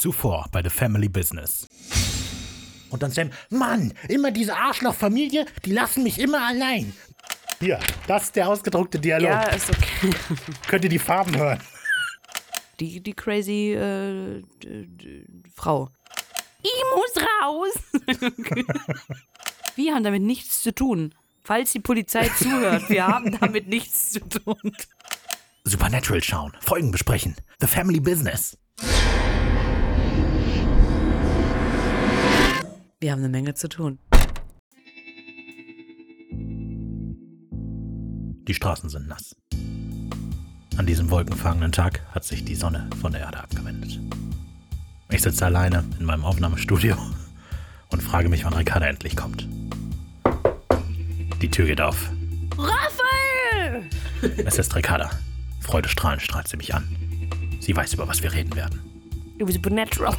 Zuvor bei The Family Business. Und dann Sam, Mann, immer diese Arschlochfamilie, die lassen mich immer allein. Hier, das ist der ausgedruckte Dialog. Ja, ist okay. Könnt ihr die Farben hören? Die, die crazy äh, Frau. Ich muss raus. Wir haben damit nichts zu tun. Falls die Polizei zuhört, wir haben damit nichts zu tun. Supernatural schauen, Folgen besprechen. The Family Business. Wir haben eine Menge zu tun. Die Straßen sind nass. An diesem wolkenfangenen Tag hat sich die Sonne von der Erde abgewendet. Ich sitze alleine in meinem Aufnahmestudio und frage mich, wann Ricarda endlich kommt. Die Tür geht auf. Raphael! Es ist Ricarda. Freudestrahlend strahlt sie mich an. Sie weiß, über was wir reden werden. Du bist supernatural.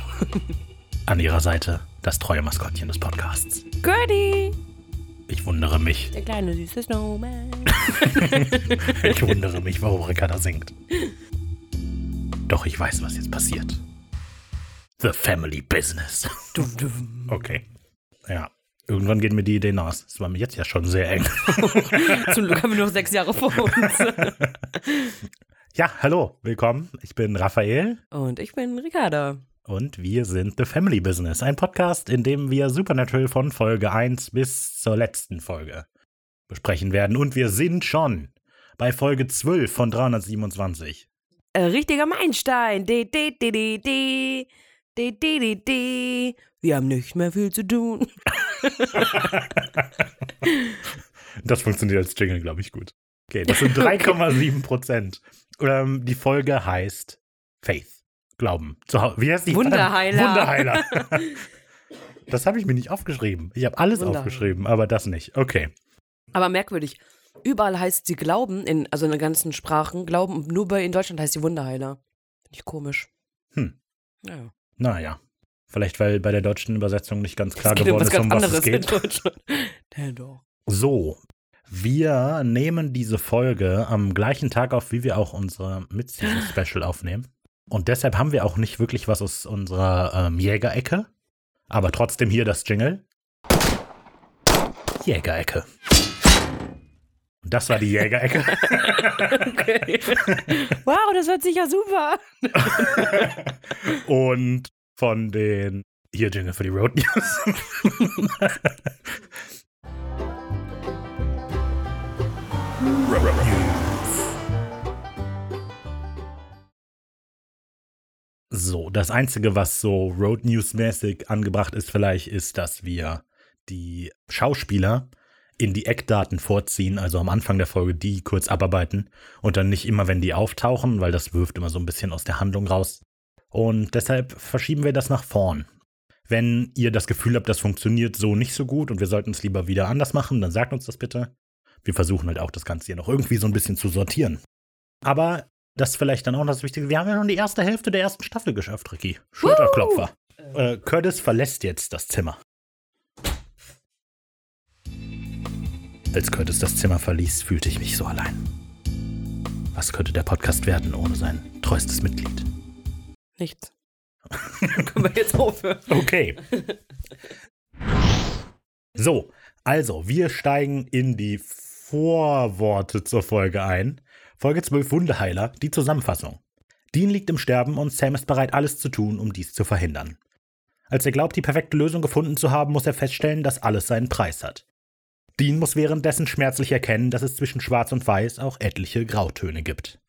An ihrer Seite das treue Maskottchen des Podcasts. Gertie! Ich wundere mich, Der kleine süße Snowman. ich wundere mich, warum Ricarda singt. Doch ich weiß, was jetzt passiert. The Family Business. Okay. Ja. Irgendwann gehen mir die Ideen aus. Es war mir jetzt ja schon sehr eng. Zum Glück haben wir noch sechs Jahre vor uns. Ja, hallo, willkommen. Ich bin Raphael Und ich bin Ricarda. Und wir sind The Family Business, ein Podcast, in dem wir Supernatural von Folge 1 bis zur letzten Folge besprechen werden. Und wir sind schon bei Folge 12 von 327. Äh, richtiger Meilenstein. De, de, de, de, de. De, de, de, de. Wir haben nicht mehr viel zu tun. Das funktioniert als Jingle, glaube ich, gut. Okay, das sind 3,7 Prozent. Ähm, die Folge heißt Faith. Glauben. Wie heißt die? Wunderheiler. Wunderheiler. das habe ich mir nicht aufgeschrieben. Ich habe alles aufgeschrieben, aber das nicht. Okay. Aber merkwürdig. Überall heißt sie Glauben, in, also in den ganzen Sprachen, Glauben, und nur bei in Deutschland heißt sie Wunderheiler. Finde ich komisch. Hm. Naja. Naja. Vielleicht, weil bei der deutschen Übersetzung nicht ganz klar um geworden ist, um was es in geht. Ja, doch. So. Wir nehmen diese Folge am gleichen Tag auf, wie wir auch unsere Mid-Season-Special aufnehmen. Und deshalb haben wir auch nicht wirklich was aus unserer ähm, Jägerecke. Aber trotzdem hier das Jingle. Jägerecke. Und das war die Jägerecke. Okay. wow, das hört sich ja super an. Und von den. Hier Jingle für die Road News. So, das Einzige, was so Road News-mäßig angebracht ist, vielleicht, ist, dass wir die Schauspieler in die Eckdaten vorziehen, also am Anfang der Folge die kurz abarbeiten und dann nicht immer, wenn die auftauchen, weil das wirft immer so ein bisschen aus der Handlung raus. Und deshalb verschieben wir das nach vorn. Wenn ihr das Gefühl habt, das funktioniert so nicht so gut und wir sollten es lieber wieder anders machen, dann sagt uns das bitte. Wir versuchen halt auch das Ganze hier noch irgendwie so ein bisschen zu sortieren. Aber das ist vielleicht dann auch das Wichtige. Wir haben ja schon die erste Hälfte der ersten Staffel geschafft, Ricky. Schulterklopfer. Äh, Curtis verlässt jetzt das Zimmer. Als Curtis das Zimmer verließ, fühlte ich mich so allein. Was könnte der Podcast werden ohne sein treuestes Mitglied? Nichts. Können wir jetzt aufhören? Okay. So, also, wir steigen in die Vorworte zur Folge ein. Folge 12 Wundeheiler, die Zusammenfassung. Dean liegt im Sterben und Sam ist bereit, alles zu tun, um dies zu verhindern. Als er glaubt, die perfekte Lösung gefunden zu haben, muss er feststellen, dass alles seinen Preis hat. Dean muss währenddessen schmerzlich erkennen, dass es zwischen Schwarz und Weiß auch etliche Grautöne gibt.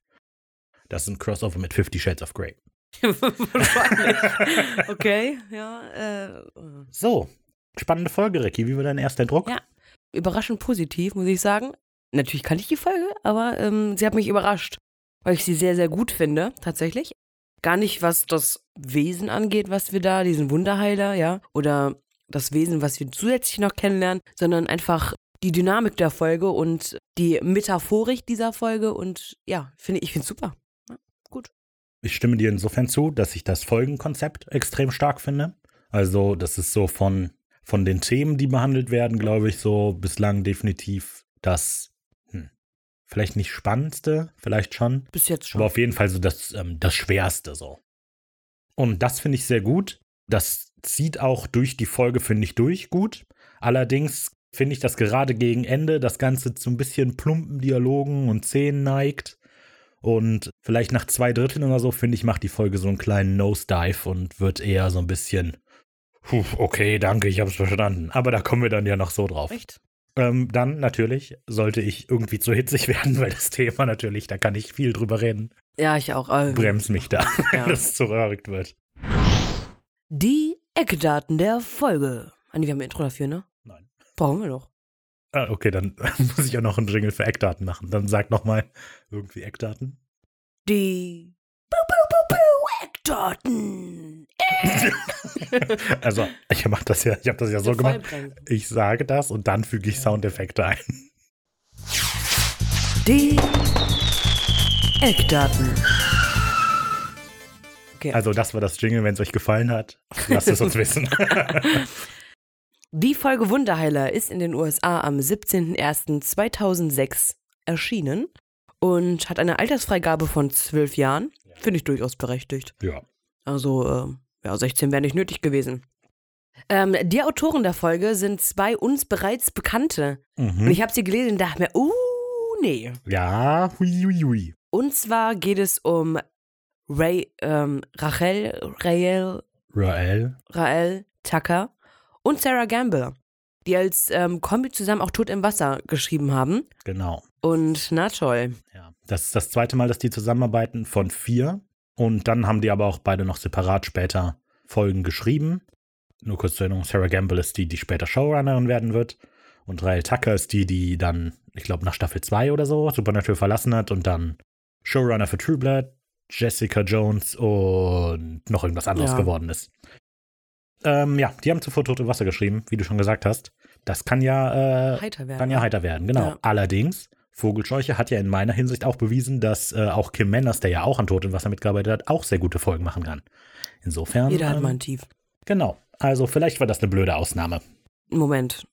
Das ist ein Crossover mit Fifty Shades of Grey. Wahrscheinlich. Okay, ja. Äh, So, spannende Folge, Ricky. Wie war dein erster Druck? Ja. überraschend positiv, muss ich sagen. Natürlich kannte ich die Folge, aber ähm, sie hat mich überrascht, weil ich sie sehr, sehr gut finde, tatsächlich. Gar nicht, was das Wesen angeht, was wir da, diesen Wunderheiler, ja, oder das Wesen, was wir zusätzlich noch kennenlernen, sondern einfach die Dynamik der Folge und die Metaphorik dieser Folge und ja, finde ich finde super. Ja, gut. Ich stimme dir insofern zu, dass ich das Folgenkonzept extrem stark finde. Also, das ist so von, von den Themen, die behandelt werden, glaube ich, so bislang definitiv das, vielleicht nicht spannendste, vielleicht schon, Bis jetzt schon. aber auf jeden Fall so das, ähm, das schwerste so. Und das finde ich sehr gut. Das zieht auch durch die Folge, finde ich, durch gut. Allerdings finde ich, dass gerade gegen Ende das Ganze zu ein bisschen plumpen Dialogen und Szenen neigt. Und vielleicht nach zwei Dritteln oder so, finde ich, macht die Folge so einen kleinen Nosedive und wird eher so ein bisschen, okay, danke, ich habe es verstanden. Aber da kommen wir dann ja noch so drauf. Echt? Ähm, dann natürlich sollte ich irgendwie zu hitzig werden, weil das Thema natürlich, da kann ich viel drüber reden. Ja, ich auch. Äh, Brems mich da, Ja. wenn das zu verrückt wird. Die Eckdaten der Folge. Andi, wir haben ein Intro dafür, ne? Nein. Brauchen wir doch. Ah, okay, dann muss ich ja noch einen Jingle für Eckdaten machen. Dann sag noch mal irgendwie Eckdaten. Die Eckdaten. Also, ich mach das ja, ich habe das ja so gemacht. Ich sage das und dann füge ich Soundeffekte ein. Die Eckdaten. Okay. Also, das war das Jingle. Wenn es euch gefallen hat, lasst es uns wissen. Die Folge Wunderheiler ist in den USA am 17.01.2006 erschienen und hat eine Altersfreigabe von zwölf Jahren. Finde ich durchaus berechtigt. ja. Also, ähm, ja, 16 wäre nicht nötig gewesen. Ähm, die Autoren der Folge sind zwei uns bereits Bekannte. Und Mhm. ich habe sie gelesen und dachte mir, uh, nee. Ja, hui, hui, hui. Und zwar geht es um Ray, ähm, Rachel, Rael, Rael. Rael Tucker und Sarah Gamble, die als ähm, Kombi zusammen auch Tod im Wasser geschrieben haben. Genau. Und na toll. Ja. Das ist das zweite Mal, dass die zusammenarbeiten von vier. Und dann haben die aber auch beide noch separat später Folgen geschrieben. Nur kurz zur Erinnerung, Sarah Gamble ist die, die später Showrunnerin werden wird. Und Rael Tucker ist die, die dann, ich glaube, nach Staffel 2 oder so Supernatural verlassen hat und dann Showrunner für True Blood, Jessica Jones und noch irgendwas anderes Ja. geworden ist. Ähm, ja, die haben zuvor Tote Wasser geschrieben, wie du schon gesagt hast. Das kann ja äh, Heiter werden. kann ja heiter werden, genau. Ja. Allerdings, Vogelscheuche hat ja in meiner Hinsicht auch bewiesen, dass äh, auch Kim Manners, der ja auch an Tod im Wasser mitgearbeitet hat, auch sehr gute Folgen machen kann. Insofern. Jeder hat ähm, mal ein Tief. Genau. Also vielleicht war das eine blöde Ausnahme. Moment.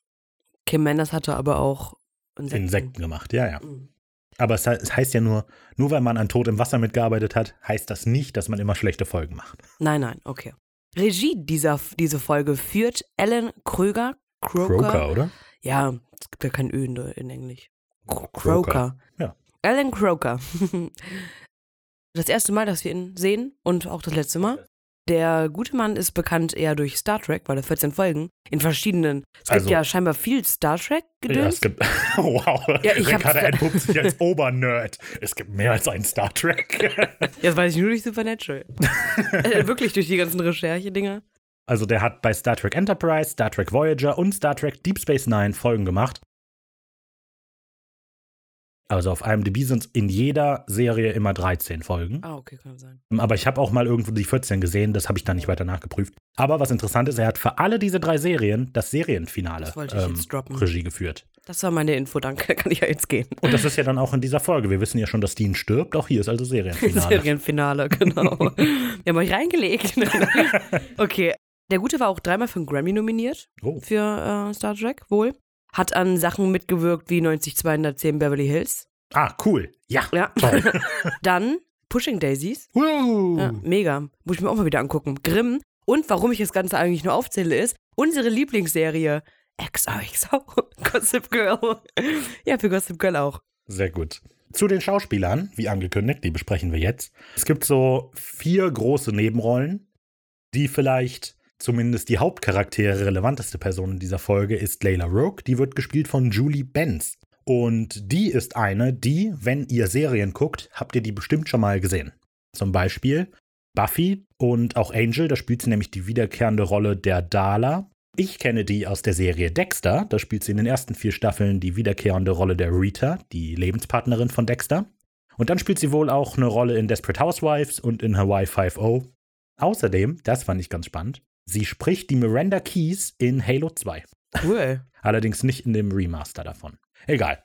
Kim Mendes hatte aber auch Insekten. Insekten gemacht, ja, ja. Mhm. Aber es, es heißt ja nur, nur weil man an Tod im Wasser mitgearbeitet hat, heißt das nicht, dass man immer schlechte Folgen macht. Nein, nein, okay. Regie dieser, diese Folge führt Alan Kröger. Croker. Croker, oder? Ja, es gibt ja kein Ö in, in Englisch. Croker. Ja. Alan Croker. Das erste Mal, dass wir ihn sehen und auch das letzte Mal. Der gute Mann ist bekannt eher durch Star Trek, weil er 14 Folgen in verschiedenen. Es gibt Also- ja scheinbar viel Star Ja, Trek-Gedöns. es gibt. wow. Ja, ich Ricarda entpuppt sich als Obernerd. Es gibt mehr als einen Star Trek. das weiß ich nur durch Supernatural. äh, wirklich durch die ganzen Recherche-Dinger. Also der hat bei Star Trek Enterprise, Star Trek Voyager und Star Trek Deep Space Nine Folgen gemacht. Also auf IMDb sind es in jeder Serie immer 13 Folgen. Ah, okay, kann sein. Aber ich habe auch mal irgendwo die 14 gesehen, das habe ich dann nicht weiter nachgeprüft. Aber was interessant ist, er hat für alle diese drei Serien das Serienfinale Das ähm. Regie geführt. Das war meine Info, danke. Kann ich ja jetzt gehen. Und das ist ja dann auch in dieser Folge. Wir wissen ja schon, dass Dean stirbt. Auch hier ist also Serienfinale. Serienfinale, genau. Wir haben euch reingelegt. okay. Der Gute war auch dreimal für einen Grammy nominiert Oh, für äh, Star Trek, wohl. Hat an Sachen mitgewirkt wie 90210 Beverly Hills. ah, cool. Ja. Ja. Toll. Dann Pushing Daisies. Ja, mega. Muss ich mir auch mal wieder angucken. Grimm. Und warum ich das Ganze eigentlich nur aufzähle, ist unsere Lieblingsserie XOXO. Gossip Girl. ja, für Gossip Girl auch. Sehr gut. Zu den Schauspielern, wie angekündigt, die besprechen wir jetzt. Es gibt so vier große Nebenrollen, die vielleicht zumindest die Hauptcharaktere relevanteste Person in dieser Folge ist Layla Roke. Die wird gespielt von Julie Benz. Und die ist eine, die, wenn ihr Serien guckt, habt ihr die bestimmt schon mal gesehen. Zum Beispiel Buffy und auch Angel, da spielt sie nämlich die wiederkehrende Rolle der Dala. Ich kenne die aus der Serie Dexter, da spielt sie in den ersten vier Staffeln die wiederkehrende Rolle der Rita, die Lebenspartnerin von Dexter. Und dann spielt sie wohl auch eine Rolle in Desperate Housewives und in Hawaii 5.0. Außerdem, das fand ich ganz spannend, sie spricht die Miranda Keys in Halo 2. Cool. Allerdings nicht in dem Remaster davon. Egal.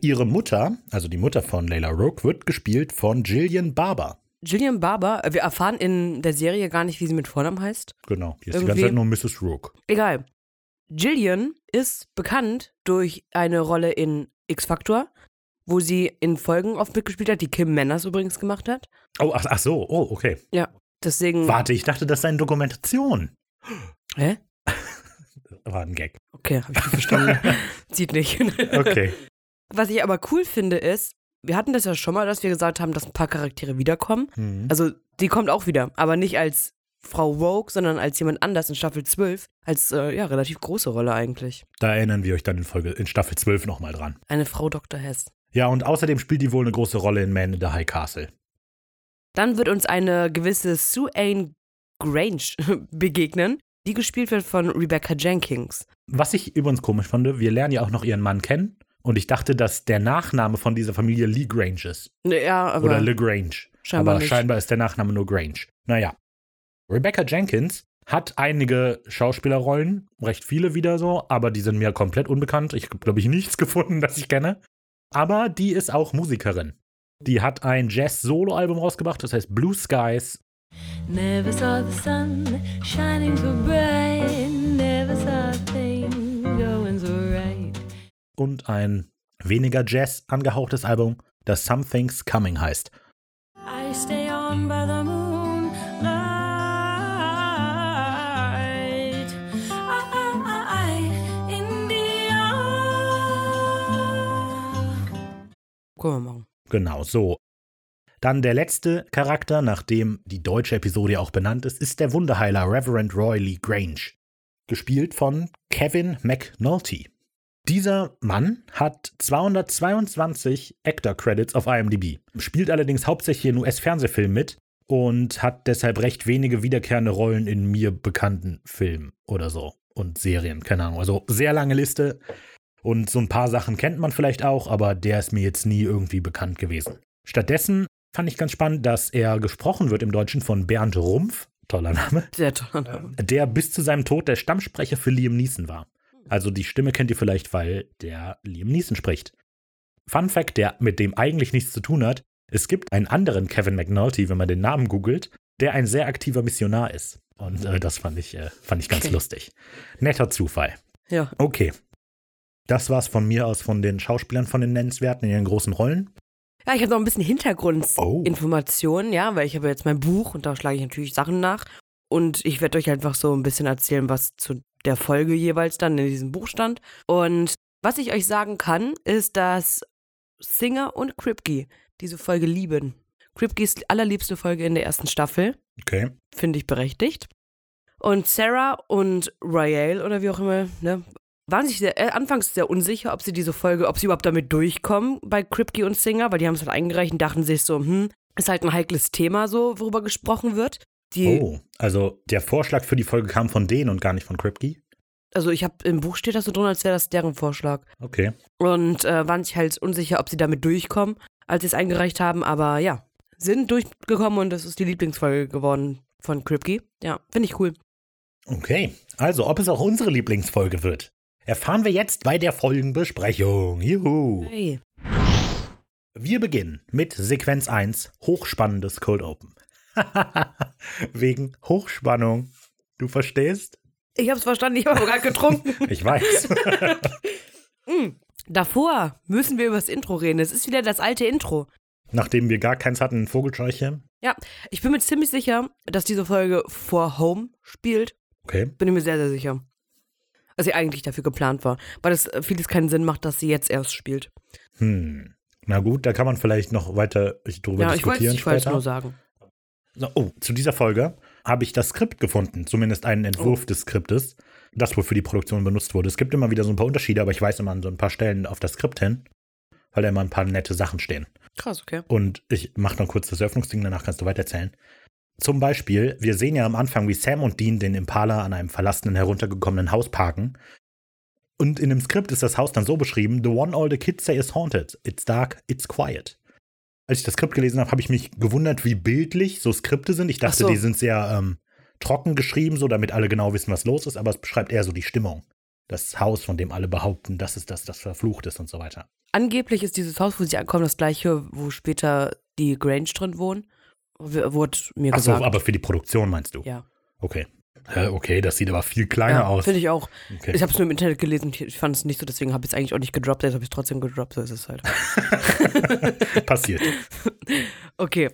Ihre Mutter, also die Mutter von Layla Roke, wird gespielt von Jillian Barber. Gillian Barber, wir erfahren in der Serie gar nicht, wie sie mit Vornamen heißt. Genau, die ist die Irgendwie- ganze Zeit nur Mrs. Roke. Egal. Gillian ist bekannt durch eine Rolle in X-Factor, wo sie in Folgen oft mitgespielt hat, die Kim Manners übrigens gemacht hat. Oh, ach, ach so, oh, okay. Ja. Deswegen. Warte, ich dachte, das sei eine Dokumentation. Hä? War ein Gag. Okay, hab ich nicht verstanden. Sieht nicht. Okay. Was ich aber cool finde, ist, wir hatten das ja schon mal, dass wir gesagt haben, dass ein paar Charaktere wiederkommen. Mhm. Also, die kommt auch wieder, aber nicht als Frau Rogue, sondern als jemand anders in Staffel 12. Als, äh, ja, relativ große Rolle eigentlich. Da erinnern wir euch dann in Folge in Staffel 12 nochmal dran. Eine Frau Dr. Hess. Ja, und außerdem spielt die wohl eine große Rolle in Man in the High Castle. Dann wird uns eine gewisse Sue Ann Grange begegnen, die gespielt wird von Rebecca Jenkins. Was ich übrigens komisch fand, wir lernen ja auch noch ihren Mann kennen. Und ich dachte, dass der Nachname von dieser Familie Lee Grange ist. Ja, aber Oder LeGrange. scheinbar Aber nicht. scheinbar ist der Nachname nur Grange. Naja. Rebecca Jenkins hat einige Schauspielerrollen, recht viele wieder so, aber die sind mir komplett unbekannt. Ich habe, glaube ich, nichts gefunden, das ich kenne. Aber die ist auch Musikerin. Die hat ein Jazz-Solo-Album rausgebracht, das heißt Blue Skies. Never saw the sun shining so bright. Never saw a thing going so right. Und ein weniger Jazz angehauchtes Album, das Something's Coming heißt. I stay on by the machen. Genau, so. Dann der letzte Charakter, nachdem die deutsche Episode auch benannt ist, ist der Wunderheiler Reverend Roy Lee Grange. Gespielt von Kevin McNulty. Dieser Mann hat 222 Actor-Credits auf IMDb, spielt allerdings hauptsächlich in US-Fernsehfilmen mit und hat deshalb recht wenige wiederkehrende Rollen in mir bekannten Filmen oder so und Serien, keine Ahnung. Also sehr lange Liste und so ein paar Sachen kennt man vielleicht auch, aber der ist mir jetzt nie irgendwie bekannt gewesen. Stattdessen fand ich ganz spannend, dass er gesprochen wird im Deutschen von Bernd Rumpf, toller Name, Sehr toller Name. der bis zu seinem Tod der Stammsprecher für Liam Neeson war. Also die Stimme kennt ihr vielleicht, weil der Liam Neeson spricht. Fun Fact, der mit dem eigentlich nichts zu tun hat, es gibt einen anderen Kevin McNulty, wenn man den Namen googelt, der ein sehr aktiver Missionar ist. Und äh, das fand ich, äh, fand ich ganz Okay. lustig. Netter Zufall. Ja. Okay. Das war's von mir aus von den Schauspielern von den Nennenswerten in ihren großen Rollen. Ja, ich habe noch ein bisschen Oh. Hintergrundinformationen, ja, weil ich habe jetzt mein Buch und da schlage ich natürlich Sachen nach. Und ich werde euch einfach so ein bisschen erzählen, was zu der Folge jeweils dann in diesem Buch stand. Und was ich euch sagen kann, ist, dass Singer und Kripke diese Folge lieben. Kripkes allerliebste Folge in der ersten Staffel, Okay. finde ich berechtigt. Und Sarah und Royale oder wie auch immer, ne, waren sich sehr, äh, anfangs sehr unsicher, ob sie diese Folge, ob sie überhaupt damit durchkommen bei Kripke und Singer, weil die haben es halt eingereicht und dachten sich so, hm, ist halt ein heikles Thema so, worüber gesprochen wird. Die, Oh, also der Vorschlag für die Folge kam von denen und gar nicht von Kripke? Also ich habe im Buch steht das so drin, als wäre das deren Vorschlag. Okay. Und äh, waren sich halt unsicher, ob sie damit durchkommen, als sie es eingereicht haben, aber ja, sind durchgekommen und das ist die Lieblingsfolge geworden von Kripke. Ja, finde ich cool. Okay. Also, ob es auch unsere Lieblingsfolge wird, erfahren wir jetzt bei der Folgenbesprechung. Juhu. Hey. Wir beginnen mit Sequenz 1, hochspannendes Cold Open. Wegen Hochspannung. Du verstehst? Ich hab's verstanden, ich habe gerade getrunken. Ich weiß. Davor müssen wir über das Intro reden. Es ist wieder das alte Intro. Nachdem wir gar keins hatten, ein Vogelscheuche. Ich bin mir ziemlich sicher, dass diese Folge vor Home spielt. Okay. Bin ich mir sehr, sehr sicher. Dass sie eigentlich dafür geplant war. Weil es äh, vieles keinen Sinn macht, dass sie jetzt erst spielt. Hm. Na gut, da kann man vielleicht noch weiter drüber ja, diskutieren ich wollte es nur sagen. So, oh, zu dieser Folge habe ich das Skript gefunden, zumindest einen Entwurf Oh. des Skriptes, das wohl für die Produktion benutzt wurde. Es gibt immer wieder so ein paar Unterschiede, aber ich weise immer an so ein paar Stellen auf das Skript hin, weil da immer ein paar nette Sachen stehen. Krass, okay. Und ich mache noch kurz das Eröffnungsding, danach kannst du weitererzählen. Zum Beispiel, wir sehen ja am Anfang, wie Sam und Dean den Impala an einem verlassenen, heruntergekommenen Haus parken. Und in dem Skript ist das Haus dann so beschrieben: The one all the kids say is haunted. It's dark, it's quiet. Als ich das Skript gelesen habe, habe ich mich gewundert, wie bildlich so Skripte sind. Ich dachte, Ach so. die sind sehr ähm, trocken geschrieben, so damit alle genau wissen, was los ist, aber es beschreibt eher so die Stimmung. Das Haus, von dem alle behaupten, das ist das, das verflucht ist und so weiter. Angeblich ist dieses Haus, wo sie ankommen, das gleiche, wo später die Grange drin wohnen. Wurde mir Achso, gesagt. aber für die Produktion meinst du? ja. Okay. Okay, das sieht aber viel kleiner ja, aus. Finde ich auch. Okay. Ich habe es nur im Internet gelesen ich fand es nicht so, deswegen habe ich es eigentlich auch nicht gedroppt. Jetzt habe ich es trotzdem gedroppt, so ist es halt. Passiert. Okay.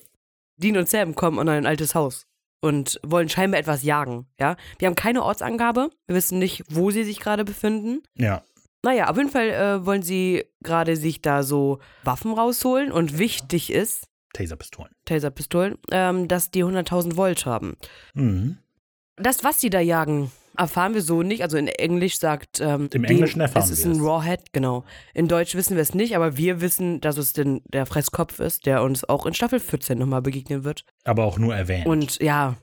Dean und Sam kommen an ein altes Haus. und wollen scheinbar etwas jagen, ja. Wir haben keine Ortsangabe, wir wissen nicht, wo sie sich gerade befinden. Ja. Naja, auf jeden Fall äh, wollen sie gerade sich da so Waffen rausholen und wichtig ist, Taserpistolen. Taserpistolen, ähm, dass die 100.000 Volt haben. Mhm. Das, was sie da jagen, erfahren wir so nicht. Also in Englisch sagt. Ähm, Im Englischen erfahren Es ist wir ein. Rawhead, genau. In Deutsch wissen wir es nicht, aber wir wissen, dass es den, der Fresskopf ist, der uns auch in Staffel 14 nochmal begegnen wird. Aber auch nur erwähnt. Und ja,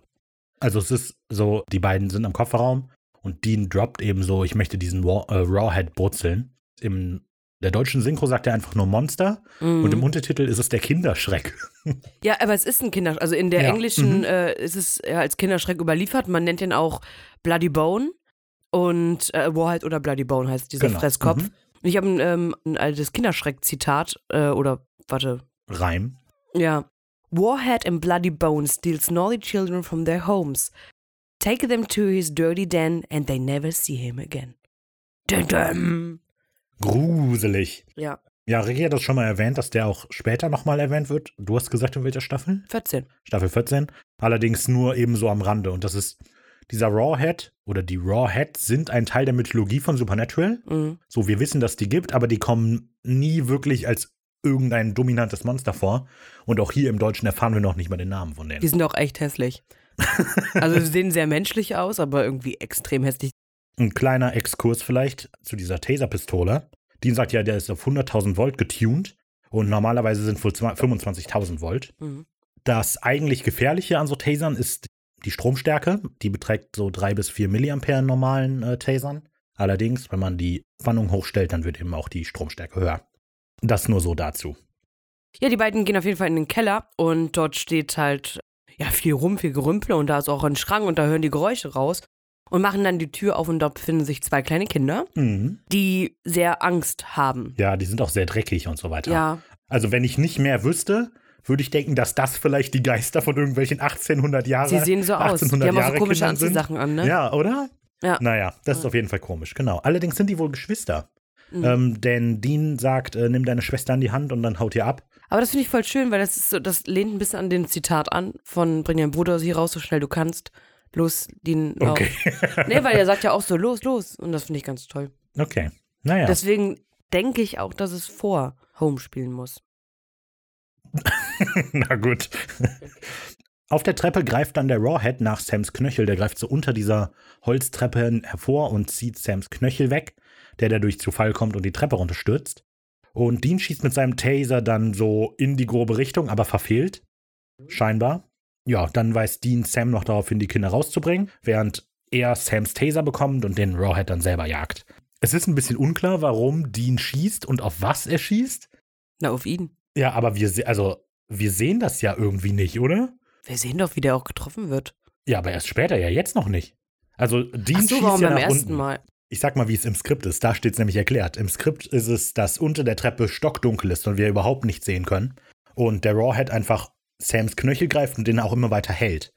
Also es ist so, die beiden sind am Kofferraum und Dean droppt eben so, ich möchte diesen Raw, äh, Rawhead brutzeln. Im der deutschen Synchro sagt er einfach nur Monster mm. und im Untertitel ist es der Kinderschreck. ja, aber es ist ein Kinder. Also in der Ja, englischen mhm. äh, ist es ja, als Kinderschreck überliefert. Man nennt ihn auch Bloody Bone. Und äh, Warhead oder Bloody Bone heißt dieser Genau, Fresskopf. mhm. Ich habe ein, ähm, ein altes Kinderschreck-Zitat, äh, oder warte, Reim. Ja. Warhead and Bloody Bone steal naughty children from their homes, take them to his dirty den, and they never see him again. Dun dun. Gruselig. Ja, Ja, Ricky hat das schon mal erwähnt, dass der auch später nochmal erwähnt wird. Du hast gesagt, in welcher Staffel? 14. Staffel 14. Allerdings nur eben so am Rande. Und das ist dieser Rawhead oder die Rawheads sind ein Teil der Mythologie von Supernatural. Mhm. So, wir wissen, dass die gibt, aber die kommen nie wirklich als irgendein dominantes Monster vor. Und auch hier im Deutschen erfahren wir noch nicht mal den Namen von Die denen. sind auch echt hässlich. Also sie sehen sehr menschlich aus, aber irgendwie extrem hässlich. Ein kleiner Exkurs vielleicht zu dieser Taserpistole. Dean sagt ja, der ist auf 100.000 Volt getuned und normalerweise sind wohl 25.000 Volt. Mhm. Das eigentlich Gefährliche an so Tasern ist die Stromstärke. Die beträgt so 3 bis 4 Milliampere in normalen äh, Tasern. Allerdings, wenn man die Spannung hochstellt, dann wird eben auch die Stromstärke höher. Das nur so dazu. Ja, die beiden gehen auf jeden Fall in den Keller und dort steht halt ja viel rum, viel Gerümpel und da ist auch ein Schrank und da hören die Geräusche raus und machen dann die Tür auf und dort befinden sich zwei kleine Kinder, Mhm. die sehr Angst haben. Ja, die sind auch sehr dreckig und so weiter. Ja, Also wenn ich nicht mehr wüsste, würde ich denken, dass das vielleicht die Geister von irgendwelchen 1800 Jahre sie sehen so aus. Die 1800 haben auch so komische sind. Anziehsachen an, ne? Ja, oder? Ja. Naja, das ist auf jeden Fall komisch, genau. Allerdings sind die wohl Geschwister. Mhm. Ähm, denn Dean sagt, äh, nimm deine Schwester an die Hand und dann haut ihr ab. Aber das finde ich voll schön, weil das ist so, das lehnt ein bisschen an den Zitat an von Bring deinen Bruder hier raus, so schnell du kannst. Los, den lauf. Okay. Nee, weil er sagt ja auch so, los, los. Und das finde ich ganz toll. okay. Naja. Deswegen denke ich auch, dass es vor Home spielen muss. Na gut. Auf der Treppe greift dann der Rawhead nach Sams Knöchel. Der greift so unter dieser Holztreppe hervor und zieht Sams Knöchel weg, der dadurch zu Fall kommt und die Treppe runterstürzt. Und Dean schießt mit seinem Taser dann so in die grobe Richtung, aber verfehlt. Scheinbar. Ja, dann weist Dean Sam noch darauf hin, die Kinder rauszubringen, während er Sams Taser bekommt und den Rawhead dann selber jagt. Es ist ein bisschen unklar, warum Dean schießt und auf was er schießt. Na, auf ihn. Ja, aber wir, also, wir sehen das ja irgendwie nicht, oder? Wir sehen doch, wie der auch getroffen wird. Ja, aber erst später, ja, jetzt noch nicht. Also, Dean so, schießt warum ja beim nach ersten unten. Mal? Ich sag mal, wie es im Skript ist. Da steht es nämlich erklärt. Im Skript ist es, dass unter der Treppe stockdunkel ist und wir überhaupt nichts sehen können. Und der Rawhead einfach Sams Knöchel greift und den auch immer weiter hält.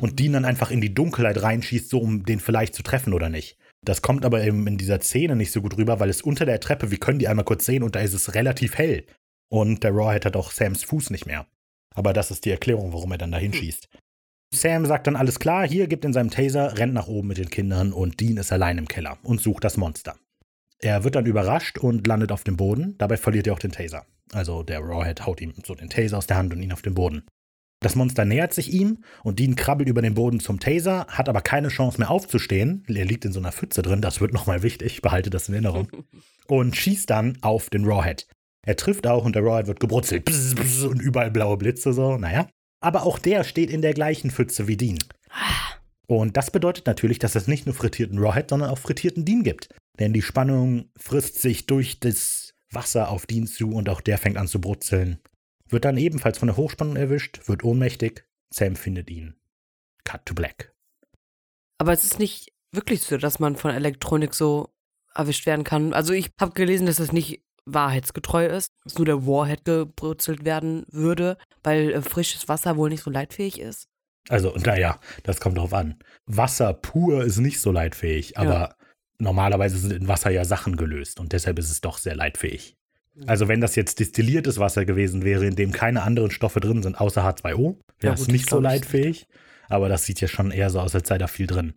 Und Dean dann einfach in die Dunkelheit reinschießt, so um den vielleicht zu treffen oder nicht. Das kommt aber eben in dieser Szene nicht so gut rüber, weil es unter der Treppe, wir können die einmal kurz sehen und da ist es relativ hell. Und der Rawhead hat auch Sams Fuß nicht mehr. Aber das ist die Erklärung, warum er dann dahin schießt. Sam sagt dann alles klar, hier gibt in seinem Taser, rennt nach oben mit den Kindern und Dean ist allein im Keller und sucht das Monster. Er wird dann überrascht und landet auf dem Boden, dabei verliert er auch den Taser. Also der Rawhead haut ihm so den Taser aus der Hand und ihn auf den Boden. Das Monster nähert sich ihm und Dean krabbelt über den Boden zum Taser, hat aber keine Chance mehr aufzustehen. Er liegt in so einer Pfütze drin, das wird nochmal wichtig, behalte das in Erinnerung. Und schießt dann auf den Rawhead. Er trifft auch und der Rawhead wird gebrutzelt. Bzz, bzz, und überall blaue Blitze so, naja. Aber auch der steht in der gleichen Pfütze wie Dean. Und das bedeutet natürlich, dass es nicht nur frittierten Rawhead, sondern auch frittierten Dean gibt. Denn die Spannung frisst sich durch das Wasser auf Dean zu und auch der fängt an zu brutzeln. Wird dann ebenfalls von der Hochspannung erwischt, wird ohnmächtig. Sam findet ihn. Cut to black. Aber es ist nicht wirklich so, dass man von Elektronik so erwischt werden kann. Also ich habe gelesen, dass es nicht wahrheitsgetreu ist, dass nur der Warhead gebrutzelt werden würde, weil äh, frisches Wasser wohl nicht so leitfähig ist. Also, naja, das kommt drauf an. Wasser pur ist nicht so leitfähig, aber normalerweise sind in Wasser ja Sachen gelöst und deshalb ist es doch sehr leitfähig. Also, wenn das jetzt destilliertes Wasser gewesen wäre, in dem keine anderen Stoffe drin sind, außer H2O, wäre Ja, es nicht so leitfähig. aber das sieht ja schon eher so aus, als sei da viel drin.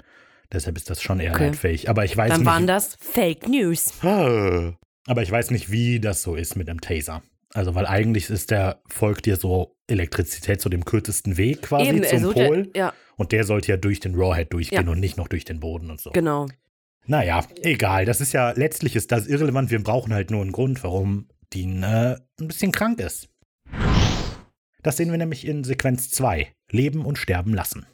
Deshalb ist das schon eher Okay. leitfähig. Aber ich weiß Dann nicht. waren das Fake News. Aber ich weiß nicht, wie das so ist mit dem Taser. Also, weil eigentlich ist der, folgt dir so Elektrizität zu dem kürzesten Weg quasi Eben, zum also Pol. der, ja, Und der sollte ja durch den Rawhead durchgehen Ja. und nicht noch durch den Boden und so. genau. Naja, egal. Das ist ja, letztlich ist das irrelevant. Wir brauchen halt nur einen Grund, warum Dean äh, ein bisschen krank ist. Das sehen wir nämlich in Sequenz 2. Leben und sterben lassen.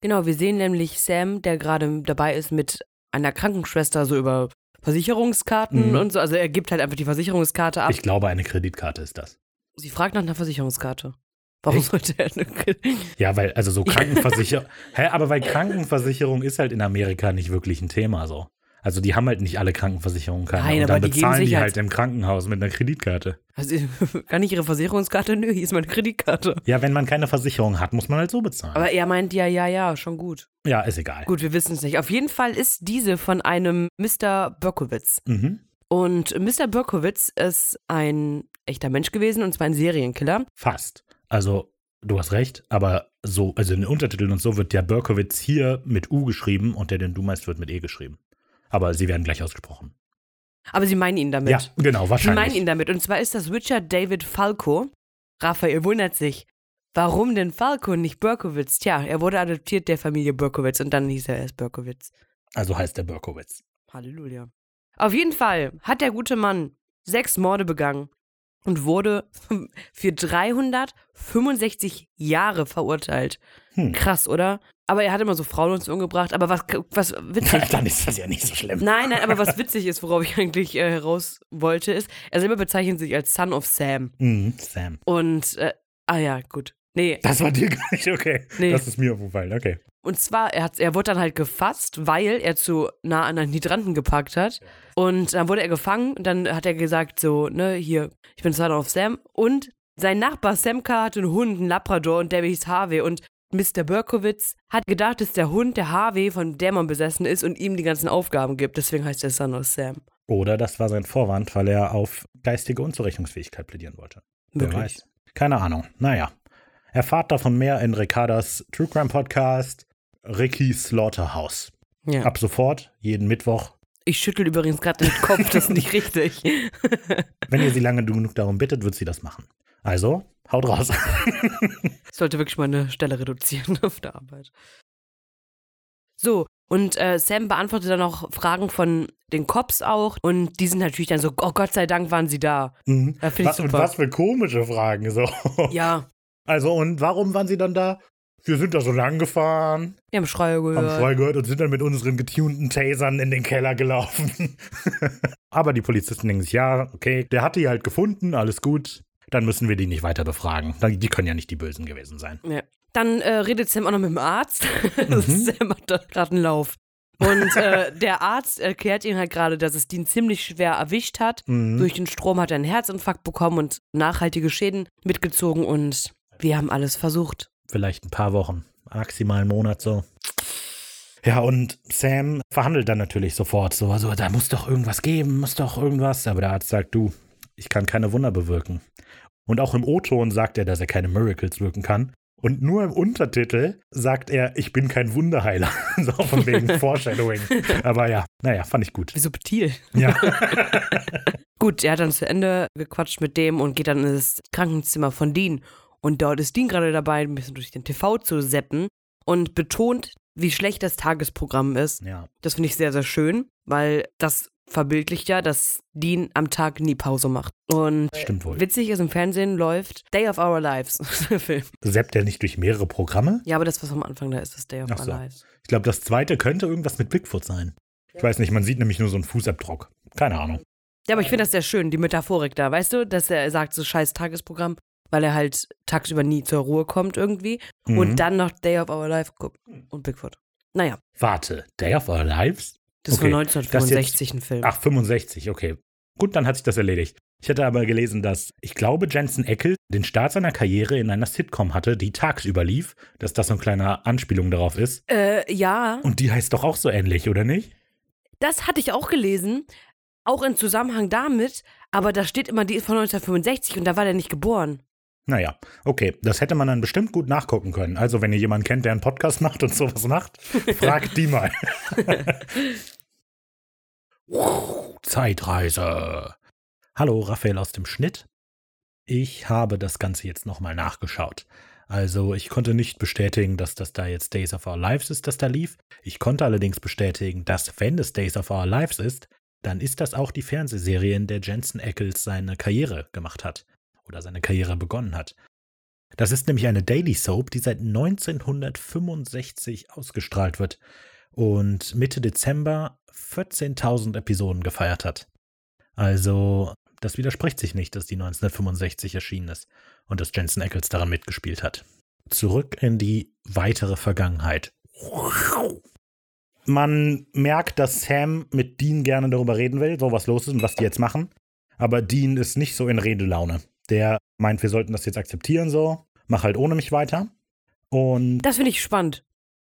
Genau, wir sehen nämlich Sam, der gerade dabei ist mit einer Krankenschwester so über Versicherungskarten Mhm. und so. Also er gibt halt einfach die Versicherungskarte ab. Ich glaube, eine Kreditkarte ist das. Sie fragt nach einer Versicherungskarte. Warum Echt? sollte er eine? Ja, weil, also so Krankenversicherung. Hä, aber weil Krankenversicherung ist halt in Amerika nicht wirklich ein Thema so. Also die haben halt nicht alle Krankenversicherungen keine. Nein, und aber dann die bezahlen die Sicherheits- halt im Krankenhaus mit einer Kreditkarte. Also, kann ich ihre Versicherungskarte? Nö, hier ist meine Kreditkarte. Ja, wenn man keine Versicherung hat, muss man halt so bezahlen. Aber er meint ja, ja, ja, schon gut. ja, ist egal. Gut, wir wissen es nicht. Auf jeden Fall ist diese von einem Mr. Berkowitz. Mhm. Und Mr. Berkowitz ist ein echter Mensch gewesen und zwar ein Serienkiller. Fast. Also, du hast recht, aber so, also in den Untertiteln und so wird der Berkowitz hier mit U geschrieben und der, den du meinst, wird mit E geschrieben. Aber sie werden gleich ausgesprochen. Aber sie meinen ihn damit. Ja, genau, sie wahrscheinlich. meinen ihn damit. Und zwar ist das Richard David Falco. Raphael wundert sich. Warum denn Falco, nicht Berkowitz? Tja, er wurde adoptiert der Familie Berkowitz und dann hieß er erst Berkowitz. Also heißt der Berkowitz. Halleluja. Auf jeden Fall hat der gute Mann sechs Morde begangen und wurde für 365 Jahre verurteilt. Hm. Krass, oder? Aber er hat immer so Frauen und so umgebracht. Aber was, was witzig. Dann ist das ja nicht so schlimm. Nein, nein, aber was witzig ist, worauf ich eigentlich äh, heraus wollte, ist, er selber bezeichnet sich als Son of Sam. Mhm, Sam. Und, äh, ah ja, gut. Nee, Das war dir gar nicht okay. Nee. Das ist mir aufgefallen, okay. Und zwar, er, hat, er wurde dann halt gefasst, weil er zu nah an einen Hydranten geparkt hat. Und dann wurde er gefangen und dann hat er gesagt, so, ne, hier, ich bin Son of Sam. Und sein Nachbar Samka hatte einen Hund, einen Labrador und der hieß Harvey. Und Mr. Berkowitz hat gedacht, dass der Hund der Harvey von Dämon besessen ist und ihm die ganzen Aufgaben gibt. Deswegen heißt er Son of Sam. Oder das war sein Vorwand, weil er auf geistige Unzurechnungsfähigkeit plädieren wollte. Wer Möglich. weiß. Keine Ahnung. Naja. Erfahrt davon mehr in Ricardas True Crime Podcast Ricky Slaughterhouse. Ja. Ab sofort, jeden Mittwoch. Ich schüttel übrigens gerade den Kopf, das ist nicht richtig. Wenn ihr sie lange genug darum bittet, wird sie das machen. Also, haut raus. Ich sollte wirklich meine Stelle reduzieren auf der Arbeit. So, und äh, Sam beantwortet dann noch Fragen von den Cops auch. Und die sind natürlich dann so, oh Gott sei Dank waren sie da. Mhm. Ich was, und was für komische Fragen. So. Ja, Also, und warum waren sie dann da? Wir sind da so lang gefahren, wir haben Schreie haben gehört. frei gehört und sind dann mit unseren getunten Tasern in den Keller gelaufen. Aber die Polizisten denken sich, ja, okay, der hat die halt gefunden, alles gut. Dann müssen wir die nicht weiter befragen. Die können ja nicht die Bösen gewesen sein. Ja. Dann äh, redet Sam auch noch mit dem Arzt. Mhm. Sam hat da gerade einen Lauf. Und äh, der Arzt erklärt ihm halt gerade, dass es ihn ziemlich schwer erwischt hat. Mhm. Durch den Strom hat er einen Herzinfarkt bekommen und nachhaltige Schäden mitgezogen. Und wir haben alles versucht. Vielleicht ein paar Wochen, maximal einen Monat so. Ja, und Sam verhandelt dann natürlich sofort so, also da muss doch irgendwas geben, muss doch irgendwas. Aber der Arzt sagt, du, ich kann keine Wunder bewirken. Und auch im O-Ton sagt er, dass er keine Miracles wirken kann. Und nur im Untertitel sagt er, ich bin kein Wunderheiler. so von wegen Foreshadowing. Aber ja, naja, fand ich gut. Wie subtil. Ja. Gut, er hat dann zu Ende gequatscht mit dem und geht dann ins Krankenzimmer von Dean. Und dort ist Dean gerade dabei, ein bisschen durch den TV zu seppen und betont, wie schlecht das Tagesprogramm ist. ja. Das finde ich sehr, sehr schön, weil das verbildlicht ja, dass Dean am Tag nie Pause macht. Und Stimmt wohl. witzig ist, im Fernsehen läuft Day of Our Lives, der Film. Seppt er nicht durch mehrere Programme? Ja, aber das, was am Anfang da ist, ist Day of Ach Our so. Lives. Ich glaube, das zweite könnte irgendwas mit Bigfoot sein. Ich weiß nicht, man sieht nämlich nur so einen Fußabdruck. Keine Ahnung. Ja, aber ich finde das sehr schön, die Metaphorik da, weißt du, dass er sagt, so scheiß Tagesprogramm, weil er halt tagsüber nie zur Ruhe kommt irgendwie. Mhm. Und dann noch Day of Our Life guckt und Bigfoot. Naja, Warte, Day of Our Lives? das Okay, war das 1965 ein Film. Ach, 65, okay. Gut, dann hat sich das erledigt. Ich hatte aber gelesen, dass ich glaube, Jensen Eckel den Start seiner Karriere in einer Sitcom hatte, die tagsüber lief, dass das so eine kleine Anspielung darauf ist. Äh, ja, Und die heißt doch auch so ähnlich, oder nicht? das hatte ich auch gelesen, auch im Zusammenhang damit, aber da steht immer, die ist von 1965 und da war der nicht geboren. Naja, okay, das hätte man dann bestimmt gut nachgucken können. Also, wenn ihr jemanden kennt, der einen Podcast macht und sowas macht, fragt die mal. Zeitreise. Hallo, Raphael aus dem Schnitt. Ich habe das Ganze jetzt nochmal nachgeschaut. Also, ich konnte nicht bestätigen, dass das da jetzt Days of Our Lives ist, das da lief. Ich konnte allerdings bestätigen, dass, wenn es Days of Our Lives ist, dann ist das auch die Fernsehserie, in der Jensen Ackles seine Karriere gemacht hat oder seine Karriere begonnen hat. Das ist nämlich eine Daily Soap, die seit 1965 ausgestrahlt wird und Mitte Dezember 14.000 Episoden gefeiert hat. Also, das widerspricht sich nicht, dass die 1965 erschienen ist und dass Jensen Ackles daran mitgespielt hat. Zurück in die weitere Vergangenheit. Man merkt, dass Sam mit Dean gerne darüber reden will, so was los ist und was die jetzt machen. Aber Dean ist nicht so in Redelaune. Der meint, wir sollten das jetzt akzeptieren, so. Mach halt ohne mich weiter. Und Das finde ich spannend.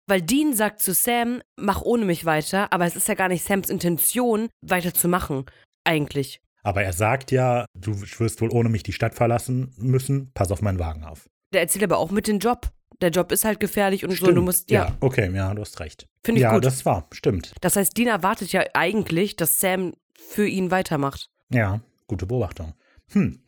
Weil Dean sagt zu Sam, mach ohne mich weiter, aber es ist ja gar nicht Sams Intention, weiterzumachen. Eigentlich. aber er sagt ja, du wirst wohl ohne mich die Stadt verlassen müssen. Pass auf meinen Wagen auf. Der erzählt aber auch mit dem Job. Der Job ist halt gefährlich und so. Du musst, ja, Okay, ja, du hast recht. finde ich ja, gut. das war, stimmt. Das heißt, Dean erwartet ja eigentlich, dass Sam für ihn weitermacht. Ja, gute Beobachtung. Hm.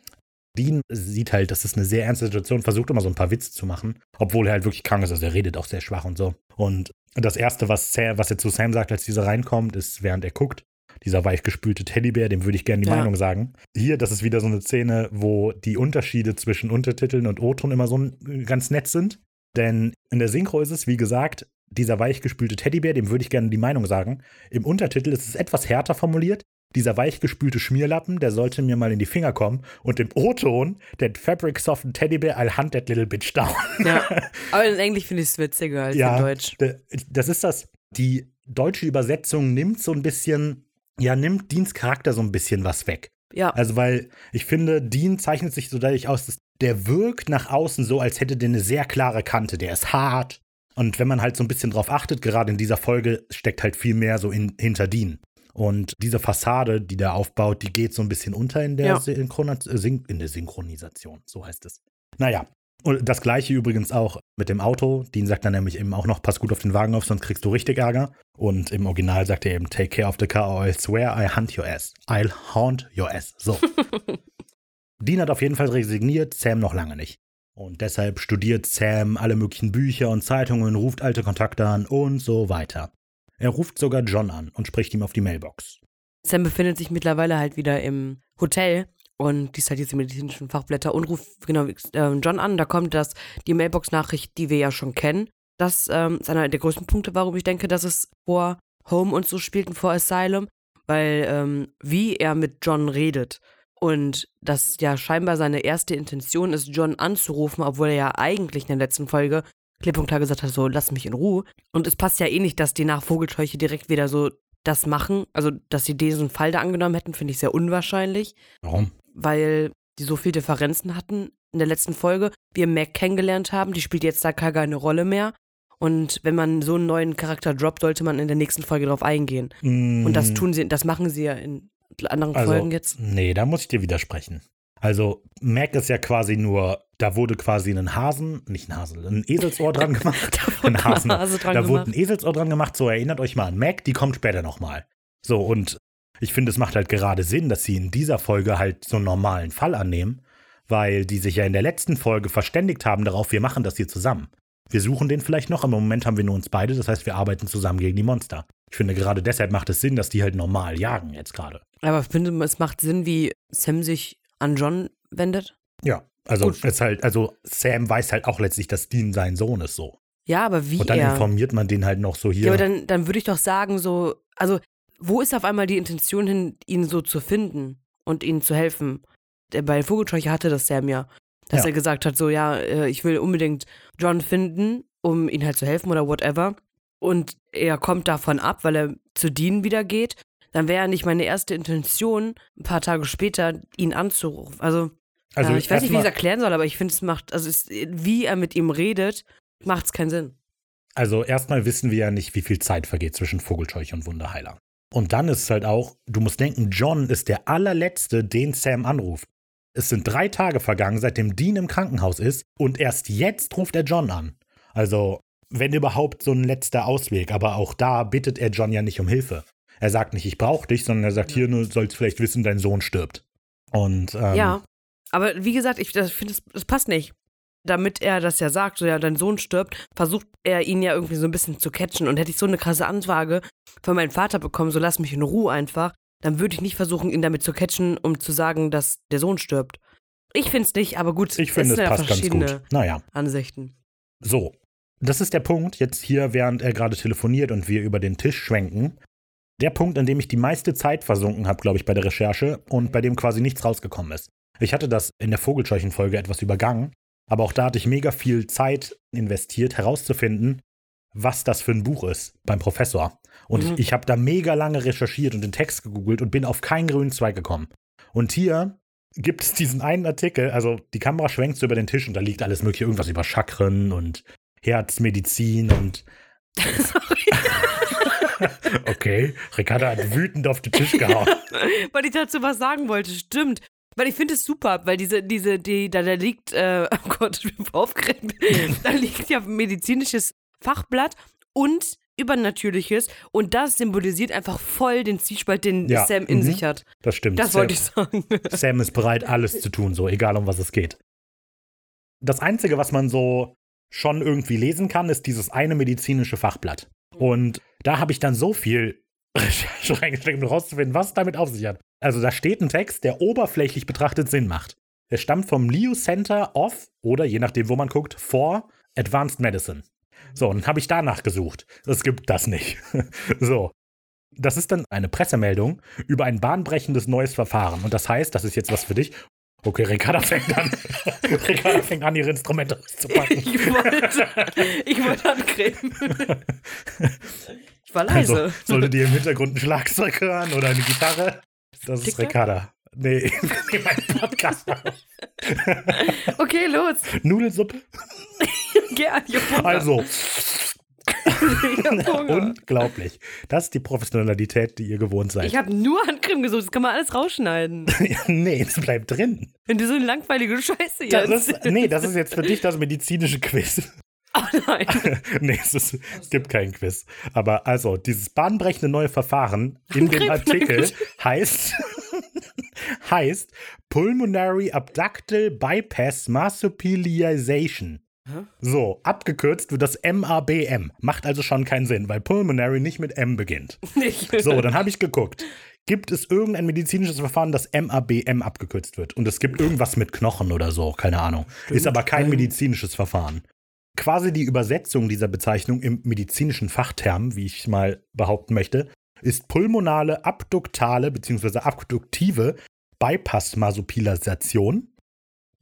Dean sieht halt, das ist eine sehr ernste Situation, versucht immer so ein paar Witze zu machen, obwohl er halt wirklich krank ist. Also er redet auch sehr schwach und so. Und das Erste, was, Sam, was er zu Sam sagt, als dieser reinkommt, ist, während er guckt, dieser weichgespülte Teddybär, dem würde ich gerne die Ja. Meinung sagen. Hier, das ist wieder so eine Szene, wo die Unterschiede zwischen Untertiteln und O-Ton immer so ganz nett sind. Denn in der Synchro ist es, wie gesagt, dieser weichgespülte Teddybär, dem würde ich gerne die Meinung sagen. Im Untertitel ist es etwas härter formuliert. Dieser weichgespülte Schmierlappen, der sollte mir mal in die Finger kommen. Und im O-Ton, der Fabric Soften Teddybär, I'll hunt that little bitch down. Ja. aber in Englisch finde ich es witziger als in Deutsch. Das ist das. Die deutsche Übersetzung nimmt so ein bisschen, ja, nimmt Deans Charakter so ein bisschen was weg. Ja. Also, weil ich finde, Dean zeichnet sich so dadurch aus, dass der wirkt nach außen so, als hätte der eine sehr klare Kante. Der ist hart. Und wenn man halt so ein bisschen drauf achtet, gerade in dieser Folge, steckt halt viel mehr so in, hinter Dean. Und diese Fassade, die der aufbaut, die geht so ein bisschen unter in der, Ja. Synchronis äh, in der Synchronisation. So heißt es. Naja. Und das gleiche übrigens auch mit dem Auto. Dean sagt dann nämlich eben auch noch, pass gut auf den Wagen auf, sonst kriegst du richtig Ärger. Und im Original sagt er eben, take care of the car or I swear I hunt your ass. I'll haunt your ass. So. Dean hat auf jeden Fall resigniert, Sam noch lange nicht. Und deshalb studiert Sam alle möglichen Bücher und Zeitungen, ruft alte Kontakte an und so weiter. Er ruft sogar John an und spricht ihm auf die Mailbox. Sam befindet sich mittlerweile halt wieder im Hotel und liest halt diese medizinischen Fachblätter und ruft genau ähm, John an. Da kommt das, die Mailbox-Nachricht, die wir ja schon kennen. Das ähm, ist einer der größten Punkte, warum ich denke, dass es vor Home und so spielt und vor Asylum, weil ähm, wie er mit John redet und das ja scheinbar seine erste Intention ist, John anzurufen, obwohl er ja eigentlich in der letzten Folge klipp und klar gesagt hat, so lass mich in Ruhe. Und es passt ja eh nicht, dass die nach Vogelscheuche direkt wieder so das machen. Also, dass sie diesen Fall da angenommen hätten, finde ich sehr unwahrscheinlich, Warum? weil die so viele Differenzen hatten in der letzten Folge. Wir Mac kennengelernt haben, die spielt jetzt da gar keine Rolle mehr. Und wenn man so einen neuen Charakter droppt, sollte man in der nächsten Folge darauf eingehen. Und das tun sie, das machen sie ja in anderen also, Folgen jetzt. Nee, da muss ich dir widersprechen. Also, Mac ist ja quasi nur, da wurde quasi ein Hasen, nicht ein Hasen, ein Eselsohr dran gemacht. Da wurde ein Hasen. Hase dran da gemacht. wurde ein Eselsohr dran gemacht, so erinnert euch mal an Mac, die kommt später nochmal. So, und ich finde, es macht halt gerade Sinn, dass sie in dieser Folge halt so einen normalen Fall annehmen, weil die sich ja in der letzten Folge verständigt haben darauf, wir machen das hier zusammen. Wir suchen den vielleicht noch, aber im Moment haben wir nur uns beide, das heißt, wir arbeiten zusammen gegen die Monster. Ich finde, gerade deshalb macht es Sinn, dass die halt normal jagen jetzt gerade. Aber ich finde, es macht Sinn, wie Sam sich an John wendet. Ja, also Gut. es ist halt, also Sam weiß halt auch letztlich, dass Dean sein Sohn ist so. Ja, aber wie Und dann er. informiert man den halt noch so hier. Ja, aber dann, dann würde ich doch sagen, so, also, wo ist auf einmal die Intention hin, ihn so zu finden und ihnen zu helfen? Der, bei Vogelscheuche hatte das Sam ja, dass Ja. er gesagt hat, so, ja, äh, ich will unbedingt John finden, um ihm halt zu helfen oder whatever. Und er kommt davon ab, weil er zu Dean wieder geht. Dann wäre ja nicht meine erste Intention, ein paar Tage später ihn anzurufen. Also, also ja, ich weiß nicht, wie ich es erklären soll, aber ich finde, es macht, also es, wie er mit ihm redet, macht es keinen Sinn. Also erstmal wissen wir ja nicht, wie viel Zeit vergeht zwischen Vogelscheuche und Wunderheiler. Und dann ist es halt auch, du musst denken, John ist der allerletzte, den Sam anruft. Es sind drei Tage vergangen, seitdem Dean im Krankenhaus ist und erst jetzt ruft er John an. Also, wenn überhaupt so ein letzter Ausweg, aber auch da bittet er John ja nicht um Hilfe. Er sagt nicht, ich brauche dich, sondern er sagt, hier, du sollst vielleicht wissen, dein Sohn stirbt. Und ähm, Ja. Aber wie gesagt, ich das finde, das, das passt nicht. Damit er das ja sagt, so ja, dein Sohn stirbt, versucht er ihn ja irgendwie so ein bisschen zu catchen. Und hätte ich so eine krasse Ansage von meinem Vater bekommen, so lass mich in Ruhe einfach, dann würde ich nicht versuchen, ihn damit zu catchen, um zu sagen, dass der Sohn stirbt. Ich finde es nicht, aber gut, ich finde, sind es ja passt ganz verschiedene gut. Naja. Ansichten. So, das ist der Punkt, jetzt hier, während er gerade telefoniert und wir über den Tisch schwenken. Der Punkt, an dem ich die meiste Zeit versunken habe, glaube ich, bei der Recherche und bei dem quasi nichts rausgekommen ist. Ich hatte das in der Vogelscheuchen-Folge etwas übergangen, aber auch da hatte ich mega viel Zeit investiert, herauszufinden, was das für ein Buch ist beim Professor. Und Mhm. ich, ich habe da mega lange recherchiert und den Text gegoogelt und bin auf keinen grünen Zweig gekommen. Und hier gibt es diesen einen Artikel, also die Kamera schwenkt so über den Tisch und da liegt alles mögliche, irgendwas über Chakren und Herzmedizin und okay, Ricarda hat wütend auf den Tisch gehauen. weil ich dazu was sagen wollte, stimmt. Weil ich finde es super, weil diese, diese, die, da, da liegt, äh, oh Gott, ich bin aufgeregt, da liegt ja medizinisches Fachblatt und Übernatürliches und das symbolisiert einfach voll den Zwiespalt, den Ja, Sam in mhm. sich hat. Das stimmt. Das Sam, wollte ich sagen. Sam ist bereit, alles zu tun, so egal um was es geht. Das Einzige, was man so schon irgendwie lesen kann, ist dieses eine medizinische Fachblatt. Und da habe ich dann so viel Recherche reingesteckt, um herauszufinden, was damit auf sich hat. Also da steht ein Text, der oberflächlich betrachtet Sinn macht. Der stammt vom Leo Center of oder je nachdem, wo man guckt, for Advanced Medicine. So, und dann habe ich danach gesucht. Es gibt das nicht. so. Das ist dann eine Pressemeldung über ein bahnbrechendes neues Verfahren. Und das heißt, das ist jetzt was für dich. Okay, Ricarda fängt an. Ricarda fängt an, ihre Instrumente auszupacken. Ich wollte, ich wollte ancremen. Ich war leise. Also, solltet ihr im Hintergrund ein Schlagzeug hören oder eine Gitarre? Das ist TikTok? Ricarda. Nee, nee, mein Podcast. Okay, los. Nudelsuppe. Gern, ich hab Hunger. Also. unglaublich. Das ist die Professionalität, die ihr gewohnt seid. Ich habe nur Handcreme gesucht, das kann man alles rausschneiden. nee, es bleibt drin. Wenn du so eine langweilige Scheiße Das jetzt. ist, nee, das ist jetzt für dich das medizinische Quiz. Oh nein. nee, es, ist, es gibt kein Quiz. Aber also, dieses bahnbrechende neue Verfahren in dem Artikel heißt, heißt Pulmonary Abductal Bypass Marsupialization. So, abgekürzt wird das MABM. Macht also schon keinen Sinn, weil Pulmonary nicht mit M beginnt. Nicht. So, dann habe ich geguckt. Gibt es irgendein medizinisches Verfahren, das MABM abgekürzt wird? Und es gibt irgendwas mit Knochen oder so, keine Ahnung. Ist aber kein medizinisches Verfahren. Quasi die Übersetzung dieser Bezeichnung im medizinischen Fachterm, wie ich mal behaupten möchte, ist pulmonale abduktale bzw. abduktive Bypass-Marsupilisation.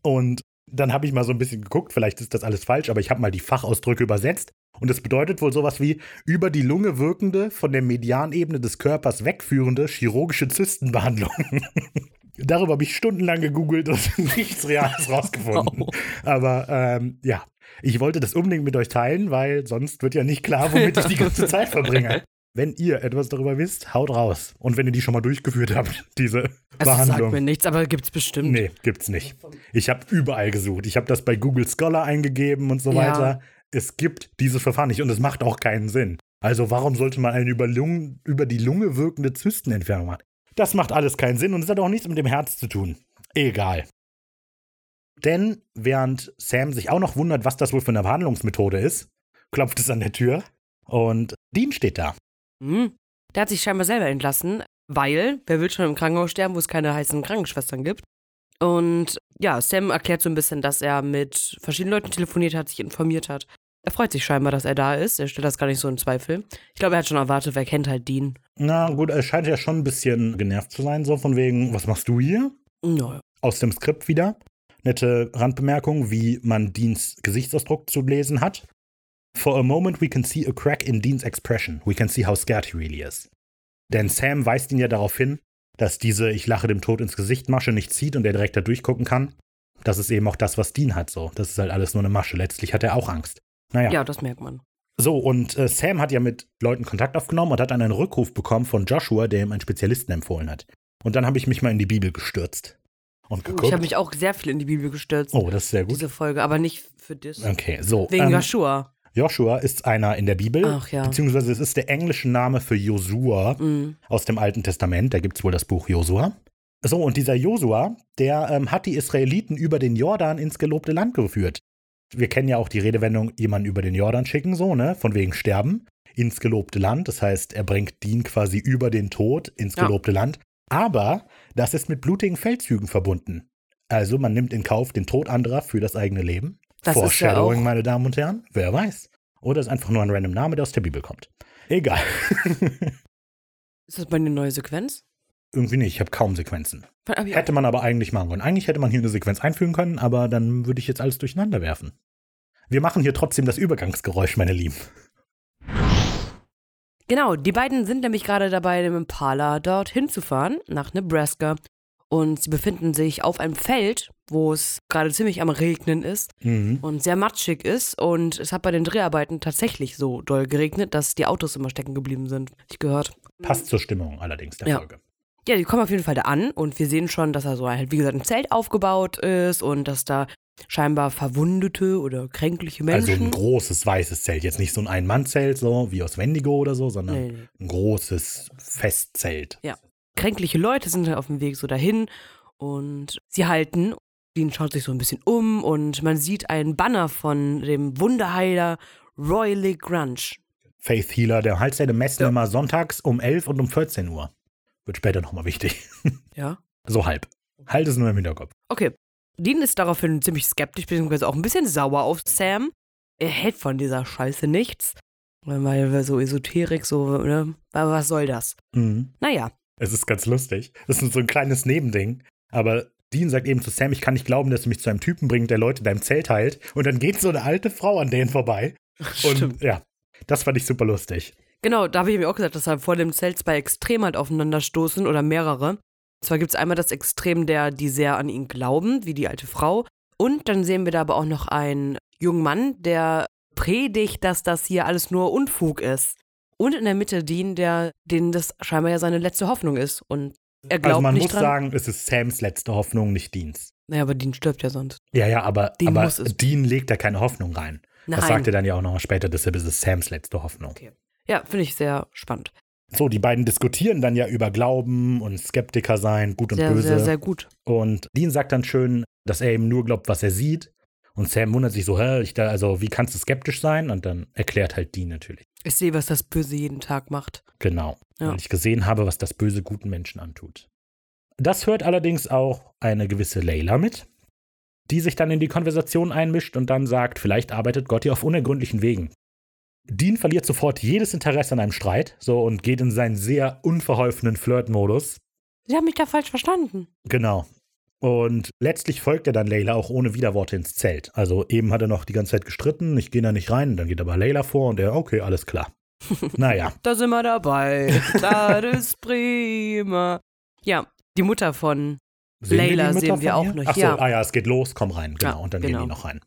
Und dann habe ich mal so ein bisschen geguckt, vielleicht ist das alles falsch, aber ich habe mal die Fachausdrücke übersetzt. Und es bedeutet wohl sowas wie über die Lunge wirkende, von der Medianebene des Körpers wegführende chirurgische Zystenbehandlung. Darüber habe ich stundenlang gegoogelt und nichts Reales rausgefunden. Aber ähm, ja, ich wollte das unbedingt mit euch teilen, weil sonst wird ja nicht klar, womit ich die ganze Zeit verbringe. Wenn ihr etwas darüber wisst, haut raus. Und wenn ihr die schon mal durchgeführt habt, diese Also sagt Behandlung. mir nichts, aber gibt's bestimmt. Nee, gibt's nicht. Ich habe überall gesucht. Ich habe das bei Google Scholar eingegeben und so Ja. weiter. Es gibt dieses Verfahren nicht und es macht auch keinen Sinn. Also warum sollte man eine über, Lungen, über die Lunge wirkende Zystenentfernung machen? Das macht alles keinen Sinn und es hat auch nichts mit dem Herz zu tun. Egal. Denn während Sam sich auch noch wundert, was das wohl für eine Behandlungsmethode ist, klopft es an der Tür und Dean steht da. Hm. Der hat sich scheinbar selber entlassen, weil, wer will schon im Krankenhaus sterben, wo es keine heißen Krankenschwestern gibt. Und ja, Sam erklärt so ein bisschen, dass er mit verschiedenen Leuten telefoniert hat, sich informiert hat. Er freut sich scheinbar, dass er da ist. Er stellt das gar nicht so in Zweifel. Ich glaube, er hat schon erwartet, wer kennt halt Dean. Na gut, er scheint ja schon ein bisschen genervt zu sein, so von wegen, was machst du hier? Naja. aus dem Skript wieder. Nette Randbemerkung, wie man Deans Gesichtsausdruck zu lesen hat. For a moment we can see a crack in Deans expression. We can see how scared he really is. Denn Sam weist ihn ja darauf hin, dass diese Ich lache dem Tod ins Gesicht Masche nicht zieht und er direkt da durchgucken kann. Das ist eben auch das, was Dean hat so. Das ist halt alles nur eine Masche. Letztlich hat er auch Angst. Naja. Ja, das merkt man. So, und äh, Sam hat ja mit Leuten Kontakt aufgenommen und hat dann einen Rückruf bekommen von Joshua, der ihm einen Spezialisten empfohlen hat. Und dann habe ich mich mal in die Bibel gestürzt. und Ich geguckt. habe mich auch sehr viel in die Bibel gestürzt. oh, das ist sehr gut. Diese Folge, aber nicht für das. Okay, so. Wegen ähm, Joshua. Joshua ist einer in der Bibel, Ach ja. beziehungsweise es ist der englische Name für Josua Mhm. aus dem Alten Testament. Da gibt es wohl das Buch Josua. So, und dieser Josua, der ähm, hat die Israeliten über den Jordan ins gelobte Land geführt. Wir kennen ja auch die Redewendung, jemanden über den Jordan schicken, so, ne? Von wegen sterben ins gelobte Land. Das heißt, er bringt Dien quasi über den Tod ins Ja. gelobte Land. Aber das ist mit blutigen Feldzügen verbunden. Also man nimmt in Kauf den Tod anderer für das eigene Leben. Das ist ja Foreshadowing, auch- meine Damen und Herren. Wer weiß. Oder ist einfach nur ein random Name, der aus der Bibel kommt. Egal. Ist das meine neue Sequenz? Irgendwie nicht, ich habe kaum Sequenzen. Hätte man aber eigentlich machen können. Eigentlich hätte man hier eine Sequenz einfügen können, aber dann würde ich jetzt alles durcheinander werfen. Wir machen hier trotzdem das Übergangsgeräusch, meine Lieben. Genau, die beiden sind nämlich gerade dabei, dem Impala dorthin zu fahren, nach Nebraska. Und sie befinden sich auf einem Feld, wo es gerade ziemlich am Regnen ist Mhm. und sehr matschig ist. Und es hat bei den Dreharbeiten tatsächlich so doll geregnet, dass die Autos immer stecken geblieben sind. Ich gehört. Passt zur Stimmung allerdings der Ja. Folge. Ja, die kommen auf jeden Fall da an und wir sehen schon, dass da so halt, wie gesagt, ein Zelt aufgebaut ist und dass da scheinbar verwundete oder kränkliche Also Menschen. ein großes weißes Zelt. Jetzt nicht so ein Ein-Mann-Zelt, so wie aus Wendigo oder so, sondern Nee, ein großes Festzelt. Kränkliche Leute sind halt auf dem Weg so dahin und sie halten. Dean schaut sich so ein bisschen um und man sieht einen Banner von dem Wunderheiler Roy Lee Grunge. Faith Healer, der halt seine Messen Ja. immer sonntags um 11 und um 14 Uhr. Wird später nochmal wichtig. Ja. So halb. Halt es nur im Hinterkopf. Okay. Dean ist daraufhin ziemlich skeptisch, beziehungsweise auch ein bisschen sauer auf Sam. Er hält von dieser Scheiße nichts. Weil so Esoterik, so, ne? Aber was soll das? Mhm. Naja. Es ist ganz lustig. Das ist so ein kleines Nebending. Aber Dean sagt eben zu Sam, ich kann nicht glauben, dass du mich zu einem Typen bringst, der Leute in deinem Zelt heilt. Und dann geht so eine alte Frau an denen vorbei. Und Stimmt. ja, das fand ich super lustig. Genau, da habe ich mir auch gesagt, dass da vor dem Zelt zwei Extreme halt aufeinander stoßen oder mehrere. Und zwar gibt es einmal das Extrem der, die sehr an ihn glauben, wie die alte Frau. Und dann sehen wir da aber auch noch einen jungen Mann, der predigt, dass das hier alles nur Unfug ist. Und in der Mitte Dean, der, den das scheinbar ja seine letzte Hoffnung ist. Und er glaubt Also man nicht muss dran. sagen, es ist Sams letzte Hoffnung, nicht Deans. naja, aber Dean stirbt ja sonst. Ja, ja, aber, Dean aber Dean legt da keine Hoffnung rein. Nein. Das sagt er dann ja auch noch später, deshalb ist es Sams letzte Hoffnung. Okay. Ja, finde ich sehr spannend. So, die beiden diskutieren dann ja über Glauben und Skeptiker sein, gut und Sehr, böse. sehr, sehr gut. Und Dean sagt dann schön, dass er eben nur glaubt, was er sieht. Und Sam wundert sich so, hä, ich da, also wie kannst du skeptisch sein? Und dann erklärt halt Dean natürlich. Ich sehe, was das Böse jeden Tag macht. Genau. Ja. Weil ich gesehen habe, was das Böse guten Menschen antut. Das hört allerdings auch eine gewisse Layla mit, die sich dann in die Konversation einmischt und dann sagt, vielleicht arbeitet Gott hier auf unergründlichen Wegen. Dean verliert sofort jedes Interesse an einem Streit, so und geht in seinen sehr unverholfenen Flirt-Modus. Sie haben mich da falsch verstanden. Genau. Und letztlich folgt er dann Layla auch ohne Widerworte ins Zelt. Also eben hat er noch die ganze Zeit gestritten, ich gehe da nicht rein, dann geht aber Layla vor und er, okay, alles klar. naja, Da sind wir dabei. Das ist prima. Ja, die Mutter von. Sehen wir Layla Mütter sehen wir auch ihr? noch, Ach so, ja. ah ja, es geht los, komm rein, genau. Ja, und dann gehen genau. die noch rein.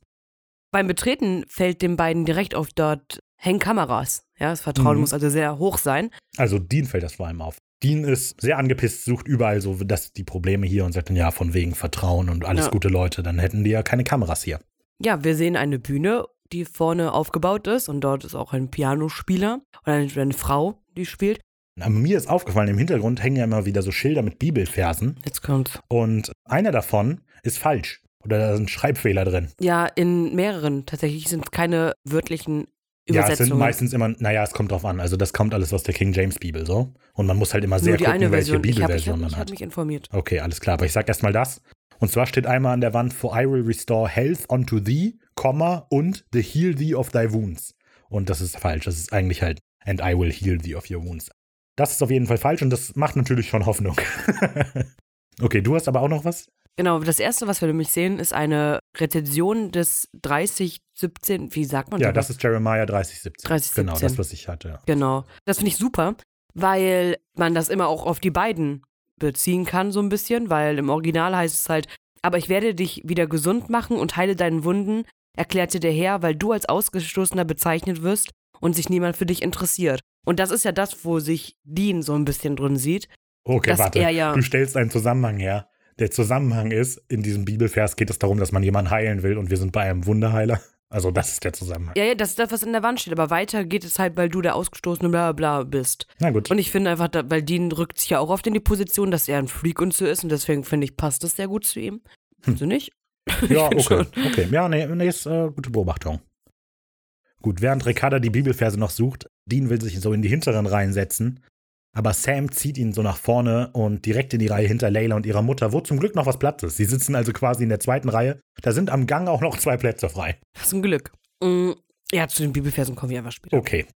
Beim Betreten fällt den beiden direkt auf, dort hängen Kameras. Ja, das Vertrauen Mhm. muss also sehr hoch sein. Also Dean fällt das vor allem auf. Dean ist sehr angepisst, sucht überall so das, die Probleme hier und sagt dann, ja, von wegen Vertrauen und alles Ja. gute Leute, dann hätten die ja keine Kameras hier. Ja, wir sehen eine Bühne, die vorne aufgebaut ist und dort ist auch ein Pianospieler oder eine, eine Frau, die spielt. Aber mir ist aufgefallen, im Hintergrund hängen ja immer wieder so Schilder mit Bibelversen Jetzt kommt's. und einer davon ist falsch. Oder da ein Schreibfehler drin. Ja, in mehreren tatsächlich sind keine wörtlichen Ja, es Übersetzungen. sind meistens immer, naja, es kommt drauf an. Also das kommt alles aus der King James Bibel so. Und man muss halt immer sehr gucken, welche Version. Ich habe Bibelversion man ich hab hat. mich informiert. Okay, alles klar. Aber ich sag erstmal das. Und zwar steht einmal an der Wand, For I will restore health unto thee, Komma, und the heal thee of thy wounds. Und das ist falsch. Das ist eigentlich halt, and I will heal thee of your wounds. Das ist auf jeden Fall falsch und das macht natürlich schon Hoffnung. okay, du hast aber auch noch was? Genau, das erste, was wir nämlich sehen, ist eine Rezension des 3017, wie sagt man Ja, das? das ist Jeremiah 3017. 3017. Genau, das, was ich hatte. ja. Genau. Das finde ich super, weil man das immer auch auf die beiden beziehen kann, so ein bisschen, weil im Original heißt es halt, aber ich werde dich wieder gesund machen und heile deinen Wunden, erklärte der Herr, weil du als Ausgestoßener bezeichnet wirst und sich niemand für dich interessiert. Und das ist ja das, wo sich Dean so ein bisschen drin sieht. Okay, warte. ja- Du stellst einen Zusammenhang her. Der Zusammenhang ist, in diesem Bibelvers geht es darum, dass man jemanden heilen will und wir sind bei einem Wunderheiler. Also das ist der Zusammenhang. Ja, ja, das ist das, was in der Wand steht. Aber weiter geht es halt, weil du der ausgestoßene bla bla bist. Na gut. Und ich finde einfach, weil Dean rückt sich ja auch oft in die Position, dass er ein Freak und so ist. Und deswegen finde ich, passt das sehr gut zu ihm. Findest du nicht? Ja, okay. Okay, ja, nee, nee ist äh, gute Beobachtung. Gut, während Ricarda die Bibelverse noch sucht, Dean will sich so in die hinteren Reihen setzen, aber Sam zieht ihn so nach vorne und direkt in die Reihe hinter Layla und ihrer Mutter, wo zum Glück noch was Platz ist. Sie sitzen also quasi in der zweiten Reihe. Da sind am Gang auch noch zwei Plätze frei. Ein Glück. Mm, Ja, zu den Bibelversen kommen wir einfach später. Okay.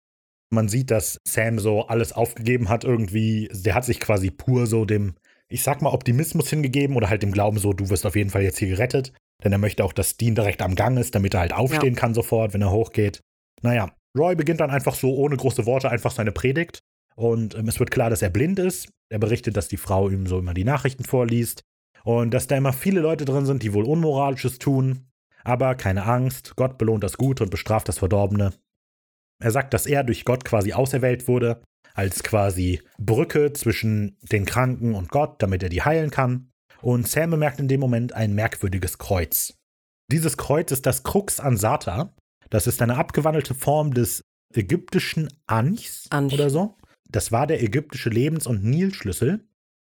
Man sieht, dass Sam so alles aufgegeben hat irgendwie. Der hat sich quasi pur so dem, ich sag mal, Optimismus hingegeben oder halt dem Glauben so, du wirst auf jeden Fall jetzt hier gerettet. Denn er möchte auch, dass Dean direkt am Gang ist, damit er halt aufstehen kann sofort, wenn er hochgeht. Naja, Roy beginnt dann einfach so ohne große Worte einfach seine Predigt. Und ähm, es wird klar, dass er blind ist. Er berichtet, dass die Frau ihm so immer die Nachrichten vorliest. Und dass da immer viele Leute drin sind, die wohl Unmoralisches tun. Aber keine Angst, Gott belohnt das Gute und bestraft das Verdorbene. Er sagt, dass er durch Gott quasi auserwählt wurde, als quasi Brücke zwischen den Kranken und Gott, damit er die heilen kann. Und Sam bemerkt in dem Moment ein merkwürdiges Kreuz. Dieses Kreuz ist das Krux Ansata. Das ist eine abgewandelte Form des ägyptischen Anchs Anch. oder so. Das war der ägyptische Lebens- und Nilschlüssel.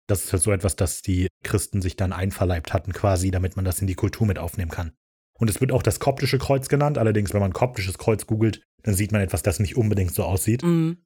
Das ist halt so etwas, das die Christen sich dann einverleibt hatten, quasi, damit man das in die Kultur mit aufnehmen kann. Und es wird auch das koptische Kreuz genannt. Allerdings, wenn man koptisches Kreuz googelt, dann sieht man etwas, das nicht unbedingt so aussieht. Mhm.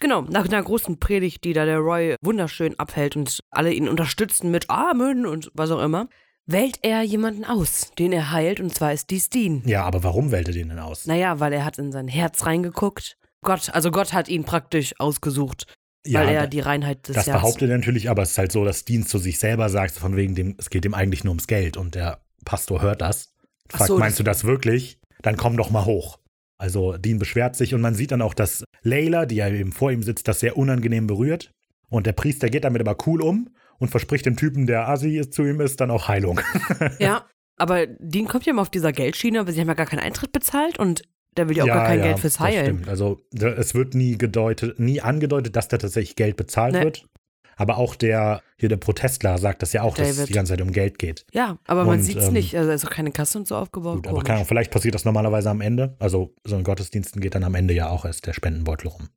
Genau, nach einer großen Predigt, die da der Roy wunderschön abhält und alle ihn unterstützen mit Amen und was auch immer, wählt er jemanden aus, den er heilt, und zwar ist dies Dean. Ja, aber warum wählt er den denn aus? Naja, weil er hat in sein Herz reingeguckt. Gott, also Gott hat ihn praktisch ausgesucht, ja, weil er die Reinheit des das Herzens. behauptet er natürlich, aber es ist halt so, dass Dean zu sich selber sagt, von wegen dem, es geht ihm eigentlich nur ums Geld und der Pastor hört das. Fragt, so, meinst das- du das wirklich? Dann komm doch mal hoch. Also Dean beschwert sich und man sieht dann auch, dass Layla, die ja eben vor ihm sitzt, das sehr unangenehm berührt. Und der Priester geht damit aber cool um und verspricht dem Typen, der Assi ist, zu ihm ist, dann auch Heilung. Ja, aber Dean kommt ja immer auf dieser Geldschiene, aber sie haben ja gar keinen Eintritt bezahlt und der will ja auch gar kein Geld fürs Heilen. stimmt. Also da- es wird nie gedeutet, nie angedeutet, dass da tatsächlich Geld bezahlt Nee. wird. Aber auch der, hier der Protestler sagt das ja auch, dass es David. die ganze Zeit um Geld geht. Ja, aber man sieht es ähm, nicht. Also ist auch keine Kasse und so aufgebaut. Gut, aber keine Ahnung, vielleicht passiert das normalerweise am Ende. Also so in Gottesdiensten geht dann am Ende ja auch erst der Spendenbeutel rum.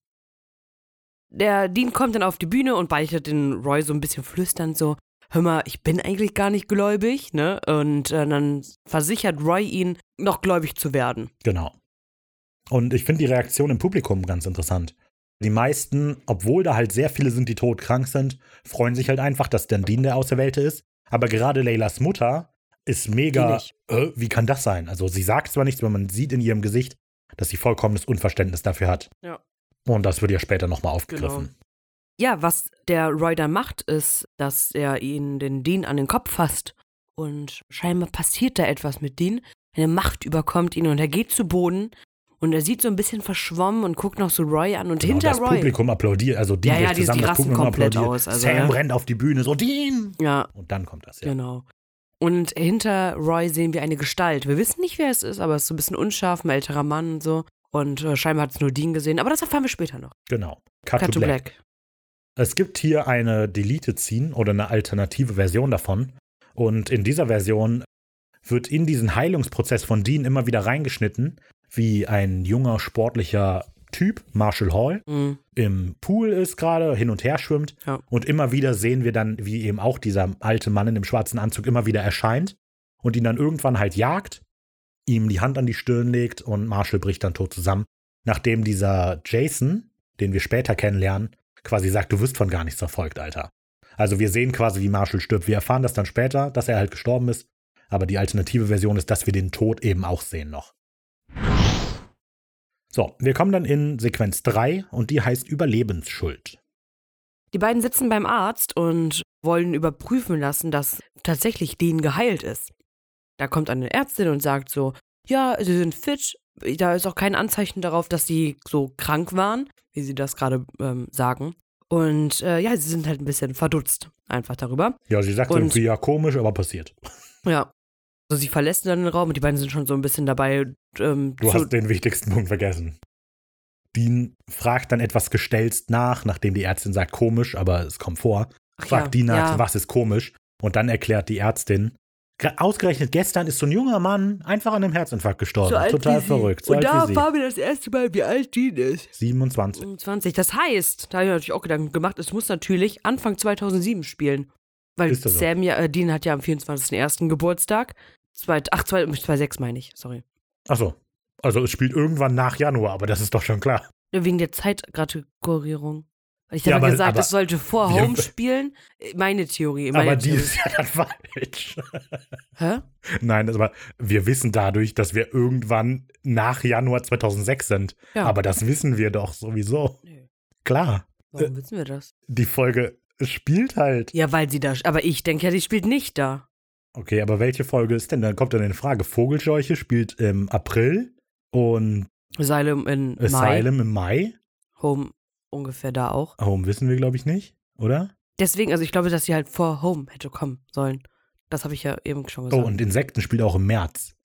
Der Dean kommt dann auf die Bühne und beichtet den Roy so ein bisschen flüsternd so, hör mal, ich bin eigentlich gar nicht gläubig, ne? Und äh, dann versichert Roy ihn, noch gläubig zu werden. Genau. Und ich finde die Reaktion im Publikum ganz interessant. Die meisten, obwohl da halt sehr viele sind, die todkrank sind, freuen sich halt einfach, dass dann Dean der Auserwählte ist. Aber gerade Leylas Mutter ist mega. Äh, wie kann das sein? Also sie sagt zwar nichts, aber man sieht in ihrem Gesicht, dass sie vollkommenes Unverständnis dafür hat. Ja. Und das wird ja später nochmal aufgegriffen. Ja, was der Roy dann macht, ist, dass er ihn, den Dean, an den Kopf fasst. Und scheinbar passiert da etwas mit Dean. Eine Macht überkommt ihn und er geht zu Boden. Und er sieht so ein bisschen verschwommen und guckt noch so Roy an. Und Genau, hinter das Roy. Publikum applaudiert, also Dean Ja, ja, die- zusammen, die das Publikum komplett applaudiert. aus, also, Sam ja. rennt auf die Bühne, so Dean! Ja, Und dann kommt das, ja. Genau. Und hinter Roy sehen wir eine Gestalt. Wir wissen nicht, wer es ist, aber es ist so ein bisschen unscharf, ein älterer Mann und so. Und äh, scheinbar hat es nur Dean gesehen, aber das erfahren wir später noch. Genau. Cut, Cut to Black. Es gibt hier eine Deleted Scene oder eine alternative Version davon. Und in dieser Version wird in diesen Heilungsprozess von Dean immer wieder reingeschnitten, wie ein junger, sportlicher Typ, Marshall Hall, Mhm. im Pool ist gerade, hin und her schwimmt. Ja. Und immer wieder sehen wir dann, wie eben auch dieser alte Mann in dem schwarzen Anzug immer wieder erscheint und ihn dann irgendwann halt jagt, ihm die Hand an die Stirn legt und Marshall bricht dann tot zusammen. Nachdem dieser Jason, den wir später kennenlernen, quasi sagt, du wirst von gar nichts verfolgt, Alter. Also wir sehen quasi, wie Marshall stirbt. Wir erfahren das dann später, dass er halt gestorben ist. Aber die alternative Version ist, dass wir den Tod eben auch sehen noch. So, wir kommen dann in Sequenz 3 und die heißt Überlebensschuld. Die beiden sitzen beim Arzt und wollen überprüfen lassen, dass tatsächlich Dean geheilt ist. Da kommt eine Ärztin und sagt so, ja, sie sind fit, da ist auch kein Anzeichen darauf, dass sie so krank waren, wie sie das gerade ähm, sagen. Und äh, ja, sie sind halt ein bisschen verdutzt einfach darüber. Ja, sie sagt Und- irgendwie, ja, komisch, aber passiert. Ja. Also sie verlässt dann den Raum und die beiden sind schon so ein bisschen dabei. Ähm, Du hast den wichtigsten Punkt vergessen. Dean fragt dann etwas gestelzt nach, nachdem die Ärztin sagt, komisch, aber es kommt vor. Fragt ja, Dean nach, ja. was ist komisch? Und dann erklärt die Ärztin, "Ge- ausgerechnet gestern ist so ein junger Mann einfach an einem Herzinfarkt gestorben. Total verrückt. So und da erfahren wir das erste Mal, wie alt Dean ist. 27. 25. Das heißt, da habe ich mir natürlich auch Gedanken gemacht, es muss natürlich Anfang 2007 spielen. Weil so? Sam ja, äh, Dean hat ja am 24.01. Geburtstag. Zwei, ach, 2,6 meine ich, sorry. Achso. Also es spielt irgendwann nach Januar, aber das ist doch schon klar. Wegen der Zeitkategorierung. Ich Ja, habe aber- gesagt, aber- es sollte vor Wir- Home spielen. Meine Theorie. Meine aber die Theorie. ist ja dann falsch. Hä? Nein, das aber wir wissen dadurch, dass wir irgendwann nach Januar 2006 sind. Ja. Aber das wissen wir doch sowieso. Nö. Klar. Warum wissen wir das? Die Folge spielt halt. Ja, weil sie da. Aber ich denke ja, sie spielt nicht da. Okay, aber welche Folge ist denn? Dann kommt dann eine Frage. Vogelscheuche spielt im April und Asylum in Mai. Asylum im Mai. Home ungefähr da auch. Home wissen wir, glaube ich, nicht, oder? Deswegen, also ich glaube, dass sie halt vor Home hätte kommen sollen. Das habe ich ja eben schon Oh, gesagt. und Insekten spielt auch im März.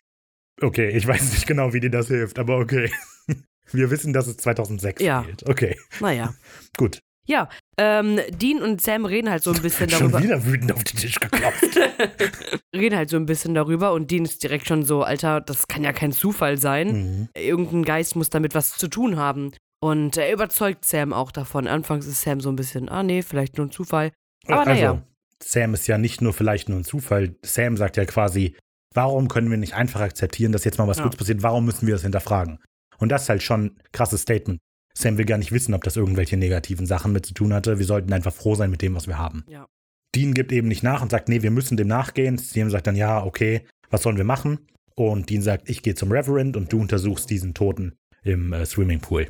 Okay, ich weiß nicht genau, wie dir das hilft, aber okay. Wir wissen, dass es 2006 Ja. spielt. Okay, naja. gut. Ja, ähm, Dean und Sam reden halt so ein bisschen Schon darüber. wieder wütend auf den Tisch geklopft. reden halt so ein bisschen darüber und Dean ist direkt schon so, Alter, das kann ja kein Zufall sein. mhm. Irgendein Geist muss damit was zu tun haben. Und er überzeugt Sam auch davon. Anfangs ist Sam so ein bisschen, ah nee, vielleicht nur ein Zufall. Aber naja. Also, Sam ist ja nicht nur vielleicht nur ein Zufall. Sam sagt ja quasi, warum können wir nicht einfach akzeptieren, dass jetzt mal was Ja. Gutes passiert? Warum müssen wir das hinterfragen? Und das ist halt schon ein krasses Statement. Sam will gar nicht wissen, ob das irgendwelche negativen Sachen mit zu tun hatte. Wir sollten einfach froh sein mit dem, was wir haben. Ja. Dean gibt eben nicht nach und sagt, nee, wir müssen dem nachgehen. Sam sagt dann, ja, okay, was sollen wir machen? Und Dean sagt, ich gehe zum Reverend und du untersuchst diesen Toten im äh, Swimmingpool.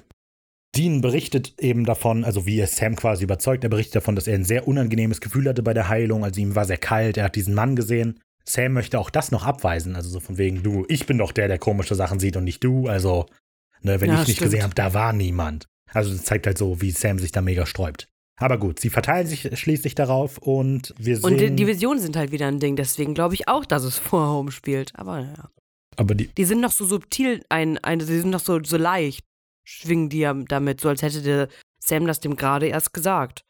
Dean berichtet eben davon, also wie er Sam quasi überzeugt, er berichtet davon, dass er ein sehr unangenehmes Gefühl hatte bei der Heilung, also ihm war sehr kalt, er hat diesen Mann gesehen. Sam möchte auch das noch abweisen, also so von wegen, du, ich bin doch der, der komische Sachen sieht und nicht du, also, ne, wenn Ja, ich nicht stimmt. gesehen habe, da war niemand. Also das zeigt halt so, wie Sam sich da mega sträubt. Aber gut, sie verteilen sich schließlich darauf und wir sehen. Und die, die Visionen sind halt wieder ein Ding, deswegen glaube ich auch, dass es vor Home spielt. Aber naja. aber die, Die sind noch so subtil, ein, ein, die sind noch so, so leicht, schwingen die ja damit, so als hätte der Sam das dem gerade erst gesagt,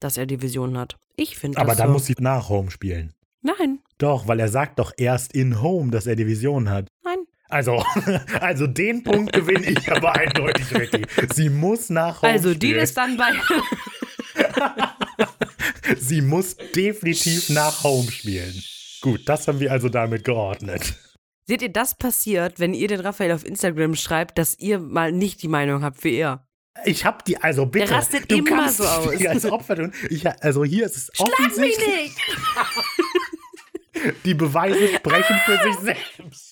dass er die Vision hat. Ich finde das aber dann so. muss sie nach Home spielen. Nein, Doch, weil er sagt doch erst in Home, dass er die Vision hat. Also, also den Punkt gewinne ich aber eindeutig, Ricky. Sie muss nach Home Also, die ist dann bei. Sie muss definitiv nach Home spielen. Gut, das haben wir also damit geordnet. Seht ihr, das passiert, wenn ihr den Raphael auf Instagram schreibt, dass ihr mal nicht die Meinung habt wie er. Ich hab die, also bitte. Der rastet du immer kannst so aus. die als Opfer tun. Ich, also hier ist es Schlag mich offensichtlich, nicht! die Beweise sprechen für sich selbst.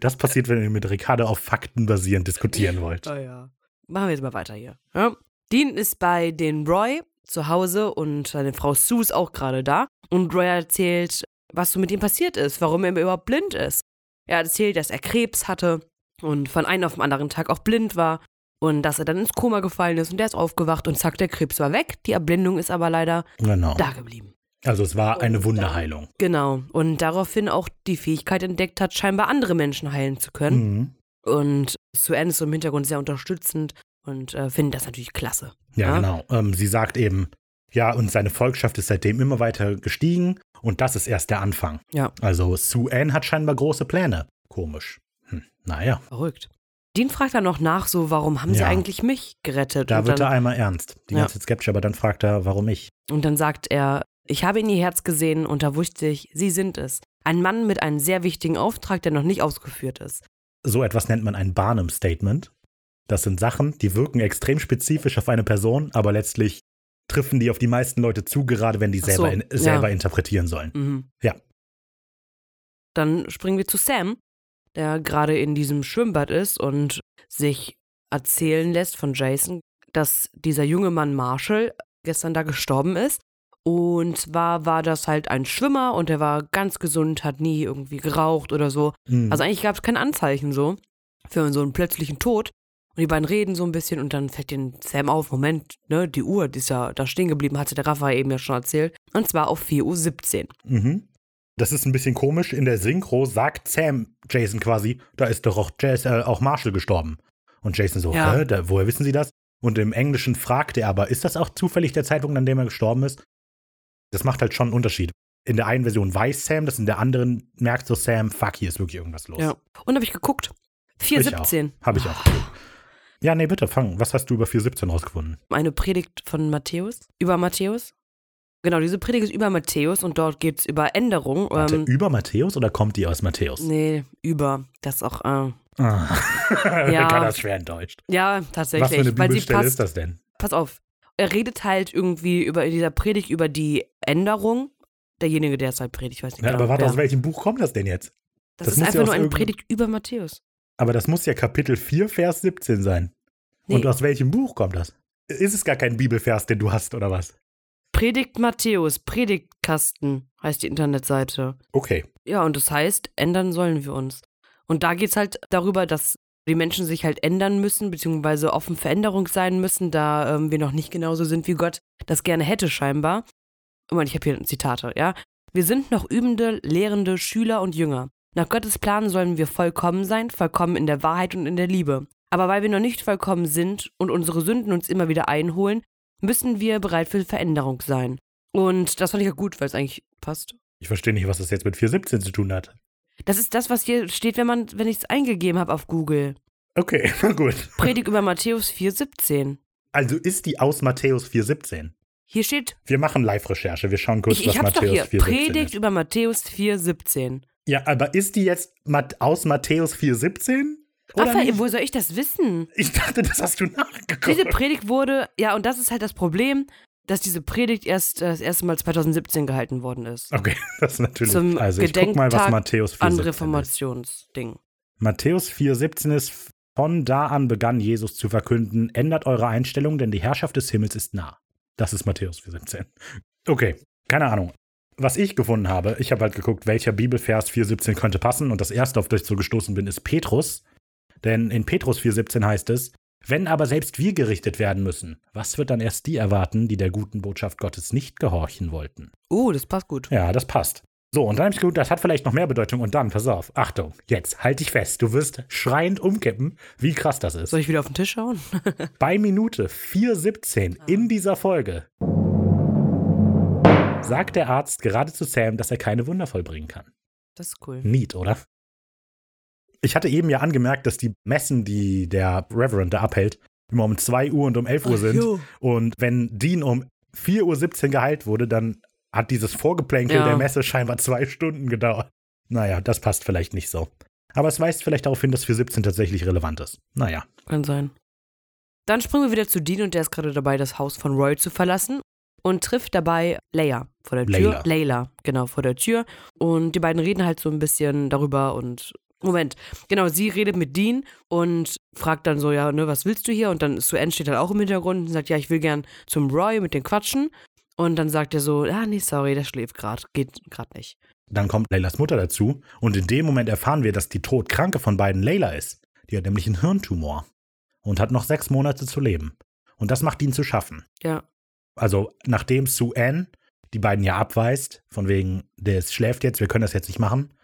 Das passiert, wenn ihr mit Ricardo auf Fakten basierend diskutieren wollt. Oh ja. Machen wir jetzt mal weiter hier. Ja. Dean ist bei den Roy zu Hause und seine Frau Sue ist auch gerade da. Und Roy erzählt, was so mit ihm passiert ist, warum er überhaupt blind ist. Er erzählt, dass er Krebs hatte und von einem auf den anderen Tag auch blind war und dass er dann ins Koma gefallen ist und der ist aufgewacht und zack, der Krebs war weg. Die Erblindung ist aber leider Genau. da geblieben. Also es war eine Wunderheilung. Genau. Und daraufhin auch die Fähigkeit entdeckt hat, scheinbar andere Menschen heilen zu können. Mhm. Und Sue ist so im Hintergrund sehr unterstützend und äh, findet das natürlich klasse. Ja, Ja. genau. Ähm, sie sagt eben, ja, und seine Volkschaft ist seitdem immer weiter gestiegen und das ist erst der Anfang. Ja. Also Sue Ann hat scheinbar große Pläne. Komisch. Hm, naja, Verrückt. Dean fragt dann noch nach, so, warum haben sie Ja. eigentlich mich gerettet? da und, wird er dann, einmal ernst. Die Ja. ganze skeptisch, aber dann fragt er, warum ich? und dann sagt er, ich habe in ihr Herz gesehen und da wusste ich, sie sind es. Ein Mann mit einem sehr wichtigen Auftrag, der noch nicht ausgeführt ist. So etwas nennt man ein Barnum-Statement. Das sind Sachen, die wirken extrem spezifisch auf eine Person, aber letztlich treffen die auf die meisten Leute zu, gerade wenn die so, selber, in, ja. selber interpretieren sollen. Mhm. Ja. Dann springen wir zu Sam, der gerade in diesem Schwimmbad ist und sich erzählen lässt von Jason, dass dieser junge Mann Marshall gestern da gestorben ist. Und zwar war das halt ein Schwimmer und er war ganz gesund, hat nie irgendwie geraucht oder so. Mhm. Also eigentlich gab es kein Anzeichen so für so einen plötzlichen Tod. Und die beiden reden so ein bisschen und dann fällt den Sam auf, Moment, ne, die Uhr, die ist ja da stehen geblieben, hatte der Raphael eben ja schon erzählt. Und zwar auf 4.17 Uhr. Mhm. Das ist ein bisschen komisch. In der Synchro sagt Sam Jason quasi, da ist doch auch, Jas äh, auch Marshall gestorben. Und Jason so, Ja. hä, da, woher wissen Sie das? Und im Englischen fragt er aber, ist das auch zufällig der Zeitpunkt, an dem er gestorben ist? Das macht halt schon einen Unterschied. In der einen Version weiß Sam das, in der anderen merkt so Sam, fuck, hier ist wirklich irgendwas los. Ja. Und habe ich geguckt. 417. Habe ich auch. geguckt. Ja, nee, bitte, fang. Was hast du über 417 rausgefunden? Eine Predigt von Matthäus, über Matthäus. Genau, diese Predigt ist über Matthäus und dort geht es über Änderung. Warte, Ähm, über Matthäus oder kommt die aus Matthäus? nee, über. Das ist auch, äh, Ah. Ja. Kann das schwer enttäuscht. ja, tatsächlich. Was für eine weil sie Bibelstelle passt, ist das denn? pass auf. Er redet halt irgendwie über in dieser Predigt über die Änderung. Derjenige, der es halt predigt, weiß nicht Ja, genau. aber warte, wer. aus welchem Buch kommt das denn jetzt? das, das ist ja einfach aus nur eine Predigt über Matthäus. Aber das muss ja Kapitel 4, Vers 17 sein. Und Nee. aus welchem Buch kommt das? Ist es gar kein Bibelvers, den du hast, oder was? Predigt Matthäus, Predigtkasten heißt die Internetseite. Okay. Ja, und das heißt, ändern sollen wir uns. Und da geht es halt darüber, dass die Menschen sich halt ändern müssen, beziehungsweise offen für Änderung sein müssen, da ähm, wir noch nicht genauso sind, wie Gott das gerne hätte, scheinbar. Moment, ich habe hier Zitate, ja. Wir sind noch übende, lehrende Schüler und Jünger. Nach Gottes Plan sollen wir vollkommen sein, vollkommen in der Wahrheit und in der Liebe. Aber weil wir noch nicht vollkommen sind und unsere Sünden uns immer wieder einholen, müssen wir bereit für Veränderung sein. Und das fand ich auch gut, weil es eigentlich passt. Ich verstehe nicht, was das jetzt mit 417 zu tun hat. Das ist das, was hier steht, wenn man, wenn ich es eingegeben habe auf Google. Okay, na gut. Predigt über Matthäus 4,17. Also ist die aus Matthäus 417. Hier steht, Wir machen Live-Recherche. Wir schauen kurz, ich, was ich doch Matthäus hier, 417 Predigt ist. über Matthäus 4,17. Ja, aber ist die jetzt aus Matthäus 417? Oder Raphael, wo soll ich das wissen? Ich dachte, das hast du nachgeguckt. Diese Predigt wurde, ja, und das ist halt das Problem, dass diese Predigt erst äh, das erste Mal 2017 gehalten worden ist. okay, das ist natürlich. Zum also ich guck mal, was Gedenktag Matthäus 417 An. Reformationsding. Matthäus 4,17 ist, von da an begann Jesus zu verkünden, ändert eure Einstellung, denn die Herrschaft des Himmels ist nah. Das ist Matthäus 4,17. Okay, keine Ahnung. Was ich gefunden habe, ich habe halt geguckt, welcher Bibelvers 4,17 könnte passen und das erste, auf das ich so gestoßen bin, ist Petrus. Denn in Petrus 4,17 heißt es, wenn aber selbst wir gerichtet werden müssen, was wird dann erst die erwarten, die der guten Botschaft Gottes nicht gehorchen wollten? Oh, das passt gut. Ja, das passt. So, und dann habe ich geguckt, das hat vielleicht noch mehr Bedeutung. Und dann, pass auf, Achtung, jetzt, halt dich fest. Du wirst schreiend umkippen, wie krass das ist. Soll ich wieder auf den Tisch schauen? Bei Minute 4,17 in dieser Folge sagt der Arzt gerade zu Sam, dass er keine Wunder vollbringen kann. Das ist cool. Neat, oder? Ich hatte eben ja angemerkt, dass die Messen, die der Reverend da abhält, immer um 2 Uhr und um 11 Uhr sind. jo. Und wenn Dean um 4.17 Uhr geheilt wurde, dann hat dieses Vorgeplänkel Ja. der Messe scheinbar zwei Stunden gedauert. Naja, das passt vielleicht nicht so. Aber es weist vielleicht darauf hin, dass 4.17 tatsächlich relevant ist. Naja. Kann sein. Dann springen wir wieder zu Dean und der ist gerade dabei, das Haus von Roy zu verlassen und trifft dabei Leia vor der Tür. Layla. Layla, genau, vor der Tür. Und die beiden reden halt so ein bisschen darüber und. Moment, genau, sie redet mit Dean und fragt dann so, ja, ne, was willst du hier? Und dann Sue Ann steht halt auch im Hintergrund und sagt, ja, ich will gern zum Roy mit den quatschen. Und dann sagt er so, ah, nee, sorry, der schläft gerade, geht gerade nicht. Dann kommt Leylas Mutter dazu und in dem Moment erfahren wir, dass die Todkranke von beiden Layla ist. Die hat nämlich einen Hirntumor und hat noch sechs Monate zu leben. Und das macht ihn zu schaffen. Ja, Also, nachdem Sue Ann die beiden ja abweist, von wegen, der ist- schläft jetzt, wir können das jetzt nicht machen,